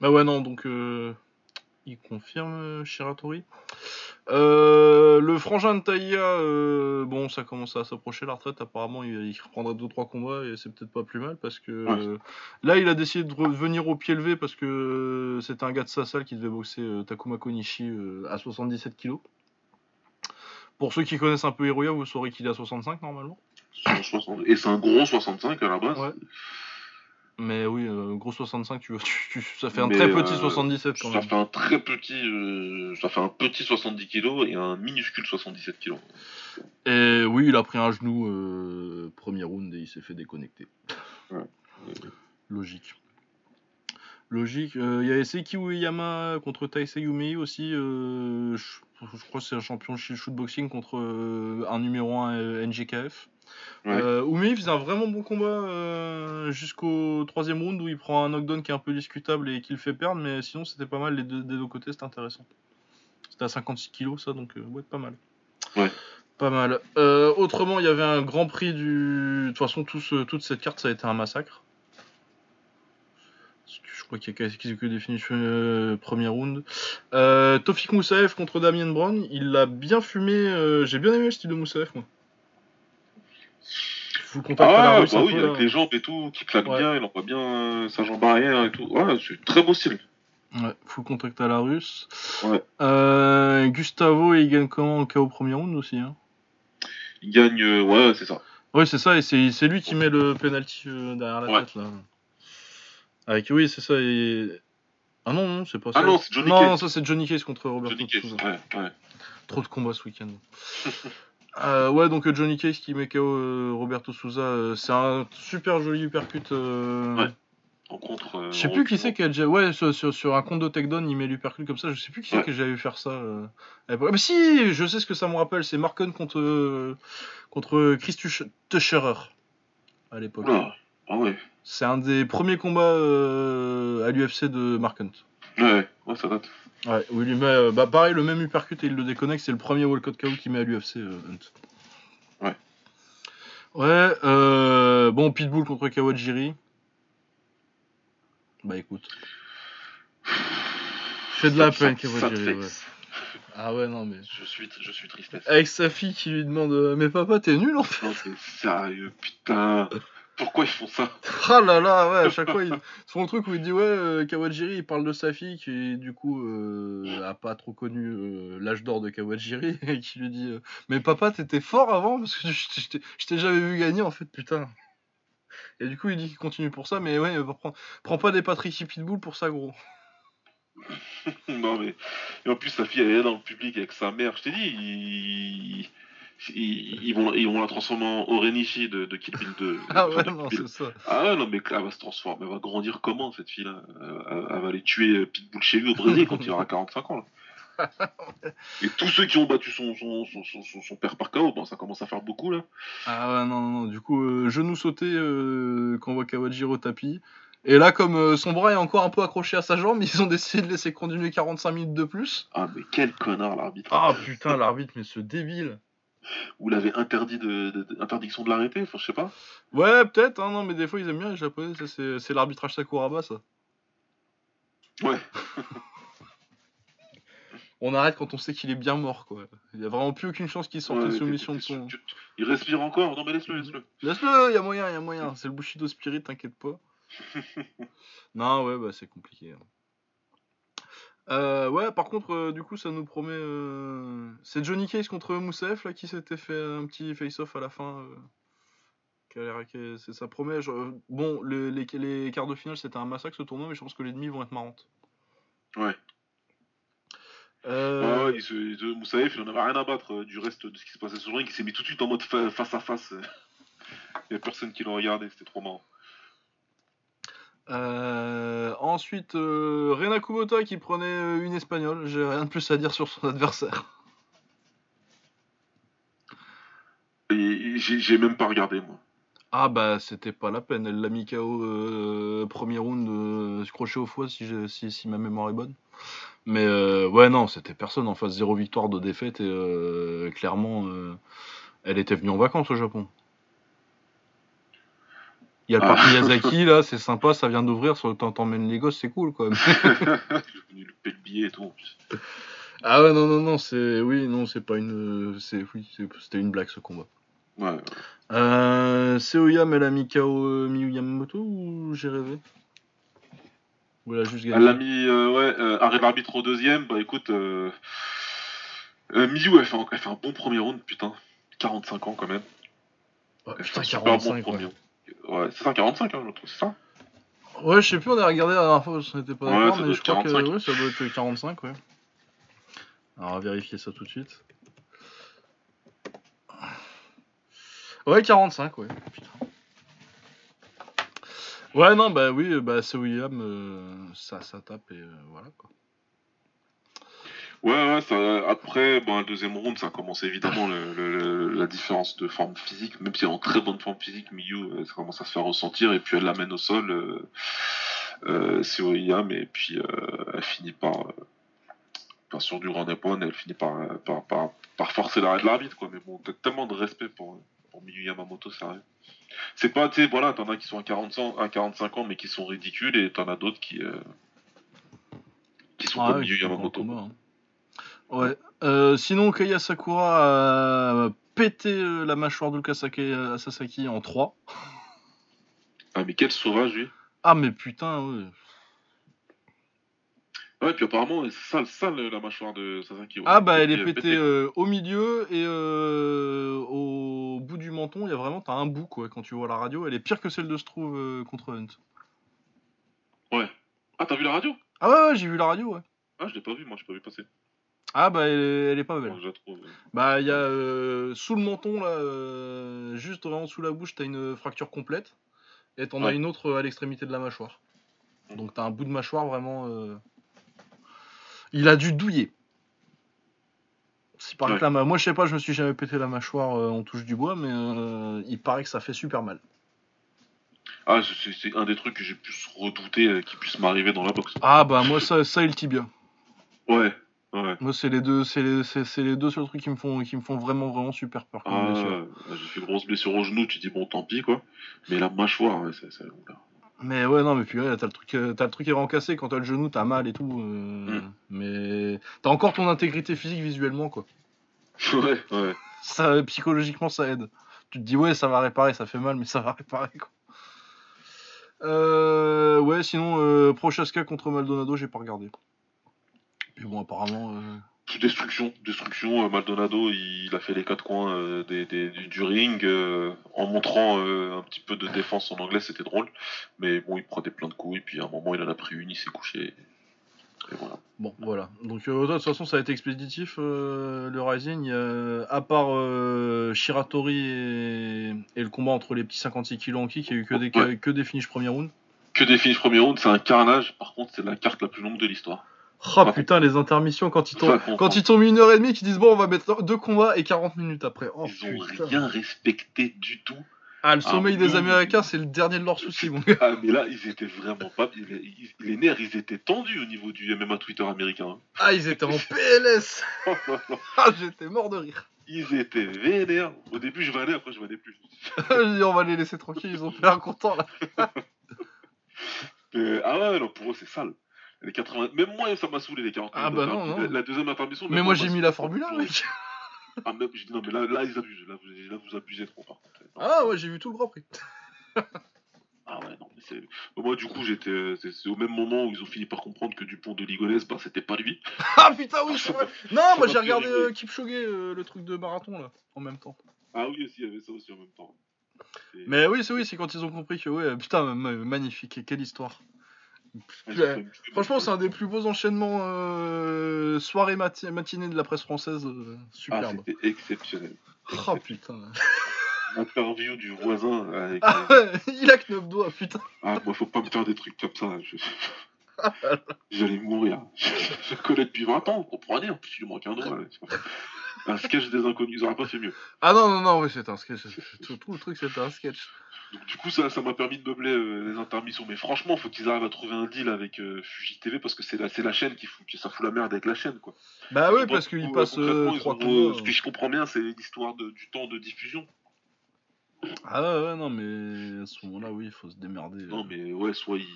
Bah ouais, non, donc euh, il confirme euh, Shiratori. Euh, le frangin de Taïa, bon, ça commence à s'approcher la retraite. Apparemment, il, reprendra 2-3 combats et c'est peut-être pas plus mal parce que là, il a décidé de revenir au pied levé parce que c'était un gars de sa salle qui devait boxer Takuma Konishi à 77 kg. Pour ceux qui connaissent un peu Hiroya, vous saurez qu'il est à 65 normalement. Et c'est un gros 65 à la base. Ouais. Mais oui, euh, gros 65, tu, tu, ça fait un très petit 77 euh, quand ça fait un très petit, euh, ça fait un petit 70 kg et un minuscule 77 kg. Et oui, il a pris un genou premier round et il s'est fait déconnecter. Logique. Logique. Il y a Seki Ueyama contre Taisei Yumei aussi. Je, je, crois que c'est un champion shootboxing contre un numéro 1 NGKF. Ouais. Euh, Oumi faisait un vraiment bon combat euh, jusqu'au troisième round où il prend un knockdown qui est un peu discutable et qui le fait perdre, mais sinon c'était pas mal les deux, des deux côtés, c'était intéressant. C'était à 56 kilos ça, donc euh, ouais, pas mal. Ouais. Pas mal. Euh, autrement, il y avait un grand prix du. De toute façon, tout ce- toute cette carte, ça a été un massacre. Je crois qu'il y a quasi que des finishes euh, premier round. Euh, Tofik Moussaev contre Damien Brown, il l'a bien fumé. euh, J'ai bien aimé le style de Moussaev, moi. Full contact à la Ah, bah oui, peu, avec là. les jambes et tout, qui claquent Ouais. bien, il envoie bien euh, sa jambe arrière et tout. Ouais, c'est très beau style. Ouais, full contact à la russe. Ouais. Euh, Gustavo, il gagne comment au KO premier round aussi. Hein? Il gagne, ouais, c'est ça. Oui, c'est ça, et c'est lui qui met le penalty derrière la Ouais. tête là. Avec, oui, c'est ça. Et... Ah non, non, c'est pas ça. Ah non, c'est Johnny non, ça c'est Johnny Case contre Roberto Johnny ouais, ouais. Trop de combats ce week-end. Euh, ouais, donc euh, Johnny Case qui met KO euh, Roberto Souza, euh, c'est un super joli uppercut. Ouais. En contre. Je sais plus qui c'est qui a déjà. Ouais, sur, sur, sur un compte de takedown, il met l'uppercut comme ça. Je sais plus qui c'est que j'avais vu faire ça. Ah, mais si, je sais ce que ça me rappelle. C'est Marken contre, contre Chris Tuch- Tucherer à l'époque. Oula. Ah ouais. C'est un des premiers combats euh, à l'UFC de Mark Hunt. Ouais, ouais, ça date. Ouais, où il lui met, euh, bah, pareil, le même uppercut et il le déconnecte. C'est le premier Walcott KO qu'il met à l'UFC, euh, Hunt. Ouais. Ouais, euh, bon, Pitbull contre Kawajiri. Bah écoute. Fait de la peine, Kawajiri. Ouais. Ah ouais, non, mais. Je suis, je suis tristesse. Avec sa fille qui lui demande Mais papa, t'es nul en fait? Non, c'est sérieux, putain. Pourquoi ils font ça Ah là là, ouais, à chaque fois, il... c'est mon truc où il dit ouais, euh, Kawajiri, il parle de sa fille qui du coup euh, a pas trop connu euh, l'âge d'or de Kawajiri et qui lui dit mais papa t'étais fort avant parce que je t'ai- jamais vu gagner en fait putain. Et du coup il dit qu'il continue pour ça mais ouais, prends, prends pas des Patricky Pitbull pour ça gros. Non, mais. Et en plus, sa fille, elle est là dans le public avec sa mère. Je t'ai dit, ils... Ils, ils vont, ils vont la transformer en Orenishi de, de Kill Bill 2. Ah ouais non c'est ça. Ah ouais, non, mais elle va se transformer. Elle va grandir comment, cette fille-là elle, elle va aller tuer euh, Pitbull chez lui au Brésil quand il aura 45 ans, là. Et tous ceux qui ont battu son, son, son, son, son- son père par KO, bon, ça commence à faire beaucoup, là. Ah ouais non non, non. du coup euh, genou sauté euh, quand on voit Kawajiri au tapis. Et là comme euh, son bras est encore un peu accroché à sa jambe ils ont décidé de laisser continuer 45 minutes de plus. Ah, mais quel connard, l'arbitre. Ah putain l'arbitre mais ce débile. Ou l'avait interdit de, de- de- interdiction de l'arrêter, enfin, je sais pas. Ouais, peut-être, hein, non, mais des fois ils aiment bien les japonais, ça, c'est, c'est l'arbitrage Sakuraba, ça. Ouais. On arrête quand on sait qu'il est bien mort, quoi. Il y a vraiment plus aucune chance qu'il sorte Ouais, une soumission de son. tu- tu- Il respire encore? Non, mais laisse-le, laisse-le. Laisse-le, y a moyen, y a moyen. C'est le Bushido Spirit, t'inquiète pas. non, ouais, bah c'est compliqué. hein. Euh, ouais, par contre, euh, du coup, ça nous promet. euh, C'est Johnny Case contre Moussaef, là, qui s'était fait un petit face-off à la fin. euh, qui a l'air- qui est- c'est- Ça promet. Bon, le- les, les quarts de finale, c'était un massacre ce tournoi, mais je pense que les demi vont être marrantes. Ouais. Euh, Ouais, il se, il se- Moussaïef, il en avait rien à battre euh, du reste de ce qui se passait sur le ring. Il s'est mis tout de suite en mode fa- face à face. Il y a personne qui le regardait, c'était trop marrant. Euh, ensuite, euh, Rena Kubota qui prenait euh, une espagnole. J'ai rien de plus à dire sur son adversaire. Et j'ai j'ai même pas regardé, moi. Ah bah c'était pas la peine. Elle l'a mis KO euh, premier round crochet au foie si, si, si ma mémoire est bonne. Mais ouais non, c'était personne en face. Zéro victoire de défaite et clairement elle était venue en vacances au Japon. Il y a le Ah. parc Miyazaki là, c'est sympa, ça vient d'ouvrir. Sur le temps t'emmènes les gosses, c'est cool quoi. Le billet et tout en plus. Ah ouais non non non c'est oui non c'est pas une c'est oui c'est- c'était une blague ce combat. Ouais, ouais. Euh, Seoyam elle a mis KO euh, Miyu Yamamoto ou j'ai rêvé? Ou elle a juste gagné? Elle l'a mis, euh, ouais, euh, arrêt de l'arbitre au deuxième. Bah écoute, euh, euh, Miyu, elle fait, un, elle fait un bon premier round, putain. 45 ans quand même. Ouais, Elle fait putain, un super 45 bon ouais. premier round. Ouais, c'est ça, 45, hein, je trouve, c'est ça Ouais, je sais plus, on a regardé la dernière fois, on n'était pas Ouais, d'accord, mais je crois que 45. ouais, ça doit être 45, ouais. Alors, on va vérifier ça tout de suite. Ouais, 45, ouais. Putain. Ouais, non, bah oui, bah c'est William, euh, ça, ça tape et euh, voilà quoi. Ouais, ouais, ça, après, bon, un deuxième round, ça commence évidemment le, le- la différence de forme physique, même si elle est en très bonne forme physique, Miyu, euh, ça commence à se faire ressentir, et puis elle l'amène au sol, euh, euh, c'est Oyam, et puis euh, elle finit par, euh, par sur du grand elle finit par, euh, par, par, par forcer l'arrêt de l'arbitre, quoi. Mais bon, t'as tellement de respect pour, pour Miyu Yamamoto, sérieux. C'est pas, tu sais, voilà, t'en as qui sont à, 40 ans, à 45 ans, mais qui sont ridicules, et t'en as d'autres qui, qui sont Ah comme ouais, Miyu Yamamoto. combat, hein. Ouais. Euh, sinon, Kaya Sakura a pété euh, la mâchoire de euh, Sasaki en 3. Ah, mais quel sauvage, lui. Ah, mais putain, ouais. Ouais, puis apparemment, sale, sale la mâchoire de Sasaki. ouais. Ah, bah, elle est pétée euh, au milieu et euh, au bout du menton. Il y a vraiment, t'as un bout, quoi, quand tu vois la radio. Elle est pire que celle de Struve euh, contre Hunt. Ouais. Ah, t'as vu la radio? Ah, ouais, ouais, j'ai vu la radio, ouais. Ah, je l'ai pas vu, moi, j'ai pas vu passer. Ah, bah, elle est, elle est pas belle. Je trouve. Bah, il y a euh, sous le menton, là, euh, juste vraiment sous la bouche, t'as une fracture complète. Et t'en as une autre euh, à l'extrémité de la mâchoire. Donc t'as un bout de mâchoire vraiment. euh, Il a dû douiller. Ouais. la ma- Moi, je sais pas, je me suis jamais pété la mâchoire en touche du bois, mais il paraît que ça fait super mal. Ah, c'est- un des trucs que j'ai pu redouter euh, qui puisse m'arriver dans la boxe. Ah, bah, moi, ça, ça et le tibia. Ouais, ouais. Moi, c'est les deux, c'est les, les deux seuls trucs qui me font, qui me font vraiment, vraiment super peur. Ah, j'ai fait une grosse blessure au genou, tu dis bon, tant pis, quoi. Mais la mâchoire, ouais, c'est. c'est-. Mais ouais, non, mais puis ouais, t'as le truc, euh, t'as le truc qui est rencassé quand t'as le genou, t'as mal et tout. euh, Mm. Mais t'as encore ton intégrité physique visuellement, quoi. ouais, ouais. Ça, psychologiquement, ça aide. Tu te dis, ouais, ça va réparer, ça fait mal, mais ça va réparer, quoi. Euh, ouais, sinon, euh, Prochaska contre Maldonado, j'ai pas regardé. Puis bon, apparemment. euh, Destruction, destruction. euh, Maldonado, il, a fait les quatre coins euh, des, des- du, ring en montrant un petit peu de défense en anglais, c'était drôle. Mais bon, il prenait plein de coups et puis à un moment, il en a pris une, il s'est couché. Et voilà. Bon, voilà. Donc, euh, de toute façon, ça a été expéditif, euh, le Rising. À part Shiratori et... et le combat entre les petits 56 kilos en kick, il a eu que des, Ouais. que des finishes premier round. Que des finishes premier round, c'est un carnage. Par contre, c'est la carte la plus longue de l'histoire. Oh putain, les intermissions quand ils tombent, quand ils tombent une heure et demie, qu'ils disent bon, on va mettre deux combats et 40 minutes après. Oh Ils ont putain. rien respecté du tout. Ah, le sommeil Ah, des. Américains, c'est le dernier de leurs soucis, mon gars. Ah, mais là, ils étaient vraiment pas. Les, nerfs, ils étaient tendus au niveau du MMA Twitter américain. Ah, ils étaient en PLS. hein. Ah, j'étais mort de rire. ils étaient vénères. Au début, je valais, après, je valais plus. On va les laisser tranquilles, ils ont fait un content là. Euh, ah ouais, non, pour eux, c'est sale. Les 80... Même moi, ça m'a saoulé, les 40 Ah bah non, non. La, la deuxième intermission. Mais moi j'ai mis la Formule 1, mec. Ah, même, je dis, non, mais là, là, ils abusent. Là, vous, là, vous abusez trop, par contre. Non. Ah, ouais, j'ai vu tout le Grand Prix. Ah ouais, non, mais c'est. Moi, du coup, j'étais. C'est c'est au même moment où ils ont fini par comprendre que Dupont de Ligonnès, bah, c'était pas lui. Ah putain, oui, c'est vrai. Non, Ça moi j'ai regardé euh, Kipchoge, euh, le truc de marathon là, en même temps. Ah oui, aussi, il y avait ça aussi en même temps. Et- Mais oui, c'est oui, c'est quand ils ont compris que, ouais, putain, ma- magnifique, quelle histoire. Ouais, Franchement, c'est un des plus beaux enchaînements euh, soirée mati- matinée de la presse française. euh, Ah, superbe. c'était exceptionnel. Oh putain. L'interview du voisin avec. Ah ouais, il a que 9 doigts, putain. Ah, moi, faut pas me faire des trucs comme ça. je- J'allais mourir. Je, je connais depuis 20 ans, comprenez En plus, il manque un doigt. Un sketch des inconnus, ils auraient pas fait mieux. Ah non, non, non, oui, c'est un sketch. Tout, tout le truc, c'était un sketch. Donc, du coup, ça ça m'a permis de meubler euh, les intermissions. Mais franchement, faut qu'ils arrivent à trouver un deal avec euh, Fuji TV parce que c'est la, c'est la chaîne qui fout, qui, ça fout la merde avec la chaîne, quoi. Bah Moi, parce du qu'il coup, passe concrètement, euh, ont- combats. Ce que je comprends bien, c'est l'histoire de- du temps de diffusion. Ah ouais, ouais, non, mais à ce moment-là, oui, il faut se démerder. euh. Non, mais ouais, soit ils,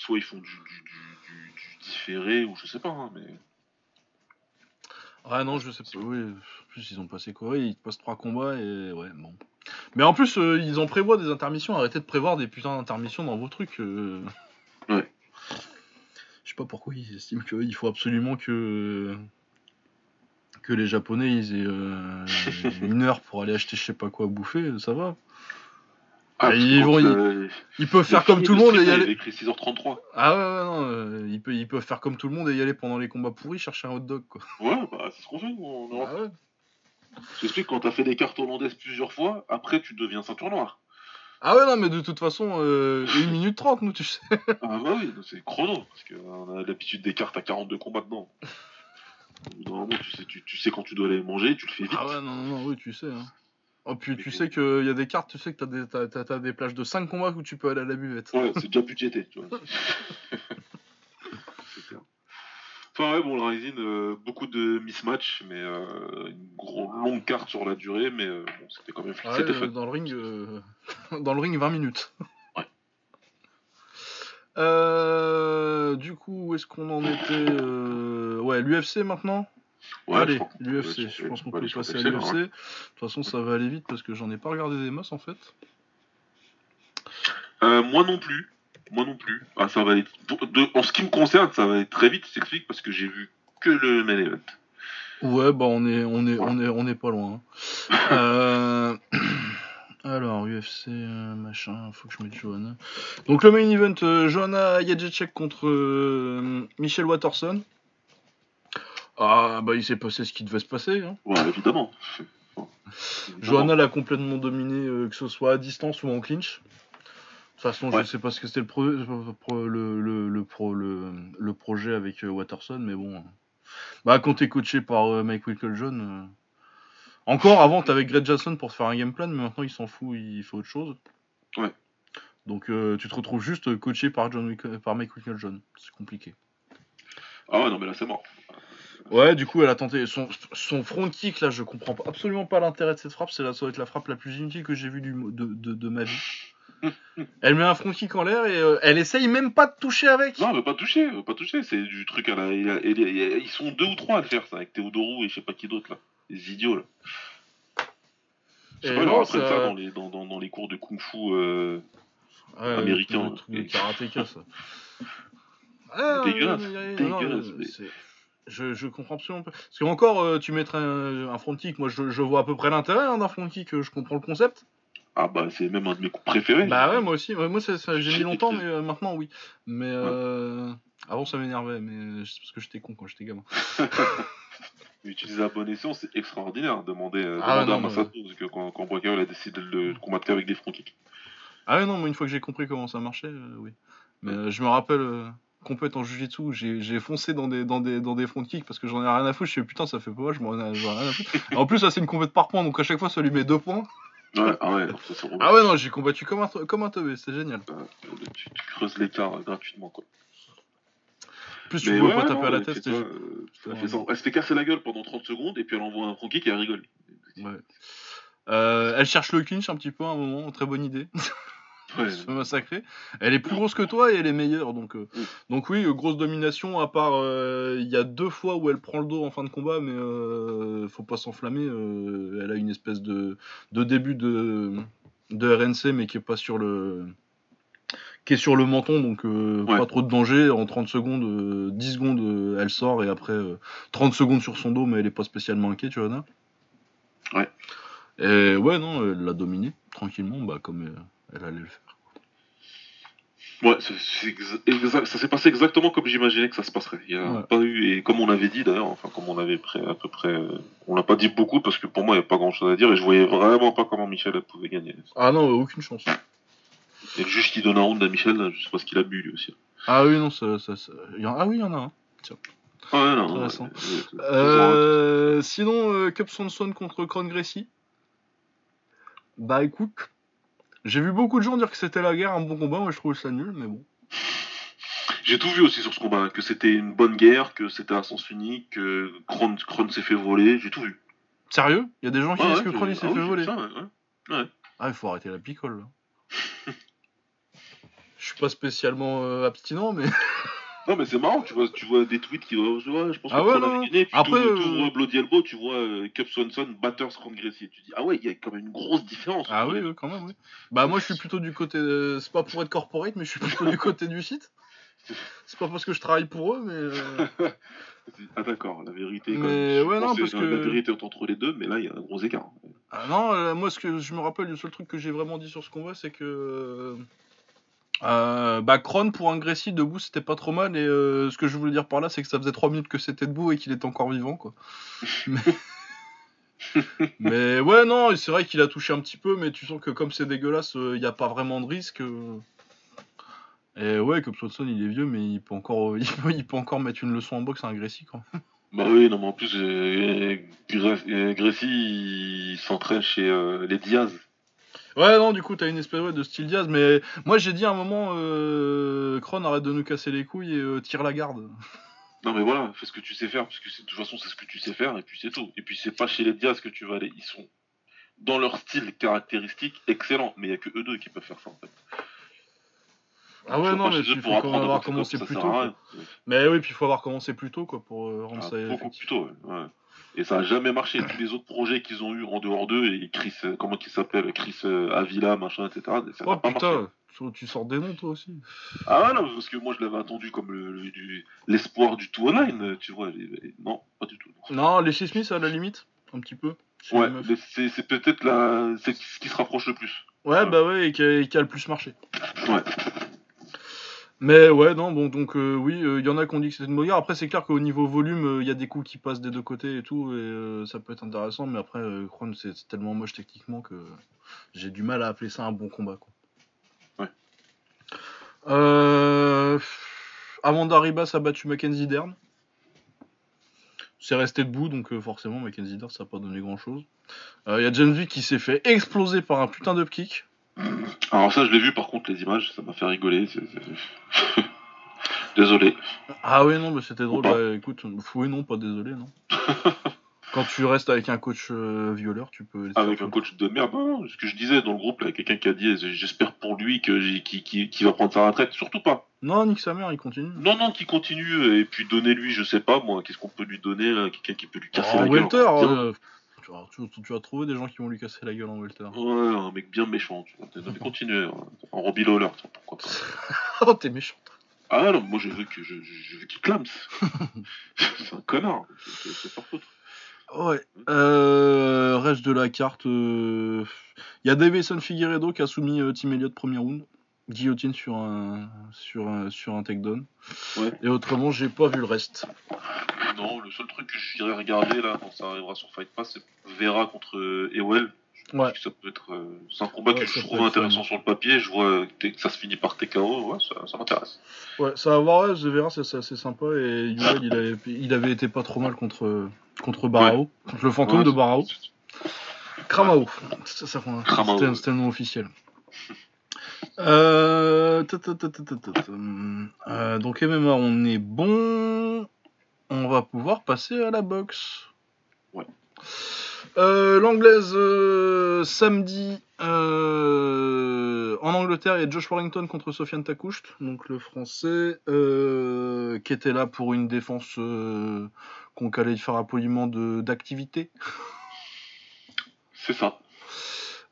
soit ils font du, du, du, du- du différé ou je sais pas, hein, mais. Ah non, je sais pas. Oui, en plus, ils ont passé quoi Oui, Ils passent trois combats et ouais, bon. Mais en plus, euh, ils en prévoient des intermissions. Arrêtez de prévoir des putains d'intermissions dans vos trucs. euh. Ouais. Je sais pas pourquoi ils estiment qu'il faut absolument que que les Japonais ils aient euh, une heure pour aller acheter je sais pas quoi à bouffer. Ça va. Ah, ils vont- euh, Ils peuvent faire comme tout le de monde et y Il aller. écrit 6h33. Ah ouais, ouais, non. euh, ils, peuvent, ils peuvent faire comme tout le monde et y aller pendant les combats pourris chercher un hot dog quoi. Ouais, bah c'est ce qu'on fait en Europe. Ah ouais. Je t'explique, quand t'as fait des cartes hollandaises plusieurs fois, après tu deviens ceinture noire. Ah ouais, non, mais de toute façon, euh, 1 minute 30, nous, tu sais. Ah bah oui, c'est chrono, parce qu'on a l'habitude des cartes à 42 combats dedans. Normalement, tu sais, tu, tu sais quand tu dois aller manger, tu le fais vite. Ah ouais, non, non, non, oui, tu sais. Hein. Oh, puis tu sais qu'il y a des cartes, tu sais que t'as des, t'as, t'as- t'as des plages de 5 combats où tu peux aller à la buvette. Ouais, c'est déjà budgété, tu vois. Enfin, ouais, bon, le Rising, euh, beaucoup de mismatch, mais euh, une gros- longue carte sur la durée, mais euh, bon, c'était quand même Ouais, c'était euh, fun. dans le ring, euh, dans le ring 20 minutes. Ouais. Euh, du coup, où est-ce qu'on en était euh, Ouais, l'UFC maintenant? Ouais, Allez, l'UFC, aller je pense qu'on on peut aller passer à l'UFC, hein. De toute façon, ça va aller vite parce que j'en ai pas regardé des masses en fait. Euh, moi non plus. Moi non plus. Ah, ça va de- En ce qui me concerne, ça va être très vite, je t'explique, parce que j'ai vu que le main event. Ouais, bah on est, on est, on est, on est pas loin. hein. Euh, Alors, UFC, euh, machin, faut que je mette Johanna. Donc le main event, euh, Johanna contre Michel Watterson. Ah, bah il s'est passé ce qui devait se passer. Hein. Ouais, évidemment. Johanna l'a complètement dominé, euh, que ce soit à distance ou en clinch. De toute façon, Ouais. je sais pas ce que c'était le, pro- le, le, le, pro- le, le projet avec euh, Watterson, mais bon. Bah, quand t'es coaché par euh, Mike Winklejohn. Encore avant, t'avais Greg Jackson pour te faire un game plan, mais maintenant il s'en fout, il fait autre chose. Ouais. Donc tu te retrouves juste coaché par, John Wick- par Mike Winklejohn. C'est compliqué. Ah ouais, non, mais là, c'est mort. Ouais, du coup, elle a tenté son, son front kick là. Je comprends pas- absolument pas l'intérêt de cette frappe. C'est la, ça doit être la frappe la plus inutile que j'ai vue du, de, de, de ma vie. Elle met un front kick en l'air et euh, elle essaye même pas de toucher avec. Non, elle veut pas toucher, elle veut pas toucher. C'est du truc à la. il y a- Ils sont deux ou trois à le faire, ça, avec Théodorou et je sais pas qui d'autre, là. Les idiots, là. Je sais pas, ils non, ça- ça dans les, dans, dans, dans les cours de kung-fu. euh, Ouais, américain, le karatéka, ça. Ah, Dégueulasse, dégueulasse, Je, je comprends absolument pas. Parce qu'encore, euh, tu mettrais un, un front kick. Moi, je, je vois à peu près l'intérêt hein, d'un front kick. euh, Je comprends le concept. Ah bah, c'est même un de mes coups préférés. Bah ouais, moi aussi. Ouais, Moi, ça, ça- j'ai mis longtemps, mais euh, maintenant, oui. Mais euh, avant, ça m'énervait. Mais c'est parce que j'étais con quand j'étais gamin. Mais Utiliser à bon escient, c'est extraordinaire. Demander, Ah ouais, demander à non, Masato, parce que quand, quand Boakao a décidé de le combattre qu'avec des front kicks. Ah ouais, non, moi, une fois que j'ai compris comment ça marchait, oui. Mais je me rappelle, compète en jujitsu, j'ai j'ai foncé dans des, dans, des, dans des front kicks parce que j'en ai rien à foutre. Je suis putain, ça fait pas mal, je m'en ai rien à foutre. En plus, ça, c'est une compète par points, donc à chaque fois, ça lui met deux points. Ouais, ah ouais, non, ça Ah ouais, non, j'ai combattu comme un, comme un teubé, c'est génial. tu, tu creuses l'écart euh, gratuitement, quoi. Plus, tu ouais, pas taper non, à la tête. ça, euh, elle, fait se fait casser la gueule pendant 30 secondes et puis elle envoie un front kick et elle rigole. Ouais. Euh, elle cherche le clinch un petit peu à un moment, très bonne idée. Ouais, se fait massacrer. Elle est plus grosse que toi et elle est meilleure, donc, euh, Mm. donc oui, grosse domination, à part euh, il y a deux fois où elle prend le dos en fin de combat, mais euh, faut pas s'enflammer. euh, elle a une espèce de, de début de, de RNC, mais qui est pas sur le qui est sur le menton, donc euh, Ouais. pas trop de danger. En 30 secondes, euh, 10 secondes, euh, elle sort, et après euh, 30 secondes sur son dos, mais elle est pas spécialement inquiète, tu vois, Anna. Ouais. Et ouais, non, elle l'a dominé, tranquillement, bah, comme elle allait le faire. Ouais, ça s'est passé exactement comme j'imaginais que ça se passerait. Il y a Ouais. pas eu, et comme on avait dit d'ailleurs, enfin comme on avait pré- à peu près, euh, on l'a pas dit beaucoup parce que pour moi il n'y a pas grand chose à dire et je voyais vraiment pas comment Michel pouvait gagner. Ah non, aucune chance. Et le juge qui donne un round à Michel, là, je sais pas ce qu'il a bu lui aussi. Ah oui, non, ça. ça, ça- il y en- Ah oui, il y en a un. Ah ouais, non, Intéressant. ouais, Euh, sinon, euh, Cup Swanson contre Cron Gracie? Bah écoute, j'ai vu beaucoup de gens dire que c'était la guerre, un bon combat, moi je trouve ça nul, mais bon. J'ai tout vu aussi sur ce combat, que c'était une bonne guerre, que c'était à sens unique, que Kron, Kron s'est fait voler, j'ai tout vu. Sérieux? Il y a des gens qui disent ouais, que il s'est ah fait oui, voler. j'ai vu ça, ouais, ouais. Ah, il faut arrêter la picole là. Je suis pas spécialement euh, abstinent, mais. Non mais c'est marrant, tu vois, tu vois des tweets qui vont, ouais, je pense que Ah ouais, Kron non, gagné, puis après, tu euh, Bloody Elbow, tu vois euh, Cup Swanson, Batters, Kron Gracie, tu dis, ah ouais, il y a quand même une grosse différence. Ah oui, quand même, oui. Bah moi je suis plutôt du côté. euh, C'est pas pour être corporate, mais je suis plutôt du côté du site. C'est pas parce que je travaille pour eux, mais. euh, Ah d'accord, la vérité, quand Mais ouais, non, pensais, parce euh, que- La vérité est entre les deux, mais là, il y a un gros écart. Ah non, euh, moi ce que je me rappelle, le seul truc que j'ai vraiment dit sur ce combat, c'est que euh, bah Kron pour un Gracie debout c'était pas trop mal et euh, ce que je voulais dire par là c'est que ça faisait 3 minutes que c'était debout et qu'il était encore vivant quoi. mais... mais ouais non, c'est vrai qu'il a touché un petit peu mais tu sens que comme c'est dégueulasse, il n'y a pas vraiment de risque. euh. Et ouais, comme Swanson il est vieux mais il peut encore il peut, il peut encore mettre une leçon en boxe à un Gracie quoi. Bah oui, non, mais en plus, euh, Gra- euh, Gracie, il s'entraîne chez euh, les Diaz. Ouais, non, du coup, t'as une espèce ouais, de style Diaz, mais moi j'ai dit à un moment, euh, Kron, arrête de nous casser les couilles et euh, tire la garde. Non, mais voilà, fais ce que tu sais faire, parce que de toute façon, c'est ce que tu sais faire, et puis c'est tout. Et puis, c'est pas chez les Diaz que tu vas aller. Ils sont, dans leur style caractéristique, excellents, mais il y a que eux deux qui peuvent faire ça, en fait. Ah ouais, non, mais il faut quand même apprendre avoir commencé comme plus tôt. Mais oui, puis il faut avoir commencé plus tôt, quoi, pour euh, rendre Ah, ça beaucoup plus tôt, ouais. Et ça a jamais marché. Tous les autres projets qu'ils ont eu en dehors d'eux, et Chris, euh, comment il s'appelle Chris euh, Avila, machin, etc. Ça n'a Oh pas marché. putain, tu, sors des noms toi aussi. Ah ouais, non, parce que moi je l'avais attendu comme le- le- du- l'espoir du tout online, tu vois. non, pas du tout. non. Les Smith à la limite, un petit peu. chez Ouais, c'est peut-être ce qui se rapproche le plus. Ouais, bah ouais, et qui a, et qui a le plus marché. Ouais. Mais ouais, non, bon, donc euh, oui, il y en a qui ont dit que c'était une bagarre. Après, c'est clair qu'au niveau volume, il y a des coups qui passent des deux côtés et tout, et euh, ça peut être intéressant, mais après, euh, Kron, c'est tellement moche techniquement que j'ai du mal à appeler ça un bon combat, quoi. Ouais. Euh, Amanda Ribas a battu Mackenzie Dern. C'est resté debout, donc euh, forcément, Mackenzie Dern, ça n'a pas donné grand-chose. Il y a James Vick qui s'est fait exploser par un putain de kick. Alors ça, je l'ai vu par contre, les images, ça m'a fait rigoler. Désolé. Ah oui, non, mais c'était drôle. Bah, écoute, oui, non, pas désolé, non. Quand tu restes avec un coach euh, violeur, tu peux. Avec un coach de merde. Non, non, ce que je disais dans le groupe, là, quelqu'un qui a dit j'espère pour lui que j'ai- qui, qui, qui va prendre sa retraite. Surtout pas. Non, nique sa mère, il continue. Non, non, qui continue. Et puis donnez-lui, je sais pas moi, qu'est-ce qu'on peut lui donner là Quelqu'un qui peut lui casser en la gueule. Tu, vas, tu- tu vas trouver des gens qui vont lui casser la gueule en welter. Ouais, un mec bien méchant. Tu vois. Mais continuez. hein. En Robbie Lawler, pourquoi pas. oh, t'es méchant. Ah non, moi je veux que je, je, je veux qu'il clame. c'est un connard. C'est pas foutre. Ouais. Euh, reste de la carte. Il y a Davison Figueredo qui a soumis euh, Tim Elliott premier round. Guillotine sur un, sur un, sur un takedown. Ouais. Et autrement, j'ai pas vu le reste. Non, le seul truc que j'irai regarder là quand ça arrivera sur Fight Pass, c'est Vera contre euh, Ewell. Je Ouais. que ça peut être. euh, c'est un combat Ouais, que je trouve intéressant sur le papier. Je vois que ça se finit par TKO, ouais, ça, ça m'intéresse. Ouais, ça va voir, The Vera, c'est assez sympa. Et Yuel, il avait, il avait été pas trop mal contre, contre Barao. Contre le fantôme de Barao. Kramao. C'est ça. Kramao, C'était nom officiel. Euh. Euh, donc MMA, on est bon. On va pouvoir passer à la boxe. Ouais. Euh, L'anglaise, samedi, en Angleterre, il y a Josh Warrington contre Sofiane Takoucht, donc le français, qui était là pour une défense qu'on qualifierait poliment de- d'activité. C'est ça.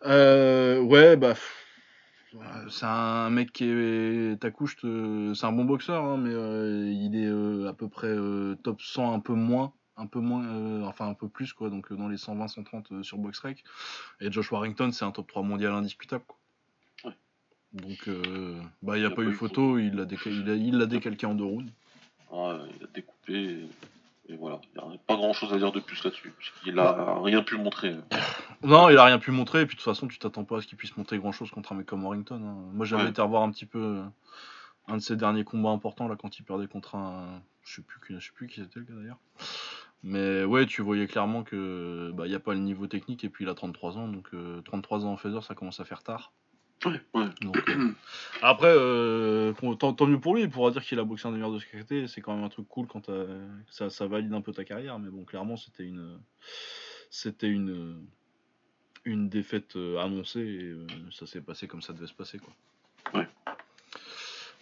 Ouais, bah. pff, C'est un mec qui est. C'est un bon boxeur, hein, mais euh, il est euh, à peu près euh, top 100, un peu moins. Un peu moins, enfin un peu plus, quoi, donc dans les 120, 130 euh, sur BoxRec. Et Josh Warrington, c'est un top 3 mondial indiscutable, quoi. Ouais. Donc, bah, il n'y a, pas eu photo, il l'a déca- il a, il décalqué en deux rounds. Ouais, il a découpé. Et, voilà. Il n'y a pas grand chose à dire de plus là-dessus. Il a rien pu montrer. Non, il a rien pu montrer, et puis de toute façon, tu t'attends pas à ce qu'il puisse montrer grand chose contre un mec comme Warrington. hein. Moi, j'avais Ouais. été revoir un petit peu euh, un de ses derniers combats importants, là, quand il perdait contre un. Je sais plus, qui- je sais plus qui c'était le gars d'ailleurs. Mais ouais, tu voyais clairement que bah, a pas le niveau technique, et puis il a 33 ans, donc euh, 33 ans en feather, ça commence à faire tard. Ouais, ouais. Donc, euh, Après, euh, tant, tant mieux pour lui, il pourra dire qu'il a boxé un des meilleurs de carrière, c'est quand même un truc cool quand ça, ça valide un peu ta carrière, mais bon, clairement, c'était une, c'était une, une défaite euh, annoncée et ça s'est passé comme ça devait se passer, quoi. Ouais.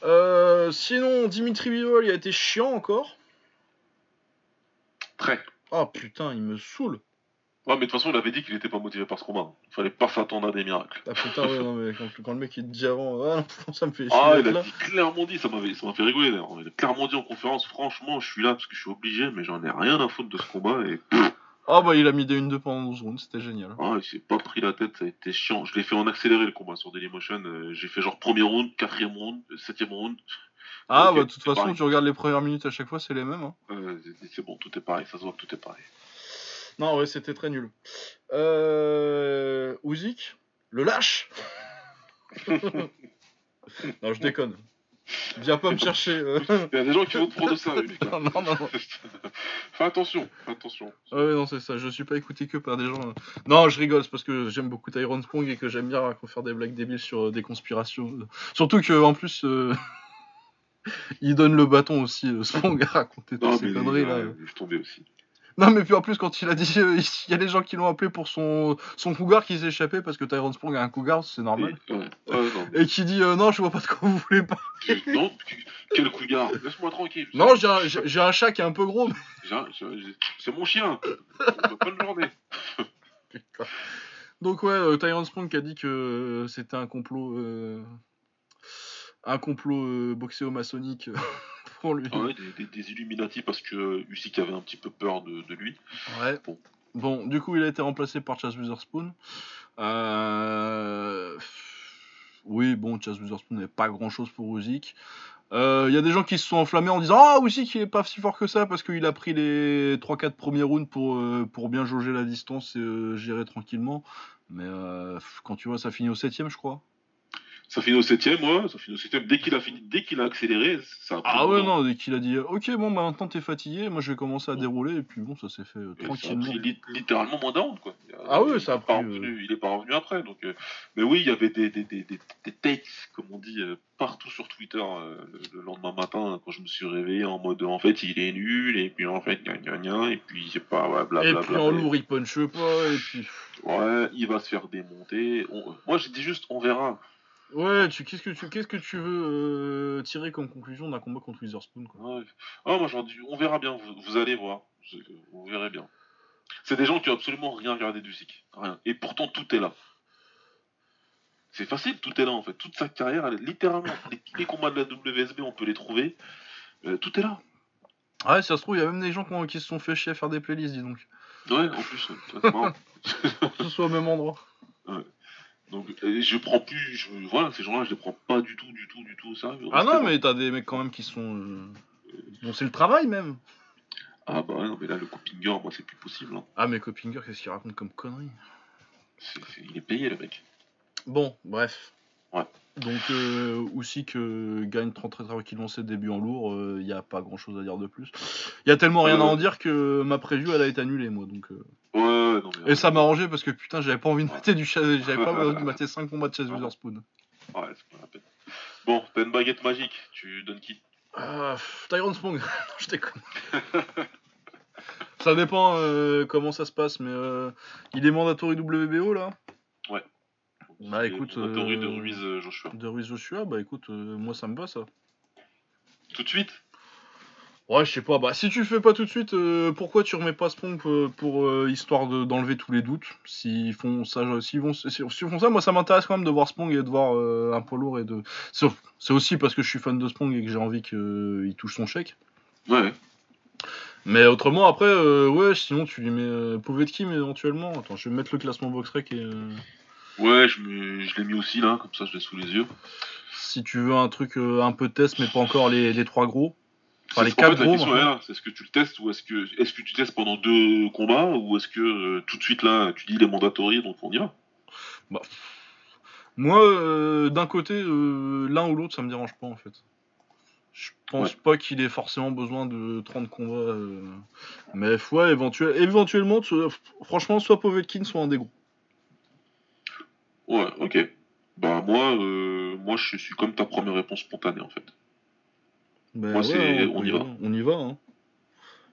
Euh, sinon, Dimitri Bivol, il a été chiant encore. Très. Ah putain, il me saoule. Ouais, mais de toute façon, il avait dit qu'il était pas motivé par ce combat. Il fallait pas s'attendre à des miracles. Ah putain, ouais, non, mais quand, quand le mec il te dit avant, ah non, ça me fait chier. Ah, il a là. dit clairement dit, ça m'a fait rigoler d'ailleurs. Il a clairement dit en conférence, franchement, je suis là parce que je suis obligé, mais j'en ai rien à foutre de ce combat et Ah bah il a mis des 1-2 pendant 12 rounds, c'était génial. ah, il s'est pas pris la tête, ça a été chiant. Je l'ai fait en accéléré le combat sur Dailymotion. euh, j'ai fait genre premier round, quatrième round, euh, septième round. Ah bah de toute façon, pareil. tu regardes les premières minutes à chaque fois, c'est les mêmes. Hein. Euh, c'est bon, tout est pareil, ça se voit que tout est pareil. Non, ouais, c'était très nul. Euh... Usyk, le lâche Non, je déconne. Viens pas me chercher. euh. Il y a des gens qui vont te prendre au sérieux, Lucas. non, non, non. fais attention, fais attention. Ouais, non, c'est ça. Je suis pas écouté que par des gens. euh. Non, je rigole, c'est parce que j'aime beaucoup Tyrone Sprong et que j'aime bien raconter- faire des blagues débiles sur euh, des conspirations. Surtout que en plus, euh, il donne le bâton aussi, Sprong, à raconter toutes ces conneries là. je suis tombé aussi. Non, mais puis en plus, quand il a dit, euh, il y a des gens qui l'ont appelé pour son, son cougar qui s'est échappé parce que Tyrone Sprong a un cougar, c'est normal. Et- non, Et qui dit euh, non, je vois pas de quoi vous voulez pas. non, quel couillard, laisse-moi tranquille. Non, j'ai un, j'ai- un chat qui est un peu gros. mais- un- C'est mon chien. Bonne journée. Donc ouais, euh, Tyrone Sprong qui a dit que euh, c'était un complot, euh, un complot euh, boxéo-maçonnique euh, pour lui. Ah ouais, des, des- des Illuminati parce que Usyk avait un petit peu peur de, de lui. Ouais. Bon. Bon, du coup, il a été remplacé par Chaz Witherspoon. Euh... Oui, bon, Chaz Witherspoon n'avait pas grand-chose pour Usyk. Euh, Il y a des gens qui se sont enflammés en disant Ah, Usyk, il est pas si fort que ça parce qu'il a pris les 3-4 premiers rounds pour, euh, pour bien jauger la distance et euh, gérer tranquillement. Mais euh, quand tu vois, ça finit au 7ème, je crois. Ça finit au septième, ouais, ça finit au septième. Dès qu'il a fini, dès qu'il a accéléré, ça a pris Ah ouais, non, dès qu'il a dit Ok, bon, bah, maintenant t'es fatigué, moi je vais commencer à dérouler, et puis bon, ça s'est fait euh, Et Ça a tranquillement. pris littéralement moins d'un quoi. Il Ah ouais, ça a pris, euh, revenu- Il est pas revenu après, donc. euh, Mais oui, il y avait des, des, des, des, des takes, comme on dit, euh, partout sur Twitter euh, le, le lendemain matin, quand je me suis réveillé en mode en fait il est nul, et puis en fait gna gna gna, et puis c'est pas, ouais, Et blablabla. puis en lourd, il punch pas, et puis. Ouais, il va se faire démonter. On- Moi j'ai dit juste on verra. Ouais, tu qu'est-ce que tu qu'est-ce que tu veux euh, tirer comme conclusion d'un combat contre Witherspoon quoi? Ouais. Ah, moi j'en dis on verra bien, vous, vous allez voir. Vous verrez bien. C'est des gens qui ont absolument rien regardé du SIC. Rien. Et pourtant tout est là. C'est facile, tout est là en fait. Toute sa carrière, elle est littéralement. les- tous les combats de la WSB, on peut les trouver. Euh, tout est là. Ouais, si ça se trouve, il y a même des gens qui, se sont fait chier à faire des playlists, dis donc. Ouais, en plus, c'est marrant. Que ce soit au même endroit. Donc, euh, je prends plus. Je, voilà, ces gens-là, je les prends pas du tout, du tout, du tout au sérieux. Ah non, mais t'as des mecs quand même qui sont. euh, Bon, c'est le travail même. Ah bah ouais, non, mais là, le Copinger, moi, c'est plus possible. hein. Ah, mais Copinger, qu'est-ce qu'il raconte comme c'est- il est payé, le mec. Bon, bref. Ouais. Donc, euh, aussi que gagne très très tranquillement ses débuts en lourd, il n'y a pas grand chose à dire de plus. Il y a tellement rien à Euh. en dire que ma preview elle a été annulée, moi. Donc, euh. Ouais, ouais, non, mais. Et ça m'a arrangé parce que putain, j'avais pas envie de mater du j'avais pas envie de mater 5 combats de Chase Witherspoon. Ouais, c'est pas la peine. Bon, t'as une baguette magique, tu donnes qui? Pff, Tyrone Sprong, non, je déconne. ça dépend euh, comment ça se passe, mais euh, il est mandatory WBO là? Bah, C'est écoute, théorie de euh, Ruiz euh, Joshua. De Ruiz Joshua, bah écoute, euh, moi ça me va ça. Tout de suite? Ouais, je sais pas, bah si tu le fais pas tout de suite, euh, pourquoi tu remets pas Sprong euh, pour euh, histoire de- d'enlever tous les doutes? S'ils font ça, s'ils vont, s'ils s'ils font ça, moi ça m'intéresse quand même de voir Sprong et de voir euh, un poids lourd et de. C'est c'est aussi parce que je suis fan de Sprong et que j'ai envie qu'il touche son chèque. Ouais. Mais autrement, après, euh, ouais, sinon tu lui mets euh, Povetkin éventuellement. Attends, je vais mettre le classement Boxrec et. euh, Ouais, je, me- je l'ai mis aussi là, comme ça je l'ai sous les yeux. si tu veux un truc euh, un peu test, mais pas encore les, les trois gros. Enfin, les quatre gros, c'est est-ce que tu le testes ou est-ce que est-ce que tu testes pendant deux combats ou est-ce que euh, tout de suite là tu dis il est mandatory donc on y va? Moi, euh, d'un côté, euh, l'un ou l'autre, ça me dérange pas en fait. Je pense pas qu'il ait forcément besoin de 30 combats. Mais ouais, éventuel- éventuellement, tu- franchement, soit Povetkin, soit un des gros. Ouais, ok. Bah moi, moi je suis comme ta première réponse spontanée en fait. Ben Moi, ouais, c'est- on, y va. On y va. Hein.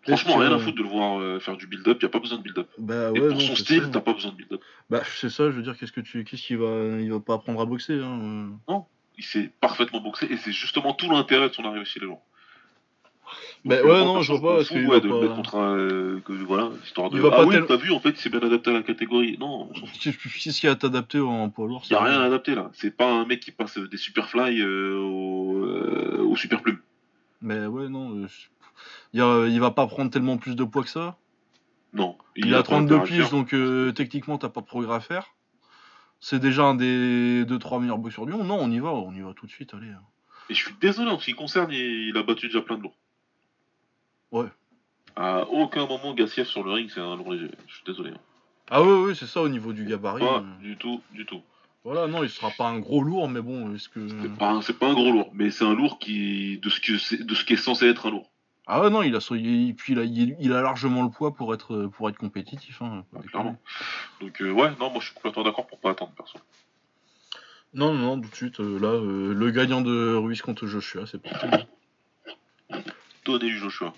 Franchement, rien à foutre de le voir euh, faire du build-up, y a pas besoin de build-up. Bah Et pour non, son style, t'as pas besoin de build-up. Bah c'est ça, je veux dire, qu'est-ce que tu, qu'est-ce qu'il va, il va pas apprendre à boxer. Hein. euh. Il s'est parfaitement boxé et c'est justement tout l'intérêt de son arrivée chez les gens. Bah ouais, euh, non, je vois pas, parce qu'il ouais, de le pas- mettre contre un. euh, que, voilà, histoire de. Il va ah pas oui, tel- t'as vu, en fait, il s'est bien adapté à la catégorie. Non. Qu'est-ce qu'il y a à t'adapter en poids lourd Y a rien à adapter là. C'est pas un mec qui passe des superfly euh, au, au super plume. Mais ouais, non. euh, il, va pas prendre tellement plus de poids que ça. Non. Il, a pas 32 intérêt à le piges, donc euh, techniquement, t'as pas de progrès à faire. C'est déjà un des 2-3 meilleurs boxeurs du monde. Non, on y va, on y va tout de suite, allez. Et je suis désolé en ce qui concerne, il, a battu déjà plein de lourds. Ouais. À aucun moment, Gassiev sur le ring, c'est un lourd léger. Je suis désolé. hein. Ah ouais, ouais, c'est ça au niveau du gabarit. Pas euh. du tout, du tout. Voilà, non, il sera pas un gros lourd, mais bon, est-ce que. C'est pas, un- c'est pas un gros lourd, mais c'est un lourd qui de ce que c'est- de ce qui est censé être un lourd. Ah ouais, non, il a, il, puis il a, il, a largement le poids pour être, pour être compétitif. Hein, Ah, clairement. Donc euh, ouais, non, moi je suis complètement d'accord pour pas attendre perso. Non, non, non, tout de suite, euh, là, euh, le gagnant de Ruiz contre Joshua, c'est parti. Donnez Joshua.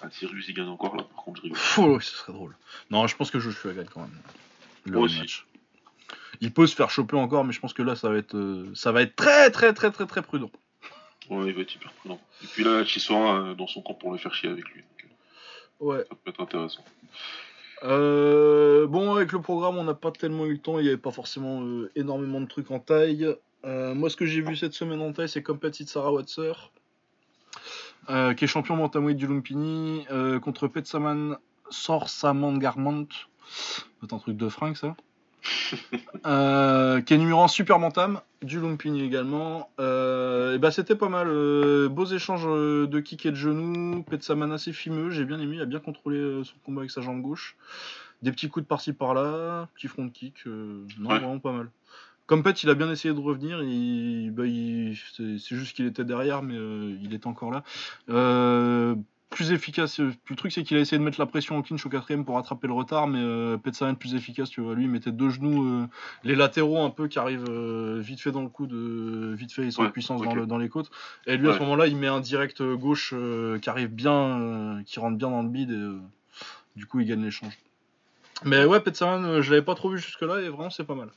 Ah, si Ruiz il gagne encore là, par contre je rigole. Oh, ce serait drôle. Non, je pense que Joshua gagne quand même. Le aussi. Il peut se faire choper encore, mais je pense que là, ça va être, euh, ça va être très, très, très, très, très prudent. Ouais, il va être hyper prudent. Et puis là, Chisora euh, dans son camp pour le faire chier avec lui. Euh, Ouais. ça peut être intéressant. Euh, bon, avec le programme, on n'a pas tellement eu le temps. Il n'y avait pas forcément euh, énormément de trucs en taille. Euh, moi, ce que j'ai vu cette semaine en taille, c'est Compet Sarah Watser, qui est champion bantamweight du Lumpini, contre Petsaman Sorsaman Garmant. C'est un truc de fringue, ça. Euh, qui est numéro 1 super bantam du Lumpini également. Euh, et bah, c'était pas mal. euh, beaux échanges euh, de kick et de genoux. Petsaman assez fimeux, j'ai bien aimé. Il a bien contrôlé son combat avec sa jambe gauche. Des petits coups de par-ci par-là, petit front kick. euh, non, Ouais. vraiment pas mal. Comme Pet, il a bien essayé de revenir. Il, bah, il- c'est c'est juste qu'il était derrière, mais il est encore là. Plus efficace. Le truc, c'est qu'il a essayé de mettre la pression au clinch au quatrième pour rattraper le retard, mais euh, plus efficace, tu vois. Lui, il mettait deux genoux, euh, les latéraux un peu qui arrivent euh, vite fait dans le coude, euh, vite fait, ils sont en puissance dans, ok. le- dans les côtes. Et lui, à ce moment-là, il met un direct euh, gauche qui arrive bien, qui rentre bien dans le bide, et du coup, il gagne l'échange. Mais ouais, Petsaman, euh, je l'avais pas trop vu jusque-là, et vraiment, c'est pas mal.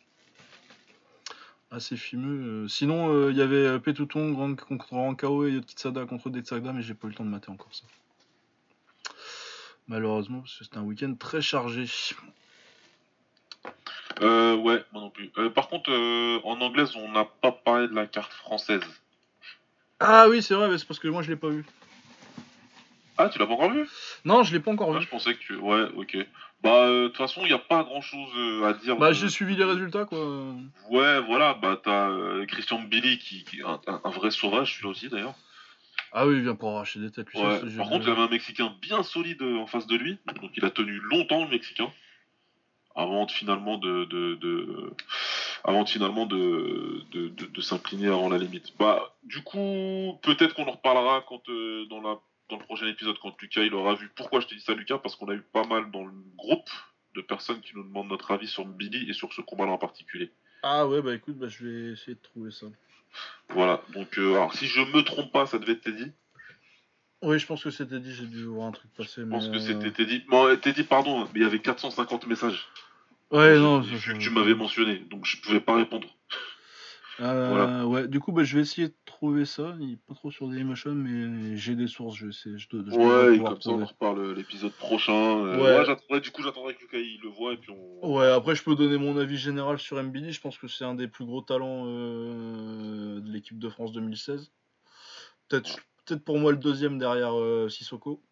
Assez fimeux. euh. Sinon, euh, il y avait Petouton Grand- contre Rankao et Kitsada contre Detsagda, mais j'ai pas eu le temps de mater encore ça. Malheureusement, parce que c'était un week-end très chargé. Euh, ouais, moi non plus. Euh, par contre, euh, en anglaise, on n'a pas parlé de la carte française. Ah oui, c'est vrai, mais c'est parce que moi je l'ai pas vu. Ah, tu l'as pas encore vu Non, je l'ai pas encore Ah, vu. Je pensais que tu. Ouais, ok. Bah, euh, de toute façon, il n'y a pas grand chose à dire. Bah, j'ai suivi les résultats quoi. Ouais, voilà, bah t'as Christian Billy qui, qui est un, un- un vrai sauvage, celui-là aussi d'ailleurs. Ah oui, il vient pour arracher des têtes. lui, Ouais. Par contre, il avait un Mexicain bien solide euh, en face de lui, donc il a tenu longtemps le Mexicain, avant de finalement de, de, de- avant de finalement de, de, de- de s'incliner avant la limite. Bah, du coup, peut-être qu'on en reparlera quand euh, dans la dans le prochain épisode quand Lucas il aura vu. Pourquoi je te dis ça, Lucas Parce qu'on a eu pas mal dans le groupe de personnes qui nous demandent notre avis sur Billy et sur ce combat-là en particulier. Ah ouais, bah écoute, bah, je vais essayer de trouver ça. Voilà, donc euh, alors si je me trompe pas, ça devait être Teddy. Oui, je pense que c'était dit, j'ai dû voir un truc passer. Je pense mais, que euh, c'était Teddy. Bon, euh, Teddy, pardon, mais il y avait 450 messages. Ouais, non. Vu que tu m'avais mentionné, donc je pouvais pas répondre. Euh, Voilà. Ouais, du coup, bah, je vais essayer de trouver ça. Il pas trop sur Dailymotion, mais j'ai des sources, je sais. Je dois, je Ouais, et comme ça on en reparle l'épisode prochain. Euh, Ouais. ouais, j'attendrai- du coup j'attendrai que Lucas il le voit et puis on. Ouais, après, je peux donner mon avis général sur MBD. Je pense que c'est un des plus gros talents euh, de l'équipe de France 2016. Peut-être pour moi le deuxième derrière euh, Sissoko.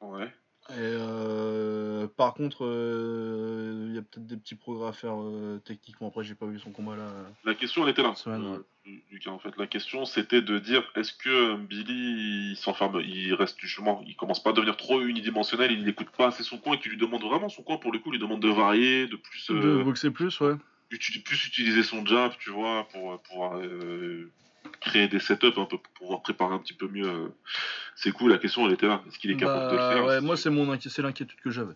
Ouais. Et euh, par contre, euh, il y a peut-être des petits progrès à faire euh, techniquement. Après, j'ai pas vu son combat là. La question elle était là. Semaine, euh. Lucas en fait, la question c'était de dire est-ce que Billy il s'enferme, il reste justement, il commence pas à devenir trop unidimensionnel, il n'écoute pas assez son coin et qu'il lui demande vraiment son coin pour le coup, il lui demande de varier, de plus. De boxer plus, ouais. plus utiliser son jab, tu vois, pour pouvoir créer des setups un peu pour pouvoir préparer un petit peu mieux. euh, C'est cool, la question elle était là. Est-ce qu'il est capable de le Bah, faire ouais, moi, c'est mon inqui- c'est l'inquiétude que j'avais.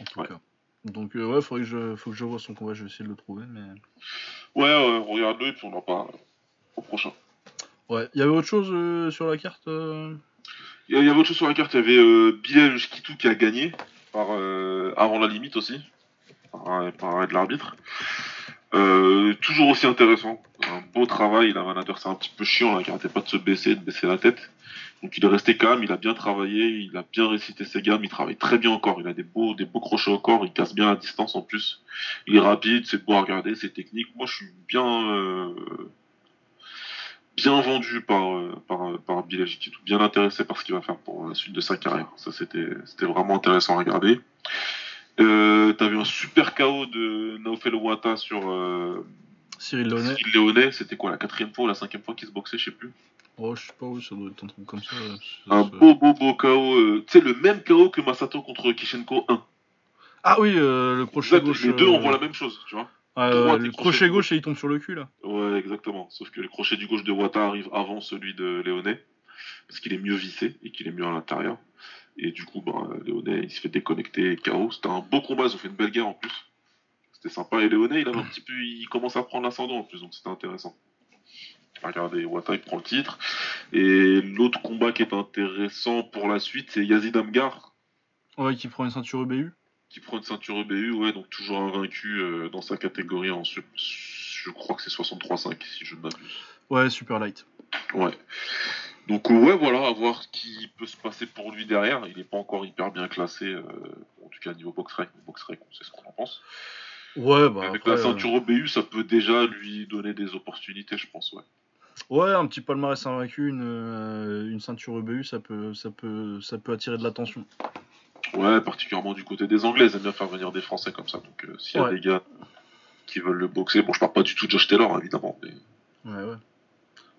En tout Ouais. cas. Donc, euh, ouais, faudrait que je, faut que je vois son combat. Je vais essayer de le trouver. Mais... Ouais, ouais, regarde-le et puis on en parle au prochain. Ouais, il y avait autre chose euh, sur la carte euh? Il y, avait autre chose sur la carte, il y avait euh, Bilal Shkitou qui a gagné par, euh, avant la limite aussi, par, par arrêt de l'arbitre. Euh, toujours aussi intéressant, un beau travail, la manager c'est un petit peu chiant, là, qui arrêtait pas de se baisser, de baisser la tête. Donc il est resté calme, il a bien travaillé, il a bien récité ses gammes, il travaille très bien corps, il a des beaux, des beaux crochets au corps, il casse bien la distance en plus. Il est rapide, c'est beau à regarder, c'est technique. Moi je suis bien, euh, bien vendu par, euh, par, par Shkitou, bien intéressé par ce qu'il va faire pour la suite de sa carrière. Ça c'était, c'était vraiment intéressant à regarder. Euh, T'avais un super KO de Naofel Wata sur euh, Cyril Léonet. C'était quoi la quatrième fois ou la cinquième fois qu'il se boxait, je sais plus. Oh, je sais pas où ça doit être un truc comme ça. Un beau beau beau KO. euh, tu sais le même KO que Masato contre Kishenko 1. Ah oui, euh, le crochet Exact, gauche. les deux euh, on voit la même chose, tu vois. droite le et crochet gauche et il tombe sur le cul là. Ouais, exactement. Sauf que le crochet du gauche de Wata arrive avant celui de Léonet, parce qu'il est mieux vissé et qu'il est mieux à l'intérieur. Et du coup, ben, Léonet, il se fait déconnecter KO. C'était un beau combat, ils ont fait une belle guerre en plus. C'était sympa. Et Léonet, il avait un petit peu, il commence à prendre l'ascendant en plus, donc c'était intéressant. Regardez, Wata, il prend le titre. Et l'autre combat qui est intéressant pour la suite, c'est Yazid Amgar, Ouais, qui prend une ceinture EBU. qui prend une ceinture EBU, ouais, donc toujours invaincu euh, dans sa catégorie en je crois que c'est 63-5 si je ne m'abuse. Ouais, super light. Ouais. Donc euh, ouais, voilà, à voir ce qui peut se passer pour lui derrière. Il n'est pas encore hyper bien classé, euh, en tout cas niveau box rec. Box rec, on sait ce qu'on en pense. Ouais, bah. Avec après, la euh, ceinture EBU, ça peut déjà lui donner des opportunités, je pense, ouais. Ouais, un petit palmarès invaincu, une, euh, une ceinture EBU, ça peut, ça peut, ça peut attirer de l'attention. Ouais, particulièrement du côté des Anglais, ils aiment bien faire venir des Français comme ça. Donc euh, s'il y a Ouais. des gars qui veulent le boxer, bon, je parle pas du tout de Josh Taylor, évidemment, mais Ouais, ouais.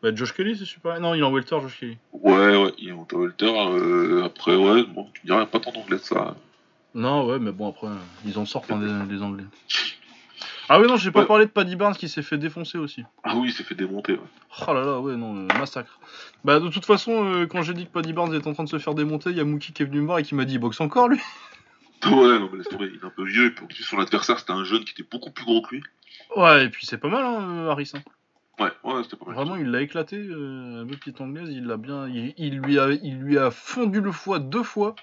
Bah, Josh Kelly, c'est super. Non, il est en welter, Josh Kelly. ouais, ouais, il est en welter. euh, après, ouais, bon, tu me il a pas tant d'anglais de ça. Non, ouais, mais bon, après, ils en sortent, hein, les, les Anglais. Ah oui, non, j'ai pas parlé de Paddy Barnes qui s'est fait défoncer aussi. Ah oui, il s'est fait démonter. Ouais. Oh là là, ouais, non, euh, massacre. Bah, de toute façon, euh, quand j'ai dit que Paddy Barnes était en train de se faire démonter, il y a Mookie qui est venu me voir et qui m'a dit il boxe encore lui. Ouais, non, mais laisse tomber, il est un peu vieux, et puis son adversaire, c'était un jeune qui était beaucoup plus gros que lui. Ouais, et puis c'est pas mal, hein, Harris. hein. Ouais, ouais, c'était pas mal. Vraiment, il l'a éclaté, euh, la petite anglaise, il l'a bien. Il, il lui a, il lui a fondu le foie deux fois.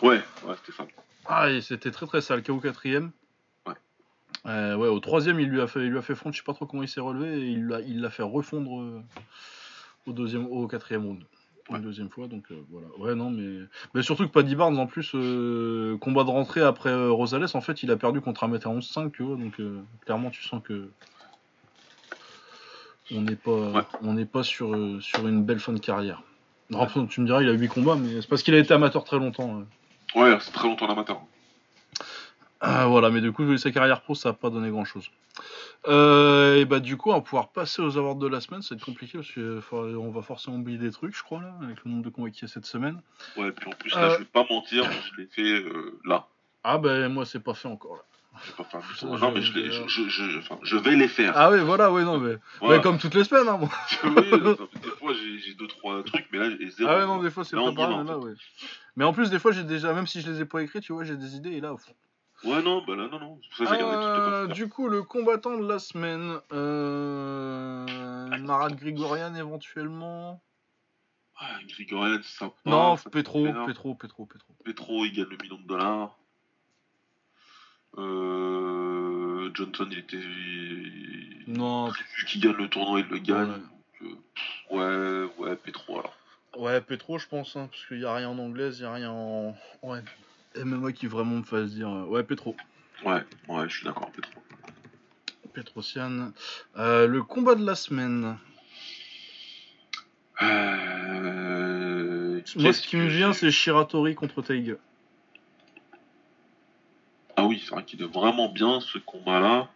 Ouais, ouais, c'était ça. Ah, c'était très très sale, KO quatrième. Ouais. Euh, ouais, au troisième, il lui a fait, il lui a fait fondre, je sais pas trop comment il s'est relevé, et il l'a, il l'a fait refondre euh, au deuxième, au quatrième round. Ouais. Une deuxième fois, donc euh, voilà. Ouais, non, mais, mais surtout que Paddy Barnes, en plus, euh, combat de rentrée après Rosales, en fait, il a perdu contre un mètre à 11-5, tu vois, donc clairement, tu sens que on n'est pas, Ouais. on n'est pas sur, euh, sur une belle fin de carrière. Tu me diras, il a 8 combats, mais c'est parce qu'il a été amateur très longtemps. euh. Ouais, c'est très longtemps l'amateur. Ah, voilà, mais du coup, sa carrière pro, ça n'a pas donné grand chose. et bah, du coup, on va pouvoir passer aux awards de la semaine. Ça va être compliqué parce qu'on va forcément oublier des trucs, je crois, là, avec le nombre de combats qu'il y a cette semaine. Ouais, puis en plus, là, Euh. je vais pas mentir, je l'ai fait euh, là. Ah, bah, moi, c'est pas fait encore. Là. Pas faire du Non, mais je, l'ai- je- je, je, enfin, je vais les faire. Ah, ouais, voilà, ouais, non, mais. Voilà. Ouais, comme toutes les semaines, hein, moi. oui, enfin, des fois, j'ai j'ai deux, trois trucs, mais là, j'ai zéro. Ah, ouais, non, des fois, c'est Là, on pas pareil, mais là, ouais. Mais en plus, des fois, j'ai déjà, même si je les ai pas écrits, tu vois, j'ai des idées, et là, pff, Ouais, non, bah là, non, non. C'est pour ça que j'ai gardé toutes les Euh, du coup, le combattant de la semaine, euh... Marat Grigorian éventuellement. Ah, Grigorian, ça non, ça Petro. Petro, Petro, Petro. Petro, il gagne le million de dollars. Euh, Johnson, il était. Non, Vu qu'il gagne le tournoi, il le gagne. Ouais. Donc, euh, ouais, ouais, Petro alors. ouais, Petro, je pense, hein, parce qu'il n'y a rien en anglaise, il n'y a rien en. Ouais. MMA qui vraiment me fasse dire. euh, Ouais, Petro. Ouais, ouais, je suis d'accord, Petro. Petrosian. Euh, le combat de la semaine. Euh, Moi, ce qui me vient, c'est Shiratori contre Taiga. C'est vrai qu'il est vraiment bien ce combat-là.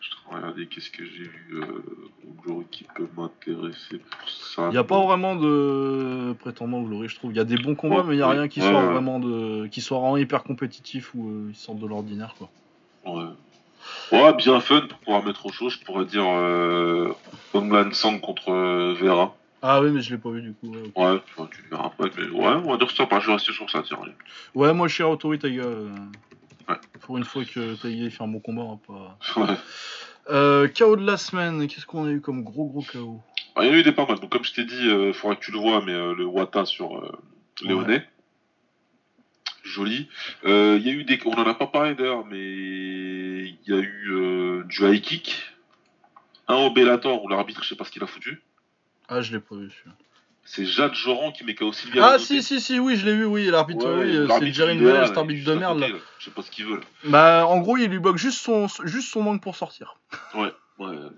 Je suis regarder qu'est-ce que j'ai vu euh, au Glory qui peut m'intéresser pour ça. Il n'y a pas vraiment de prétendant Glory, je trouve. Il y a des bons combats, Ouais, mais il n'y a rien qui ouais, soit ouais. vraiment de, qui soit vraiment hyper compétitif ou euh, ils sortent de l'ordinaire, quoi. Ouais. Ouais, bien fun pour pouvoir mettre au chaud, je pourrais dire euh, Honglan Sang contre euh, Vera. Ah oui, mais je l'ai pas vu du coup. Ouais. Ouais, tu, verras après, mais ouais, on va dire ça, je vais rester sur ça, tiens. Ouais, moi, Shiratori Taiga. euh, Ouais. Pour une fois que il fait un bon combat, on va pas. Ouais. Euh, KO de la semaine, qu'est-ce qu'on a eu comme gros gros KO Ah, il y en a eu des pas mal, donc comme je t'ai dit, il faudra que tu le vois, mais euh, le Wata sur euh, Léonet. Joli. Euh, Il y a eu des. On en a pas parlé d'ailleurs, mais il y a eu euh, du high kick. Un au Bellator où l'arbitre, je sais pas ce qu'il a foutu. Ah, je l'ai pas vu celui-là. C'est Jade Joran qui met KO Sylvia. Ah, si, si, si, oui, je l'ai vu, oui, l'arbitre, Ouais, oui, c'est Valley, là, cet arbitre de merde là. Je sais pas ce qu'il veut là. Bah, en gros, il lui bloque juste son, juste son manque pour sortir. Ouais, donc, euh,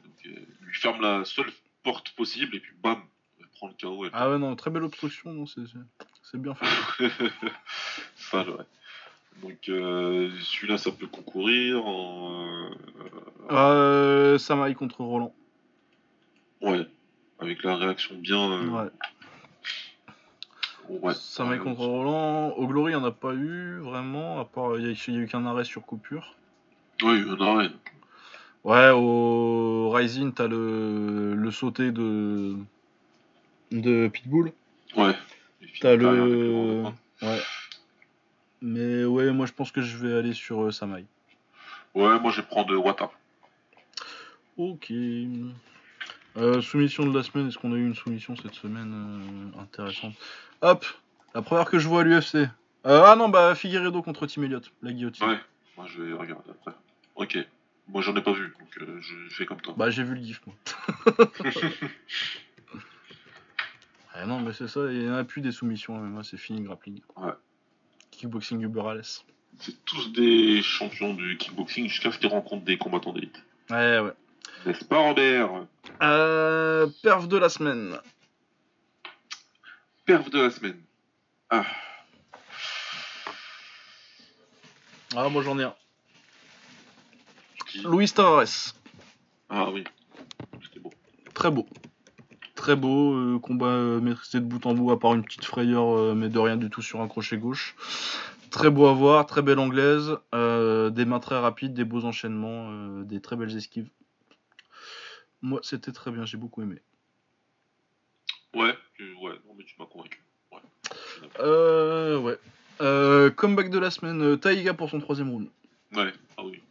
il lui ferme la seule porte possible et puis bam, elle prend le KO. elle- Ah ouais, non, très belle obstruction, non, c'est c'est- bien fait. ça, ouais. Donc euh, celui-là, ça peut concourir. en, euh, Euh, Samaï contre Roland. ouais, avec la réaction bien. euh, Ouais. Ouais. Contre Roland. Au Glory, il n'y en a pas eu, vraiment. À part, il y, a- eu qu'un arrêt sur coupure. Oui, il y en a rien. Ouais, au Rising, t'as le, le sauté de, de Pitbull. Ouais. T'as le. Ouais. Mais ouais, moi je pense que je vais aller sur euh, Samaï. Ouais, moi je vais prendre Wata. Ok. Euh, soumission de la semaine, est-ce qu'on a eu une soumission cette semaine euh, intéressante? Hop La première que je vois à l'UFC. Euh, ah non, bah Figueredo contre Tim Elliott, la guillotine. Ouais. Moi je vais regarder après. Ok. Moi j'en ai pas vu, donc je fais comme toi. Bah j'ai vu le gif moi. ah non, mais c'est ça, il n'y en a plus des soumissions, mais moi c'est fini grappling. Ouais. Kickboxing Uberales. C'est tous des champions du kickboxing jusqu'à ce qu'ils rencontrent des combattants d'élite. Ouais, ouais. N'est-ce pas, Robert? Euh, perf de la semaine. Perf de la semaine. Ah, Ah, moi j'en ai un. qui? Luis Tavares. Ah oui. C'était beau. Très beau. Très beau, euh, combat euh, maîtrisé de bout en bout, à part une petite frayeur, euh, mais de rien du tout sur un crochet gauche. Très beau à voir, très belle anglaise, des mains très rapides, des beaux enchaînements, des très belles esquives. Moi, c'était très bien, j'ai beaucoup aimé. Ouais, tu- ouais, non mais tu m'as convaincu. Ouais. je. Euh, ouais. Euh, comeback de la semaine, euh, Taïga pour son troisième round. Ouais, ah oui.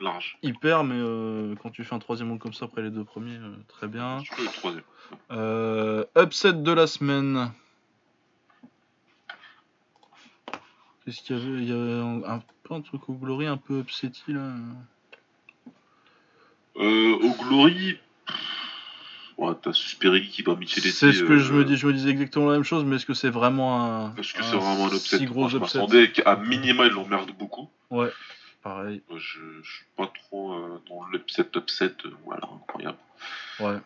Large. Il perd, mais euh, quand tu fais un troisième round comme ça après les deux premiers, euh, très bien. Tu peux le troisième. Euh, upset de la semaine. Qu'est-ce qu'il y avait? Il y avait un, un un truc au Glory un peu upsetty là. Euh, au Glory. Ouais, t'as Susperigui qui bat Micheletti. C'est ce que je euh, me dis, je me disais exactement la même chose, mais est-ce que c'est vraiment un, Est-ce que c'est vraiment un upset si gros Moi, je upset m'attendais qu'à minima, ils l'emmerdent beaucoup. Ouais, pareil. Moi, je, je suis pas trop euh, dans l'upset, upset. euh, voilà, incroyable. Ouais.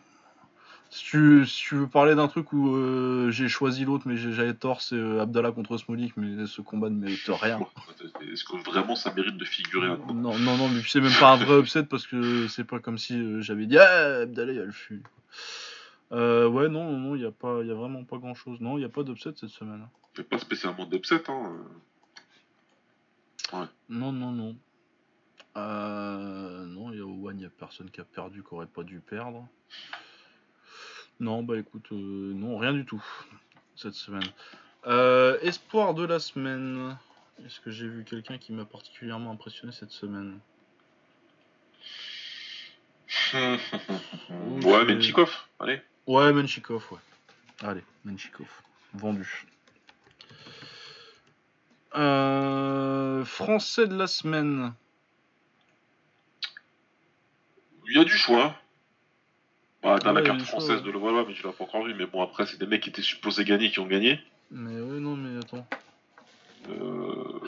Si tu, si tu veux parler d'un truc où euh, j'ai choisi l'autre, mais j'avais tort, c'est euh, Abdallah contre Smolik, mais ce combat ne mérite rien. Est-ce que vraiment ça mérite de figurer là-dedans Non, non, non, mais c'est même pas un vrai upset parce que c'est pas comme si euh, j'avais dit Ah, Abdallah, il a le fut. Ouais, non, non, non, il y a, pas- y a vraiment pas grand chose. Non, il n'y a pas d'upset cette semaine. Il fait pas spécialement d'upset. Hein. Non, non, non. Euh, non, il y a Owen, il y a personne qui a perdu, qui aurait pas dû perdre. Non, bah écoute, euh, non, rien du tout cette semaine. Euh, espoir de la semaine. Est-ce que j'ai vu quelqu'un qui m'a particulièrement impressionné cette semaine? Ouais, mais Tchikov, allez. Ouais, Menchikov, ouais. Allez, Menchikov. Vendu. Euh, français de la semaine. Il y a du choix. Bah, t'as Ouais, la carte française ouais. de le voilà, mais tu l'as pas encore vu. Mais bon, après, c'est des mecs qui étaient supposés gagner qui ont gagné. Mais ouais, non, mais attends. Euh...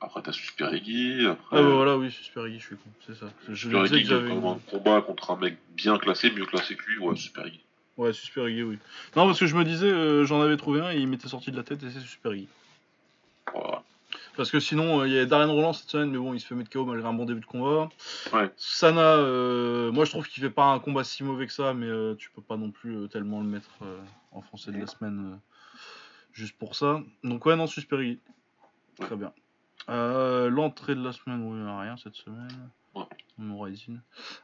Après, t'as Susperigui. Après, Ah bah voilà, oui, Super Guy, je suis con, c'est ça. Je disais Susperigui que j'avais un combat contre un mec bien classé, mieux classé que lui. Ouais, Susperigui. Ouais, Super Guy, oui. Non, parce que je me disais, euh, j'en avais trouvé un et il m'était sorti de la tête et c'est Super Guy. Voilà. Parce que sinon, euh, il y a Darren Roland cette semaine, mais bon, il se fait mettre KO malgré un bon début de combat. Ouais. Sana, euh, moi je trouve qu'il fait pas un combat si mauvais que ça, mais euh, tu peux pas non plus tellement le mettre en français de la semaine juste pour ça. Donc ouais, non, Susperi. Très bien. Euh, L'entrée de la semaine, oui, rien cette semaine. Ouais. Mon Rising.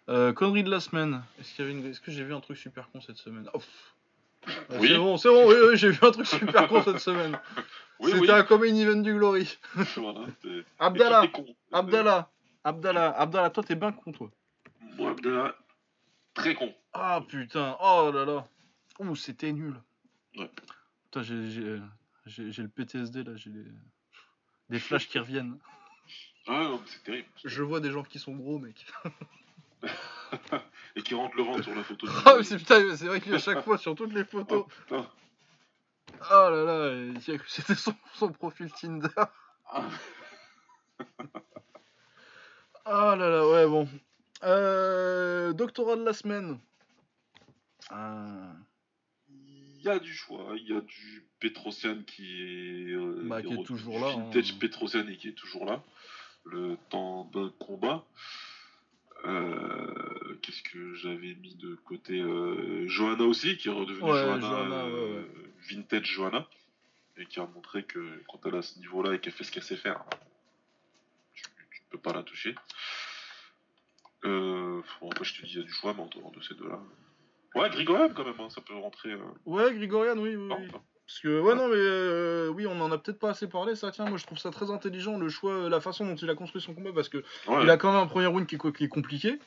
Euh, connerie de la semaine. Est-ce qu'il y avait une... Est-ce que j'ai vu un truc super con cette semaine? Oh, Oui. C'est bon, c'est bon, oui, oui, j'ai vu un truc super con cette semaine. Oui, C'était oui. un coming event du Glory. Voilà, Abdallah. Abdallah, Abdallah, Abdallah, toi t'es bien con toi. Moi, Abdallah, très con. Ah putain, oh là là. Ouh, c'était nul. Ouais. Putain, j'ai- j'ai j'ai- j'ai le PTSD là, j'ai les- des flashs qui reviennent. Ah non, c'est terrible. Je vois des gens qui sont gros, mec. Et qui rentre le ventre sur la photo. Ah, mais c'est putain, c'est vrai qu'à chaque fois sur toutes les photos. Oh, putain. Oh là là, c'était son, son profil Tinder. Ah. Oh là là, ouais, bon. Euh, doctorat de la semaine. Ah, Il y a du choix, il y a du Petrosian qui est, euh, Bah, qui est du toujours là, Vintage hein. Petrosian et qui est toujours là. Le temps d'un combat. Euh, Qu'est-ce que j'avais mis de côté? Johanna aussi, qui est redevenue Ouais, Johanna, Johanna, ouais, ouais. Vintage Johanna, et qui a montré que quand elle à ce niveau-là et qu'elle fait ce qu'elle sait faire, tu, tu peux pas la toucher. Euh, bon, après, je te dis, il y a du choix, mais entre de ces deux-là. Ouais, Grigorian quand même, hein, ça peut rentrer. euh, Ouais, Grigorian, oui, oui. non, oui. non. Parce que, ouais, non, mais euh, oui, on en a peut-être pas assez parlé, ça. Tiens, moi, je trouve ça très intelligent, le choix, la façon dont il a construit son combat, parce que Ouais, il a quand même un premier round qui est, qui est compliqué.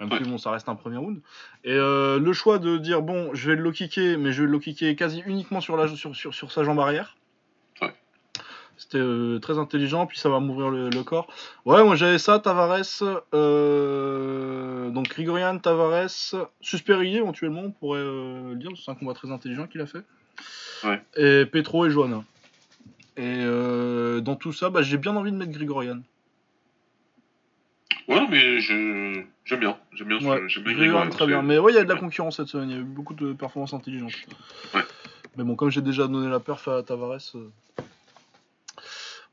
Même si, bon, ça reste un premier round. Et euh, le choix de dire, bon, je vais le low kicker, mais je vais le low kicker quasi uniquement sur, la, sur, sur, sur sa jambe arrière. Ouais. C'était euh, très intelligent, puis ça va m'ouvrir le, le corps. Ouais, moi j'avais ça, Tavares, euh, donc Grigorian, Tavares, Susperier éventuellement, on pourrait le dire, c'est un combat très intelligent qu'il a fait. Ouais. Et Petro et Johanna. Et dans tout ça, bah, j'ai bien envie de mettre Grigorian. Ouais, mais je... j'aime bien. J'aime bien, Ouais, j'aime bien très bien. Mais ouais, il y a de la concurrence cette semaine, il y a eu beaucoup de performances intelligentes. Ouais. Mais bon, comme j'ai déjà donné la perf à Tavares. euh,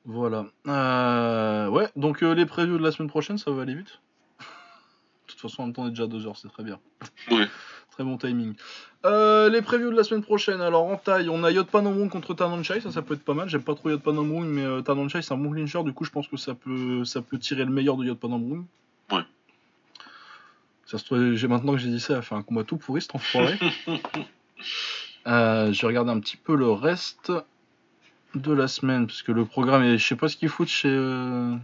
Voilà. Euh, Ouais, donc euh, les previews de la semaine prochaine, ça va aller vite. De toute façon, en même temps, on est déjà à 2 heures, c'est très bien. Ouais. Très bon timing. Euh, les previews de la semaine prochaine. Alors en taille, on a Yotpanomrung contre Tanonchai, ça ça peut être pas mal. J'aime pas trop Yotpanomrung, mais euh, Tanonchai c'est un bon clincher, du coup je pense que ça peut, ça peut tirer le meilleur de Yotpanomrung. Ouais. Ça se trouve, j'ai maintenant que j'ai dit ça, elle a fait un combat tout pourri cet enfoiré. Euh, je vais regarder un petit peu le reste de la semaine, parce que le programme, est, je sais pas ce qu'ils foutent chez, euh,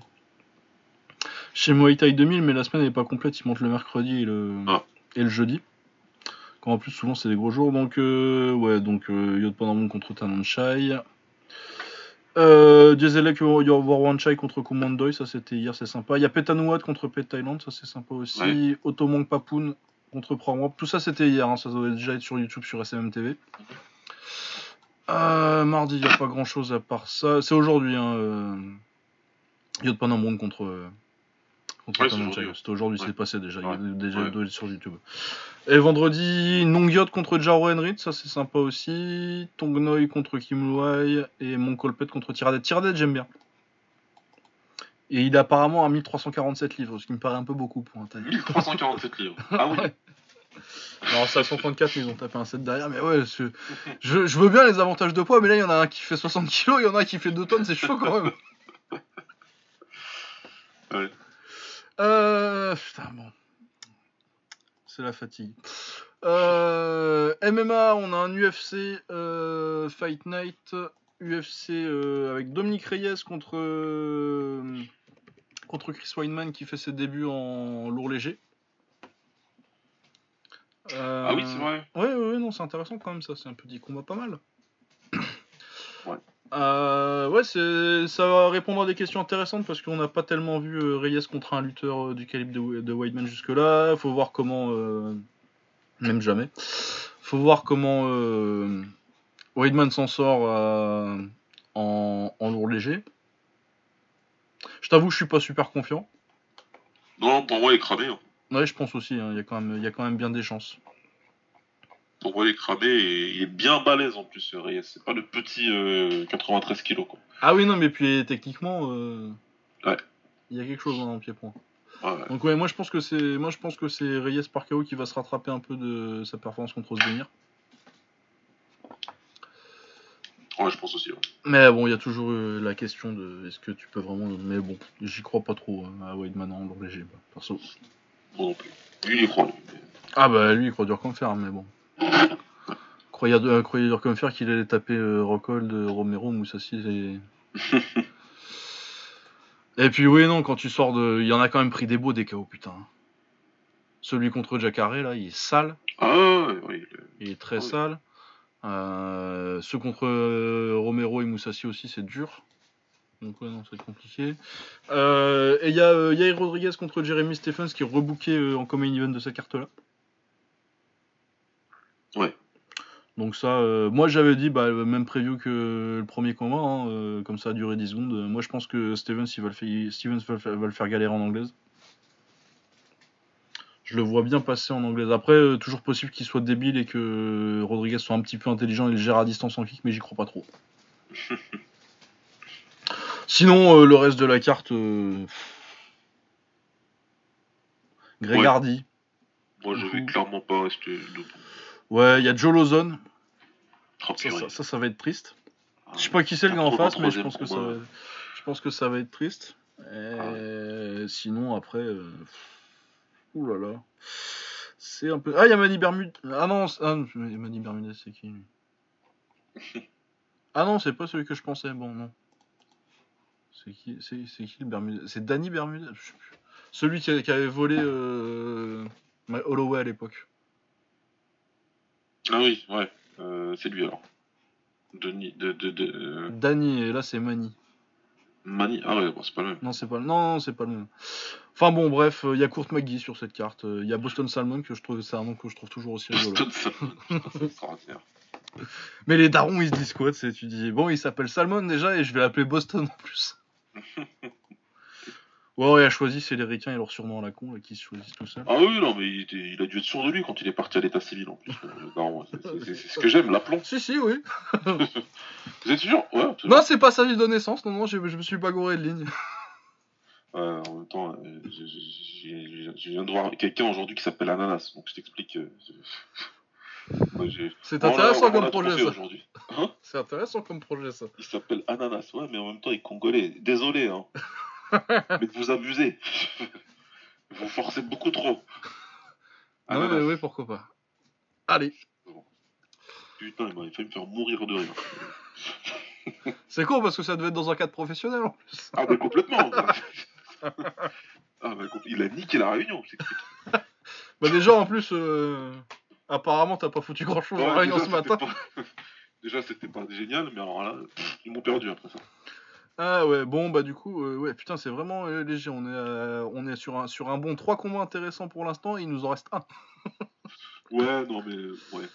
chez Muay Thai 2000, mais la semaine n'est pas complète, ils montent le mercredi et le, Ah. et le jeudi. Quand en plus, souvent, c'est des gros jours. Donc, euh, ouais, donc euh, Yotpanamon contre Tananchai. Euh, Dieselek Warwanchai contre Kumandoy, ça c'était hier, c'est sympa. Il y a Petanuat contre Pet Thailand, ça c'est sympa aussi. Ouais. Otomong Papoun contre Pramwap, tout ça c'était hier, hein, ça doit déjà être sur YouTube, sur SMM TV. Euh, mardi, il n'y a pas grand chose à part ça. C'est aujourd'hui, hein, euh, Yotpanamon contre, euh, contre Ouais, aujourd'hui, C'était aujourd'hui, ouais. c'est passé déjà, il y a déjà être sur YouTube. Et vendredi, Nongyot contre Jaro Henrit, ça c'est sympa aussi. Tongnoi contre Kim Luai et Monkolpet contre Tiradet. Tiradet, j'aime bien. Et il est apparemment à 1347 livres, ce qui me paraît un peu beaucoup pour un taille. 1347 livres. Ah oui. Alors c'est à 134, mais ils ont tapé un 7 derrière. Mais ouais, je, je, je veux bien les avantages de poids, mais là il y en a un qui fait 60 kg, il y en a un qui fait 2 tonnes, c'est chaud quand même. Ouais. Euh, putain, bon. C'est la fatigue. Euh, MMA, on a un UFC euh, Fight Night. UFC euh, avec Dominique Reyes contre, contre Chris Weinman qui fait ses débuts en lourd léger. Ah oui, c'est vrai. Ouais, ouais, ouais, non, c'est intéressant quand même, ça. C'est un petit combat pas mal. Ouais. Euh, ouais, ça va répondre à des questions intéressantes parce qu'on n'a pas tellement vu euh, Reyes contre un lutteur euh, du calibre de, de Whiteman jusque-là. Faut voir comment. même jamais. Faut voir comment Whiteman s'en sort en, en lourd léger. Je t'avoue, je suis pas super confiant. Non, pour moi, il est cramé. Hein. Ouais, je pense aussi, hein, il y, même- il y a quand même bien des chances. Il est cramé et il est bien balèze en plus, ce Reyes. C'est pas le petit euh, 93 kilos, quoi. Ah oui, non, mais puis techniquement, euh, Ouais. il y a quelque chose dans le pied-point. Ouais. Donc ouais, moi je pense que c'est, moi je pense que c'est Reyes par KO qui va se rattraper un peu de sa performance contre Osbenir. Ouais, je pense aussi. ouais. Mais bon, il y a toujours euh, la question de est-ce que tu peux vraiment. Mais bon, j'y crois pas trop hein, à Weidman en lourd léger, perso. Moi non plus. Lui, il y croit, lui. Ah bah lui, il croit dur comme fer, mais bon. Croyait, euh, dur comme fer qu'il allait taper euh, Rockhold, euh, Romero, Moussassi et. et puis oui, non, quand tu sors de. Il y en a quand même pris des beaux des KO, putain. Celui contre Jacare, là, il est sale. Ah ouais, il est- très Oui. sale. Euh, ceux contre euh, Romero et Moussassi aussi, c'est dur. Donc ouais, non, c'est compliqué. Euh, et il y a euh, Yair Rodriguez contre Jeremy Stephens qui est rebooké euh, en common event de cette carte-là. Ouais. Donc ça, euh, moi j'avais dit, bah, même preview que le premier combat, hein, euh, comme ça a duré 10 secondes. Euh, Moi je pense que Stevens, il va le, faire, Stevens va, le faire, va le faire galérer en anglaise. Je le vois bien passer en anglaise. Après, toujours possible qu'il soit débile et que Rodriguez soit un petit peu intelligent et le gère à distance en kick, mais j'y crois pas trop. Sinon, le reste de la carte. Ouais. Hardy. Moi, je vais clairement pas rester debout. Ouais, il y a Joe Lozon. Oh, Ça, ça, ça, ça va être triste. Ah, Je sais pas qui c'est le gars en face, mais je 83e pense que ça va, je pense que ça va être triste. Et Sinon, après. Euh... Ouh là là. C'est un peu. Ah, il y a Mani Bermudez. Ah non, c'est- ah, Mani Bermudez, c'est qui lui? Ah non, c'est pas celui que je pensais. Bon, non. C'est qui, c'est, c'est qui le Bermudez? C'est Danny Bermudez? Celui qui, avait volé euh... Holloway à l'époque. Ah oui, ouais. Euh, c'est lui alors. Denis, de, de, de, euh, Danny, et là c'est Mani. Mani. Ah ouais, bon, c'est pas le même. Non, c'est pas, non, c'est pas le même. Enfin bon, bref, il y a Kurt McGee sur cette carte. Il y a Boston Salmon que je trouve, c'est un nom que je trouve toujours aussi rigolo. Boston Salmon. Putain, c'est extraordinaire. Mais les darons, ils se disent quoi Tu dis, bon, il s'appelle Salmon déjà et je vais l'appeler Boston en plus. ouais, il a choisi, c'est les ricains et leur surnom à la con là, qui se choisissent tout seuls. Ah oui, non, mais il, était- il a dû être sûr de lui quand il est parti à l'état civil en plus. Euh, non, c'est- ce que j'aime, l'aplomb. Si, si, oui. Vous êtes sûr? Ouais. Non, c'est pas sa ville de naissance, non, non, je, je me suis pas gouré de ligne. Ouais, en même temps, euh, je, je- je- je viens de voir quelqu'un aujourd'hui qui s'appelle Ananas, donc je t'explique. euh, C'est intéressant comme projet ça. Hein? C'est intéressant comme projet ça. Il s'appelle Ananas, ouais, mais en même temps, il est congolais. Désolé, hein. mais vous abusez. vous forcez beaucoup trop. Ah ouais, Ananas. ouais, ouais, pourquoi pas. Allez, Putain, il m'a failli me faire mourir de rire. c'est con parce que ça devait être dans un cadre professionnel en plus. Ah, mais complètement. ah, bah, il a niqué la réunion. Bah déjà en plus, euh, apparemment t'as pas foutu grand chose en réunion ce matin. pas- Déjà, c'était pas génial, mais alors là, ils m'ont perdu après ça. Ah ouais, bon bah du coup, euh, ouais putain c'est vraiment euh, léger, on est, euh, on est sur, un, sur un bon 3 combats intéressants pour l'instant et il nous en reste un. Ouais, non, mais ouais.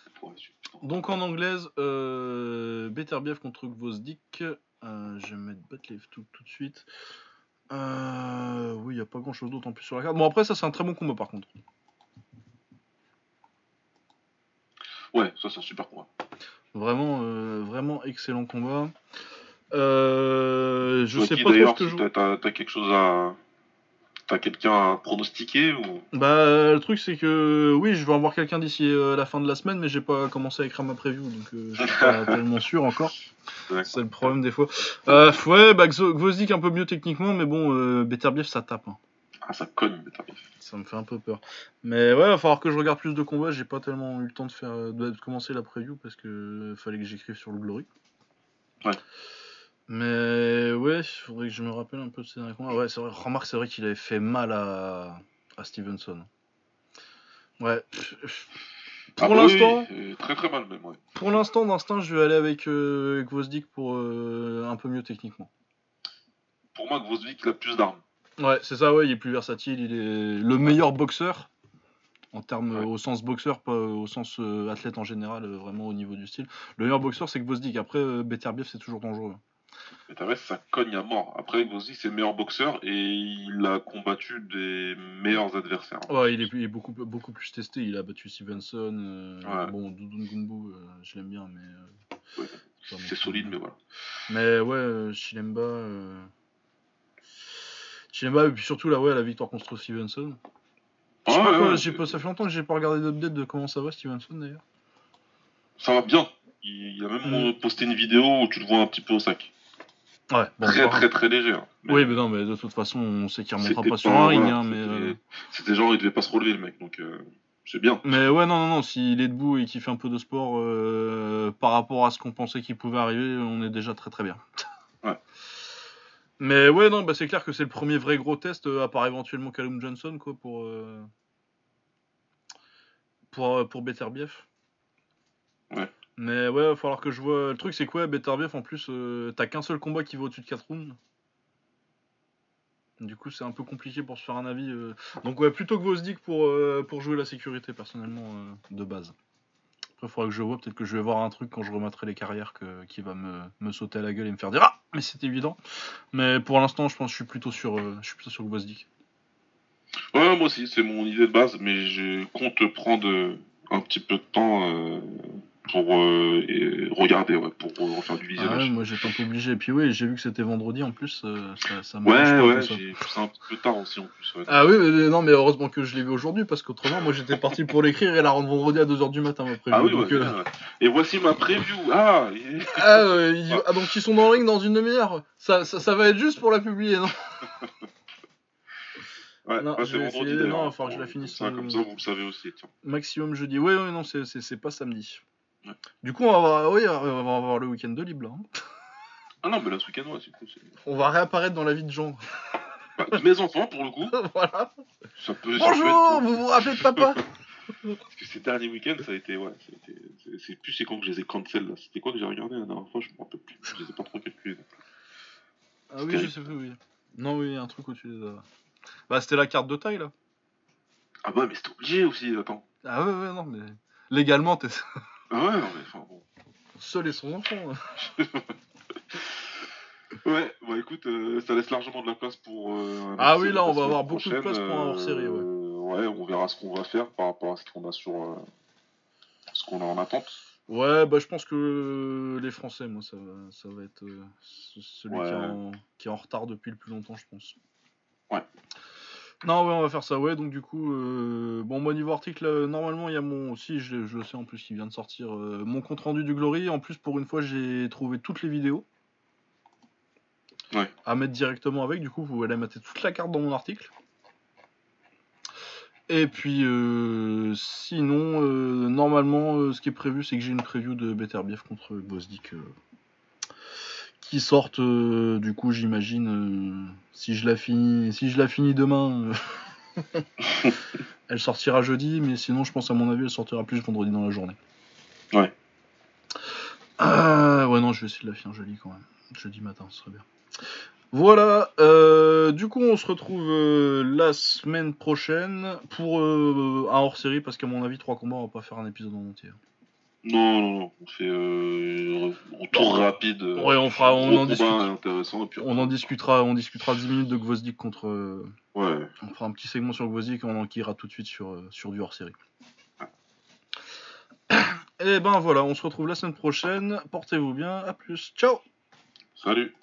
Donc en anglaise, euh, Beterbiev contre Gvozdik, je vais mettre Batlev tout, tout de suite. Oui, il n'y a pas grand chose d'autre en plus sur la carte. Bon après ça c'est un très bon combat par contre. Ouais, ça, c'est un super combat. Vraiment, vraiment excellent combat. Euh, je sais pas trop ce que si je... t'as- quelque chose à. T'as quelqu'un à pronostiquer ou? Bah le truc c'est que oui je vais avoir quelqu'un d'ici euh, la fin de la semaine mais j'ai pas commencé à écrire ma preview donc euh, je suis pas tellement sûr encore. C'est le problème des fois. Euh, ouais bah Gvozdik un peu mieux techniquement mais bon euh, Beterbiev ça tape. hein. Ah, ça cogne. Ça me fait un peu peur. Mais ouais va falloir que je regarde plus de combats. J'ai pas tellement eu le temps de faire de, commencer la preview parce que fallait que j'écrive sur le Glory. Ouais. Mais ouais, il faudrait que je me rappelle un peu de ces derniers combats. Ouais, c'est vrai, remarque, c'est vrai qu'il avait fait mal à, à Stevenson. Ouais. Pour Ah, bah oui, l'instant, oui, très très mal même, ouais. pour l'instant, d'instinct, je vais aller avec euh, Gvozdik pour euh, un peu mieux techniquement. Pour moi, Gvozdik, il a plus d'armes. Ouais, c'est ça, ouais, il est plus versatile, il est le meilleur boxeur. En termes, Ouais. au sens boxeur, pas au sens euh, athlète en général, euh, vraiment au niveau du style. Le meilleur boxeur, c'est Gvozdik. Après, euh, Beterbiev, c'est toujours dangereux. Mais t'as vu, ça cogne à mort. Après, Gvozdik, c'est le meilleur boxeur et il a combattu des meilleurs adversaires. Ouais, il est, il est beaucoup, beaucoup plus testé. Il a battu Stevenson. euh, Ouais. Bon, Gumbu, euh, je l'aime bien, mais. euh, Ouais. C'est solide, mais voilà. Mais ouais, euh, Chilemba. Chilemba, et puis surtout là, ouais, la victoire contre Stevenson. Je sais Ah, pas ouais, quoi, ça fait longtemps que j'ai pas regardé d'update de comment ça va Stevenson d'ailleurs. Ça va bien. Il, il a même Mm. posté une vidéo où tu le vois un petit peu au sac. Ouais, bon. très, très très léger. hein. Mais Oui, mais non, mais de toute façon, on sait qu'il remontera c'était pas sur un ring, voilà, hein, mais. c'était- euh, C'était genre, il devait pas se relever, le mec. Donc, euh, c'est bien. Mais ouais, non, non, non, s'il est debout et qu'il fait un peu de sport euh, par rapport à ce qu'on pensait qu'il pouvait arriver, on est déjà très très bien. Ouais. Mais ouais, non, bah, c'est clair que c'est le premier vrai gros test, euh, à part éventuellement Callum Johnson, quoi, pour. euh, pour, pour. Ouais. Mais ouais, va falloir que je vois. Le truc, c'est quoi, Beterbiev, en plus, euh, t'as qu'un seul combat qui va au-dessus de 4 rounds. Du coup, c'est un peu compliqué pour se faire un avis. euh. Donc, ouais, plutôt que pour, euh, pour jouer la sécurité, personnellement, de base. Après, il faudra que je vois. Peut-être que je vais voir un truc quand je remettrai les carrières qui va me, sauter à la gueule et me faire dire Ah Mais c'est évident. Mais pour l'instant, je pense que je suis plutôt sur, je suis plutôt sur. Ouais, moi aussi, c'est mon idée de base, mais je compte prendre un petit peu de temps pour euh, et regarder, ouais, pour euh, refaire du Ah visionnage. ouais, moi j'étais un peu obligé. Et puis oui, j'ai vu que c'était vendredi en plus. euh, ça, ça Ouais, ouais, c'est un peu tard aussi en plus. ouais. Ah oui, mais non, mais heureusement que je l'ai vu aujourd'hui parce qu'autrement, moi j'étais parti pour l'écrire et la rendre vendredi à 2h du matin. Ma Ah oui, donc, ouais, euh. Et voici ma preview. Ah, Ah, euh, ils- ah, donc ils sont dans le ring dans une demi-heure. Ça, ça, ça va être juste pour la publier, non? Ouais, Non, c'est vais vendredi. non, il va falloir que je la finisse, ça, euh, Comme ça, vous le savez aussi. Tiens. Maximum jeudi. Oui, oui, non, c'est pas samedi. Ouais. Du coup, on va avoir, oui, on va avoir le week-end de libre là. hein. Ah non, mais là, ce week-end, ouais, c'est cool. On va réapparaître dans la vie de Jean. Bah, de mes enfants, pour le coup, voilà. ça peut. ça peut Bonjour, être- vous vous rappelez de papa? Parce que ces derniers week-ends, ça a été. Ouais, ça a été- c'est- plus c'est quand que je les ai cancel là. C'était quoi que j'ai regardé la dernière fois? Je me rappelle plus. Je les ai pas trop calculés. Ah oui, je sais plus, oui. Non, oui, un truc au-dessus des... Bah, c'était la carte de taille là. Ah bah, mais c'était obligé aussi, attends. Ah ouais, ouais, non, mais légalement, t'es Ah ouais, non, mais enfin bon. seul et son enfant. hein. Ouais, bah écoute, euh, ça laisse largement de la place pour. euh, Ah oui, là, on va avoir beaucoup de place pour un hors-série, ouais. euh, Ouais, on verra ce qu'on va faire par rapport à ce qu'on a sur. euh, ce qu'on a en attente. Ouais, bah je pense que les Français, moi, ça, va- ça va être ce- celui qui, est Ouais. en, qui est en retard depuis le plus longtemps, je pense. Non, ouais, on va faire ça, ouais. Donc, du coup, euh, bon, moi, niveau article, euh, normalement, il y a mon. aussi, je, je le sais en plus, qui vient de sortir euh, mon compte rendu du Glory. En plus, pour une fois, j'ai trouvé toutes les vidéos. Ouais. À mettre directement avec. Du coup, vous allez mettre toute la carte dans mon article. Et puis, euh, sinon, euh, normalement, ce qui est prévu, c'est que j'ai une preview de Better Bief contre Bosdick qui sortent. euh, du coup, j'imagine, euh, si je la finis, si je la finis demain, euh, elle sortira jeudi. Mais sinon, je pense à mon avis, elle sortira plus vendredi dans la journée. Ouais. Ah, ouais, non, je vais essayer de la finir jeudi quand même. Jeudi matin, ce serait bien. Voilà, du coup on se retrouve la semaine prochaine pour un hors-série parce qu'à mon avis trois combats on va pas faire un épisode en entier. Non, non, non, on fait euh, un tour rapide. euh, Ouais, on fera- on en combat discute. intéressant. Et puis, On en discutera, on discutera 10 minutes de Gvozdik contre. euh, Ouais, on fera un petit segment sur Gvozdik et on enquillera tout de suite sur, euh, sur du hors-série. Et ben voilà, on se retrouve la semaine prochaine. Portez-vous bien, à plus, ciao salut